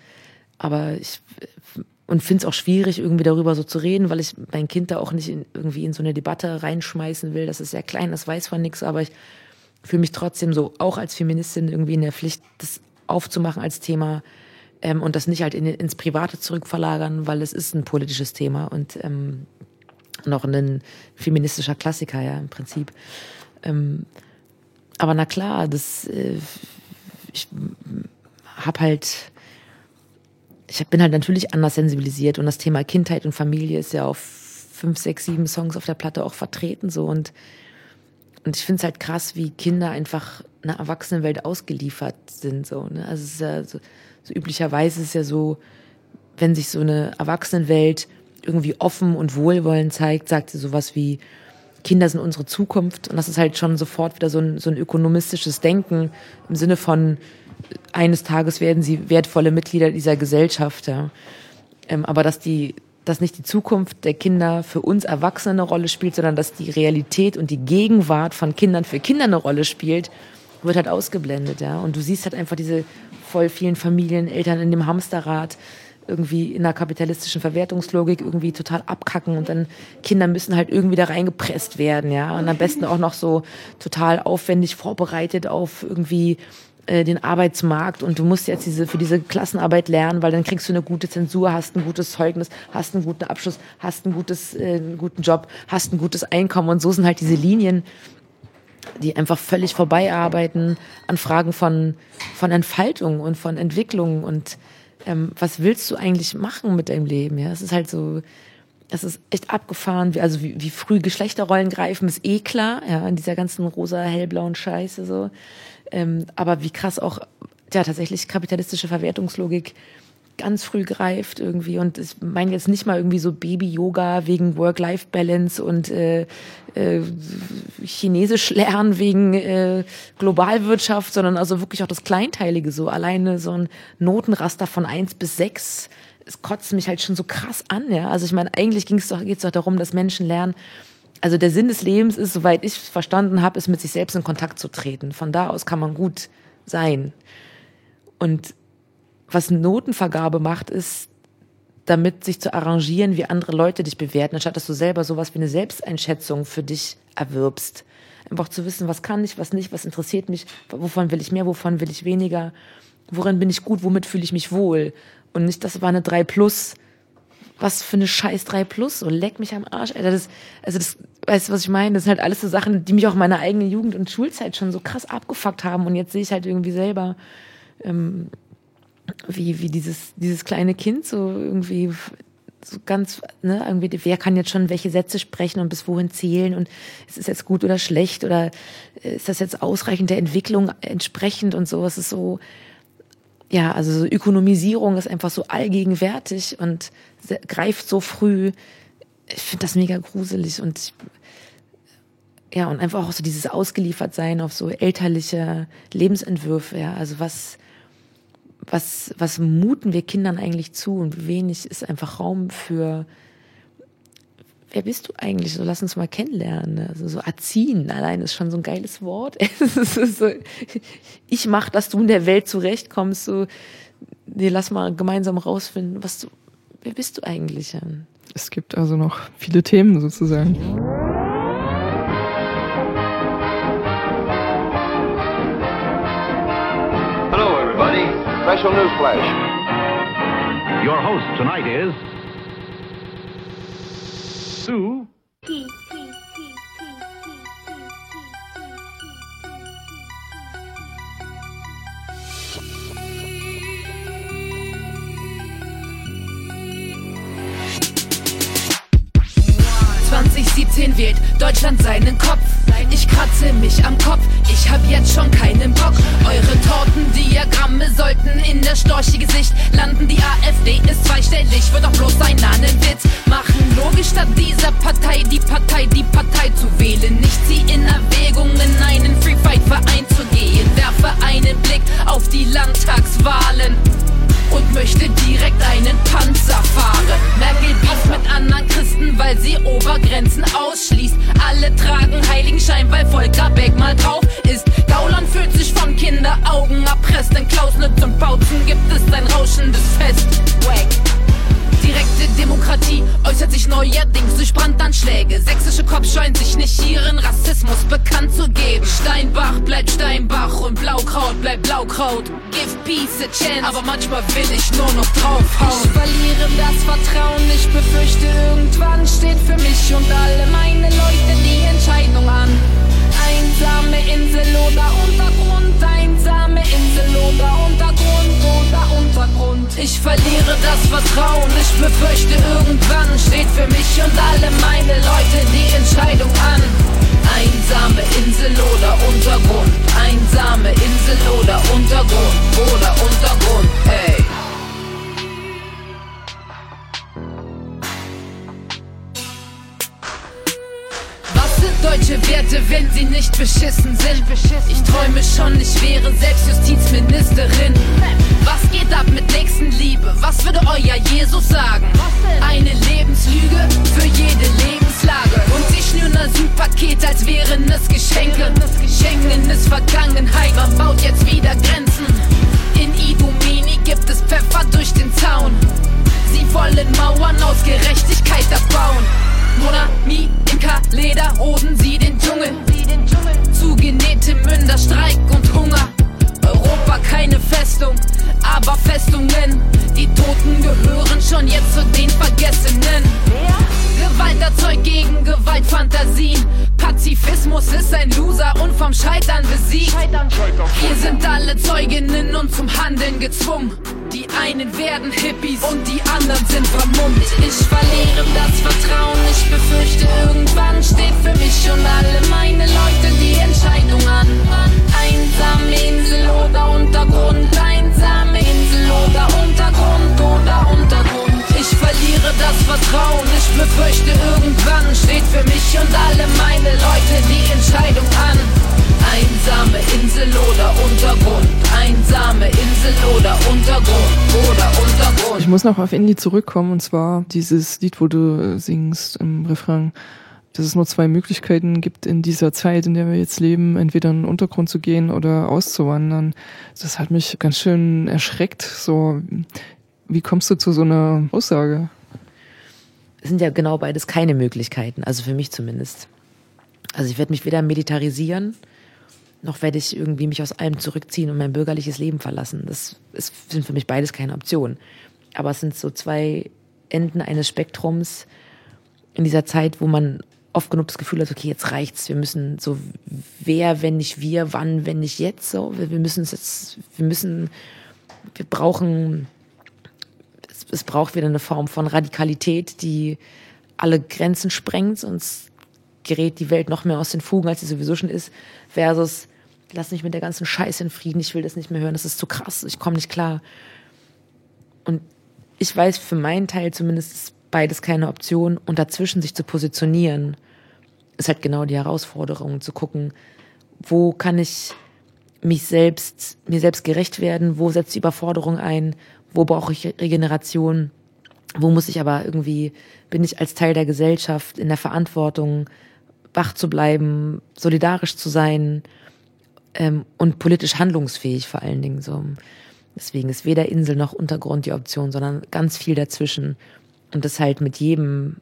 aber ich und finde es auch schwierig, irgendwie darüber so zu reden, weil ich mein Kind da auch nicht in, irgendwie in so eine Debatte reinschmeißen will. Das ist sehr klein, das weiß von nichts, aber ich fühle mich trotzdem so auch als Feministin irgendwie in der Pflicht, das aufzumachen als Thema ähm, und das nicht halt in, ins Private zurückverlagern, weil es ist ein politisches Thema und ähm, noch ein feministischer Klassiker, ja, im Prinzip. Ähm, aber na klar, das, äh, ich habe halt, ich bin halt natürlich anders sensibilisiert und das Thema Kindheit und Familie ist ja auf fünf, sechs, sieben Songs auf der Platte auch vertreten so und und ich finde es halt krass, wie Kinder einfach einer Erwachsenenwelt ausgeliefert sind so. Ne? Also es ist ja so, so üblicherweise ist es ja so, wenn sich so eine Erwachsenenwelt irgendwie offen und wohlwollend zeigt, sagt sie sowas wie Kinder sind unsere Zukunft und das ist halt schon sofort wieder so ein, so ein ökonomistisches Denken im Sinne von eines Tages werden sie wertvolle Mitglieder dieser Gesellschaft. Ja. Ähm, aber dass die, dass nicht die Zukunft der Kinder für uns Erwachsene eine Rolle spielt, sondern dass die Realität und die Gegenwart von Kindern für Kinder eine Rolle spielt, wird halt ausgeblendet, ja. Und du siehst halt einfach diese voll vielen Familien, Eltern in dem Hamsterrad irgendwie in einer kapitalistischen Verwertungslogik irgendwie total abkacken und dann Kinder müssen halt irgendwie da reingepresst werden, ja. Und am besten auch noch so total aufwendig vorbereitet auf irgendwie äh, den Arbeitsmarkt und du musst jetzt diese für diese Klassenarbeit lernen, weil dann kriegst du eine gute Zensur, hast ein gutes Zeugnis, hast einen guten Abschluss, hast ein gutes, äh, einen guten Job, hast ein gutes Einkommen und so sind halt diese Linien, die einfach völlig vorbeiarbeiten an Fragen von, von Entfaltung und von Entwicklung und ähm, was willst du eigentlich machen mit deinem Leben? Ja, es ist halt so, es ist echt abgefahren, wie, also wie, wie früh Geschlechterrollen greifen, ist eh klar, ja, in dieser ganzen rosa, hellblauen Scheiße so. Ähm, aber wie krass auch, ja, tatsächlich kapitalistische Verwertungslogik ganz früh greift irgendwie und ich meine jetzt nicht mal irgendwie so Baby-Yoga wegen Work-Life-Balance und äh, äh, Chinesisch lernen wegen äh, Globalwirtschaft, sondern also wirklich auch das Kleinteilige so. Alleine so ein Notenraster von eins bis sechs es kotzt mich halt schon so krass an, ja. Also ich meine, eigentlich ging es doch, geht es doch darum, dass Menschen lernen, also der Sinn des Lebens ist, soweit ich verstanden habe, ist mit sich selbst in Kontakt zu treten. Von da aus kann man gut sein. Und was Notenvergabe macht, ist, damit sich zu arrangieren, wie andere Leute dich bewerten, anstatt dass du selber sowas wie eine Selbsteinschätzung für dich erwirbst. Einfach zu wissen, was kann ich, was nicht, was interessiert mich, wovon will ich mehr, wovon will ich weniger, worin bin ich gut, womit fühle ich mich wohl. Und nicht, das war eine 3 Plus. Was für eine scheiß 3 Plus, so leck mich am Arsch. Alter, das, also das, weißt du, was ich meine? Das sind halt alles so Sachen, die mich auch in meiner eigenen Jugend und Schulzeit schon so krass abgefuckt haben. Und jetzt sehe ich halt irgendwie selber, ähm, wie, wie dieses, dieses kleine Kind so irgendwie so ganz, ne, irgendwie, wer kann jetzt schon welche Sätze sprechen und bis wohin zählen und ist es jetzt gut oder schlecht oder ist das jetzt ausreichend der Entwicklung entsprechend und so. Es ist so, ja, also so Ökonomisierung ist einfach so allgegenwärtig und greift so früh. Ich finde das mega gruselig und ich, ja, und einfach auch so dieses Ausgeliefertsein auf so elterliche Lebensentwürfe, ja, also was, was, was muten wir Kindern eigentlich zu und wie wenig ist einfach Raum für, wer bist du eigentlich? So, lass uns mal kennenlernen. Ne? Also so erziehen allein ist schon so ein geiles Wort. so, ich mach, dass du in der Welt zurechtkommst. So, nee, lass mal gemeinsam rausfinden, was du, wer bist du eigentlich? Es gibt also noch viele Themen sozusagen. Special news flash. Your host tonight is Sue. 2017 wählt Deutschland seinen Kopf. Ich kratze mich am Kopf, ich hab jetzt schon keinen Bock. Eure Tortendiagramme sollten in der storchige Sicht landen. Die AfD ist zweistellig, wird doch bloß ein Nahnenwitz machen. Logisch statt dieser Partei, die Partei, die Partei zu wählen. Nicht sie in Erwägung, in einen Free Fight Verein zu gehen. Werfe einen Blick auf die Landtagswahlen und möchte direkt einen Panzer fahren. Merkel bieft mit anderen Christen, weil sie Obergrenzen ausschließt. Alle tragen Heiligenschein, weil Volker Beck mal drauf ist. Gauland fühlt sich von Kinderaugen erpresst. In Klausnitz und Bautzen gibt es ein rauschendes Fest. Wack. Direkte Demokratie äußert sich neuerdings durch Brandanschläge. Sächsische Cops scheuen sich nicht ihren Rassismus bekannt zu geben. Steinbach bleibt Steinbach und Blaukraut bleibt Blaukraut. Give peace a chance, aber manchmal will ich nur noch draufhauen. Ich verliere das Vertrauen, ich befürchte irgendwann steht für mich und alle meine Leute die Entscheidung an. Einsame Insel oder Untergrund, einsame Insel oder Untergrund oder Untergrund. Ich verliere das Vertrauen, ich befürchte irgendwann steht für mich und alle meine Leute die Entscheidung an. Einsame Insel oder Untergrund, einsame Insel oder Untergrund oder Untergrund, ey. Deutsche Werte, wenn sie nicht beschissen sind. Ich träume schon, ich wäre selbst Justizministerin. Was geht ab mit Nächstenliebe? Was würde euer Jesus sagen? Eine Lebenslüge für jede Lebenslage. Und sie schnüren Asylpaket, als wären es Geschenke. Schengen ist Vergangenheit, man baut jetzt wieder Grenzen. In Idomeni gibt es Pfeffer durch den Zaun. Sie wollen Mauern aus Gerechtigkeit abbauen. Monami, Inka, Leder, roden sie den Dschungel. Zugenähte Münder, Streik und Hunger. Europa keine Festung, aber Festungen. Die Toten gehören schon jetzt zu den Vergessenen. Gewalt erzeugt gegen Gewaltfantasien. Pazifismus ist ein Loser und vom Scheitern besiegt. Wir sind alle Zeuginnen und zum Handeln gezwungen. Die einen werden Hippies und die anderen sind vermummt. Ich verliere das Vertrauen, ich befürchte irgendwann steht für mich und alle meine Leute die Entscheidung an. Einsame Insel oder Untergrund, einsame Insel oder Untergrund oder Untergrund. Ich verliere das Vertrauen, ich befürchte irgendwann steht für mich und alle meine Leute die Entscheidung an. Einsame Insel oder Untergrund, einsame Insel oder Untergrund oder Untergrund. Ich muss noch auf Indie zurückkommen und zwar dieses Lied, wo du singst im Refrain dass es nur zwei Möglichkeiten gibt in dieser Zeit, in der wir jetzt leben, entweder in den Untergrund zu gehen oder auszuwandern. Das hat mich ganz schön erschreckt. So, wie kommst du zu so einer Aussage? Es sind ja genau beides keine Möglichkeiten, also für mich zumindest. Also ich werde mich weder militarisieren, noch werde ich irgendwie mich aus allem zurückziehen und mein bürgerliches Leben verlassen. Das ist, sind für mich beides keine Optionen. Aber es sind so zwei Enden eines Spektrums in dieser Zeit, wo man oft genug das Gefühl hat, okay, jetzt reicht's. Wir müssen so, wer, wenn nicht wir, wann, wenn nicht jetzt, so. Wir müssen es jetzt, wir müssen, wir brauchen, es, es braucht wieder eine Form von Radikalität, die alle Grenzen sprengt, sonst gerät die Welt noch mehr aus den Fugen, als sie sowieso schon ist, versus, lass mich mit der ganzen Scheiße in Frieden, ich will das nicht mehr hören, das ist zu krass, ich komme nicht klar. Und ich weiß für meinen Teil zumindest, ist beides keine Option und dazwischen sich zu positionieren, ist halt genau die Herausforderung, zu gucken, wo kann ich mich selbst, mir selbst gerecht werden, wo setzt die Überforderung ein, wo brauche ich Regeneration, wo muss ich aber irgendwie, bin ich als Teil der Gesellschaft in der Verantwortung, wach zu bleiben, solidarisch zu sein ähm, und politisch handlungsfähig vor allen Dingen. So. Deswegen ist weder Insel noch Untergrund die Option, sondern ganz viel dazwischen. Und das halt mit jedem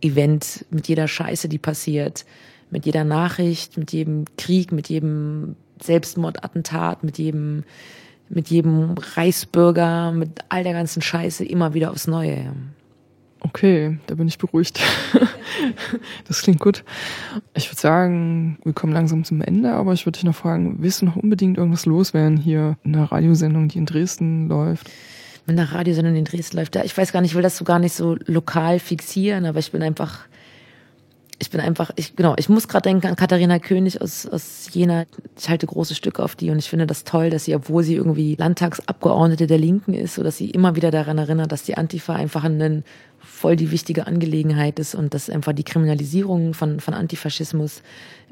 Event, mit jeder Scheiße, die passiert, mit jeder Nachricht, mit jedem Krieg, mit jedem Selbstmordattentat, mit jedem, mit jedem Reichsbürger, mit all der ganzen Scheiße immer wieder aufs Neue. Okay, da bin ich beruhigt. das klingt gut. Ich würde sagen, wir kommen langsam zum Ende, aber ich würde dich noch fragen, willst du noch unbedingt irgendwas loswerden hier in der Radiosendung, die in Dresden läuft? Mit einer Radiosendung, in Dresden läuft, ja, ich weiß gar nicht, ich will das so gar nicht so lokal fixieren, aber ich bin einfach, ich bin einfach, ich, genau, ich muss gerade denken an Katharina König aus, aus Jena. Ich halte große Stücke auf die und ich finde das toll, dass sie, obwohl sie irgendwie Landtagsabgeordnete der Linken ist, so dass sie immer wieder daran erinnert, dass die Antifa einfach ein voll die wichtige Angelegenheit ist und dass einfach die Kriminalisierung von, von Antifaschismus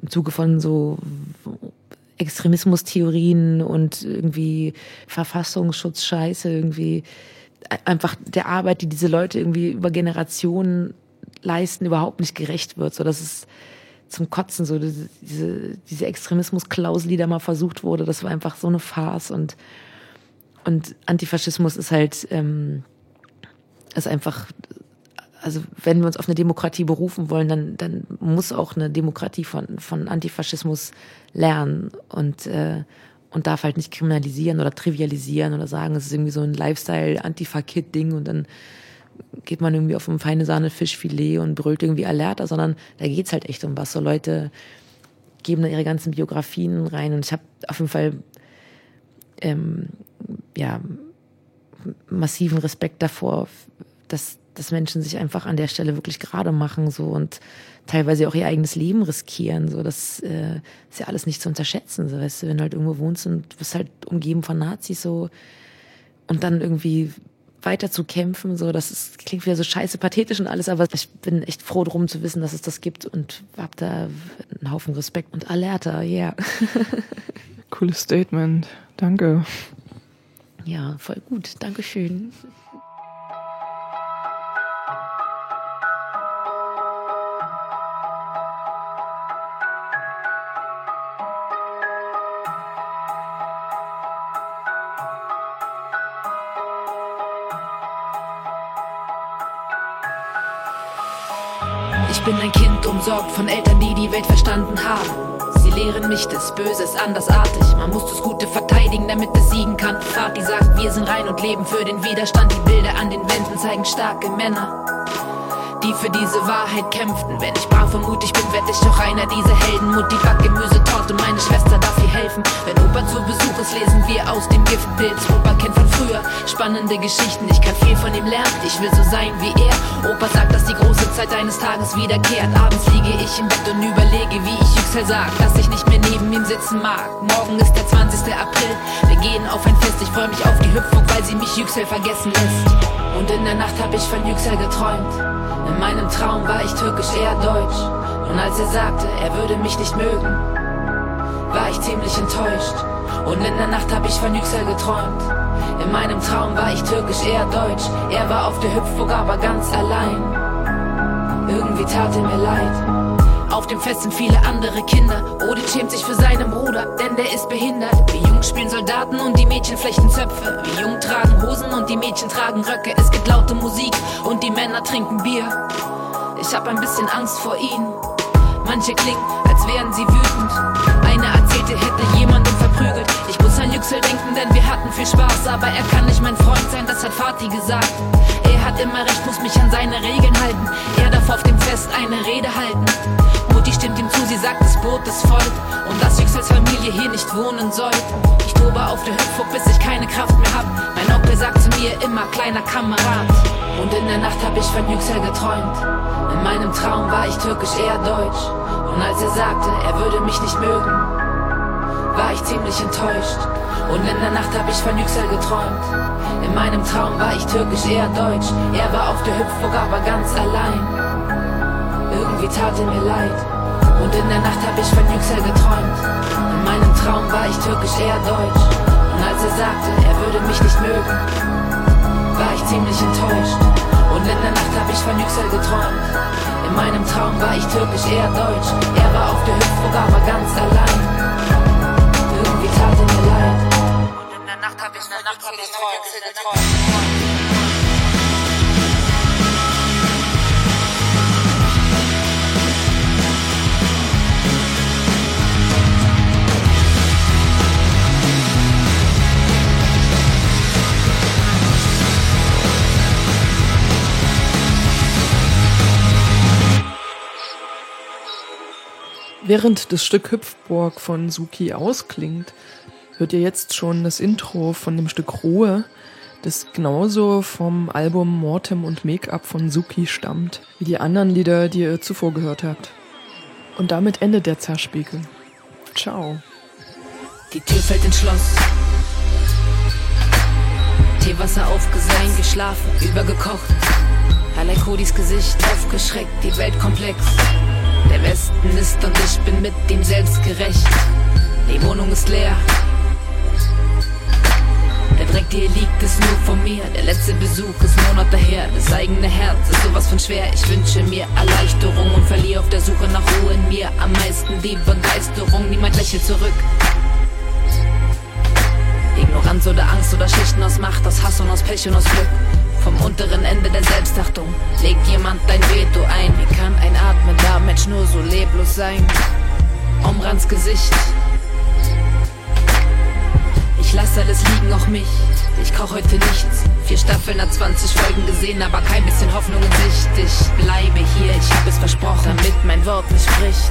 im Zuge von so Extremismustheorien und irgendwie Verfassungsschutz-Scheiße irgendwie einfach der Arbeit, die diese Leute irgendwie über Generationen leisten, überhaupt nicht gerecht wird. So, dass es zum Kotzen so diese, diese Extremismusklausel, die da mal versucht wurde, das war einfach so eine Farce und und Antifaschismus ist halt ähm, ist einfach also wenn wir uns auf eine Demokratie berufen wollen, dann, dann muss auch eine Demokratie von, von Antifaschismus lernen und, äh, und darf halt nicht kriminalisieren oder trivialisieren oder sagen, es ist irgendwie so ein Lifestyle-Antifa-Kid-Ding und dann geht man irgendwie auf ein feine Sahne Fischfilet und brüllt irgendwie alerter, sondern da geht's halt echt um was. So Leute geben da ihre ganzen Biografien rein und ich habe auf jeden Fall ähm, ja massiven Respekt davor, dass dass Menschen sich einfach an der Stelle wirklich gerade machen so und teilweise auch ihr eigenes Leben riskieren. So, das äh, ist ja alles nicht zu unterschätzen. So, weißt du, wenn du halt irgendwo wohnst und bist halt umgeben von Nazis so und dann irgendwie weiter zu kämpfen, so, das ist, klingt wieder so scheiße pathetisch und alles, aber ich bin echt froh drum zu wissen, dass es das gibt und hab da einen Haufen Respekt und Alerta, ja. Yeah. Cooles Statement. Danke. Ja, voll gut. Dankeschön. Ich bin ein Kind umsorgt von Eltern, die die Welt verstanden haben. Sie lehren mich des Böses andersartig. Man muss das Gute verteidigen, damit es siegen kann. Vati sagt, wir sind rein und leben für den Widerstand. Die Bilder an den Wänden zeigen starke Männer die für diese Wahrheit kämpften. Wenn ich brav und mutig bin, werd ich doch einer dieser Helden. Mutti backt Gemüsetorte meine Schwester darf ihr helfen. Wenn Opa zu Besuch ist, lesen wir aus dem Giftpilz. Opa kennt von früher spannende Geschichten. Ich kann viel von ihm lernen. Ich will so sein wie er. Opa sagt, dass die große Zeit eines Tages wiederkehrt. Abends liege ich im Bett und überlege, wie ich Yüksel sag, dass ich nicht mehr neben ihm sitzen mag. Morgen ist der 20. April. Wir gehen auf ein Fest. Ich freue mich auf die Hüpfung, weil sie mich Yüksel vergessen lässt. Und in der Nacht hab ich von Yüksel geträumt. In meinem Traum war ich türkisch eher deutsch. Und als er sagte, er würde mich nicht mögen, war ich ziemlich enttäuscht. Und in der Nacht hab ich von Yüksel geträumt. In meinem Traum war ich türkisch eher deutsch. Er war auf der Hüpfburg, aber ganz allein. Irgendwie tat er mir leid. Auf dem Fest sind viele andere Kinder. Odin schämt sich für seinen Bruder, denn der ist behindert. Wir Jungs spielen Soldaten und die Mädchen flechten Zöpfe. Wir Jungen tragen Hosen und die Mädchen tragen Röcke. Es gibt laute Musik und die Männer trinken Bier. Ich hab ein bisschen Angst vor ihnen. Manche klingen, als wären sie wütend. Eine erzählte, hätte jemanden verprügelt. Muss an Yüksel denken, denn wir hatten viel Spaß. Aber er kann nicht mein Freund sein, das hat Fatih gesagt. Er hat immer recht, muss mich an seine Regeln halten. Er darf auf dem Fest eine Rede halten. Mutti stimmt ihm zu, sie sagt, das Boot ist voll. Und dass Yüksels Familie hier nicht wohnen soll. Ich tobe auf der Hüpfburg, bis ich keine Kraft mehr hab. Mein Onkel sagt zu mir immer, kleiner Kamerad. Und in der Nacht hab ich von Yüksel geträumt. In meinem Traum war ich türkisch eher deutsch. Und als er sagte, er würde mich nicht mögen, war ich ziemlich enttäuscht. Und in der Nacht hab ich von Yüksel geträumt. In meinem Traum war ich türkisch eher deutsch. Er war auf der Hüpfburg, aber ganz allein. Irgendwie tat er mir leid. Und in der Nacht hab ich von Yüksel geträumt. In meinem Traum war ich türkisch eher deutsch. Und als er sagte, er würde mich nicht mögen, war ich ziemlich enttäuscht. Und in der Nacht hab ich von Yüksel geträumt. In meinem Traum war ich türkisch eher deutsch. Er war auf der Hüpfburg, aber ganz allein. Irgendwie tat er mir leid. Und in der Nacht hab ich von Yüksel geträumt. Während das Stück Hüpfburg von Suki ausklingt, hört ihr jetzt schon das Intro von dem Stück Ruhe, das genauso vom Album Mortem und Make-up von Suki stammt, wie die anderen Lieder, die ihr zuvor gehört habt. Und damit endet der Zerspiegel. Ciao. Die Tür fällt ins Schloss. Teewasser aufgesehen, geschlafen, übergekocht. Allein Kodis Gesicht aufgeschreckt, die Welt komplex. Der Westen ist und ich bin mit ihm selbst gerecht. Die Wohnung ist leer. Der Dreck, hier liegt, ist nur von mir. Der letzte Besuch ist Monate her. Das eigene Herz ist sowas von schwer. Ich wünsche mir Erleichterung und verliere auf der Suche nach Ruhe in mir. Am meisten die Begeisterung. Niemand lächelt zurück. Ignoranz oder Angst oder Schichten aus Macht, aus Hass und aus Pech und aus Glück. Vom unteren Ende der Selbstachtung legt jemand dein Veto ein. Wie kann ein atmender Mensch nur so leblos sein? Omrans Gesicht. Ich lasse alles liegen, auch mich. Ich koch heute nichts. Vier Staffeln hat 20 Folgen gesehen, aber kein bisschen Hoffnung in Sicht. Ich bleibe hier, ich hab es versprochen, damit mein Wort nicht spricht.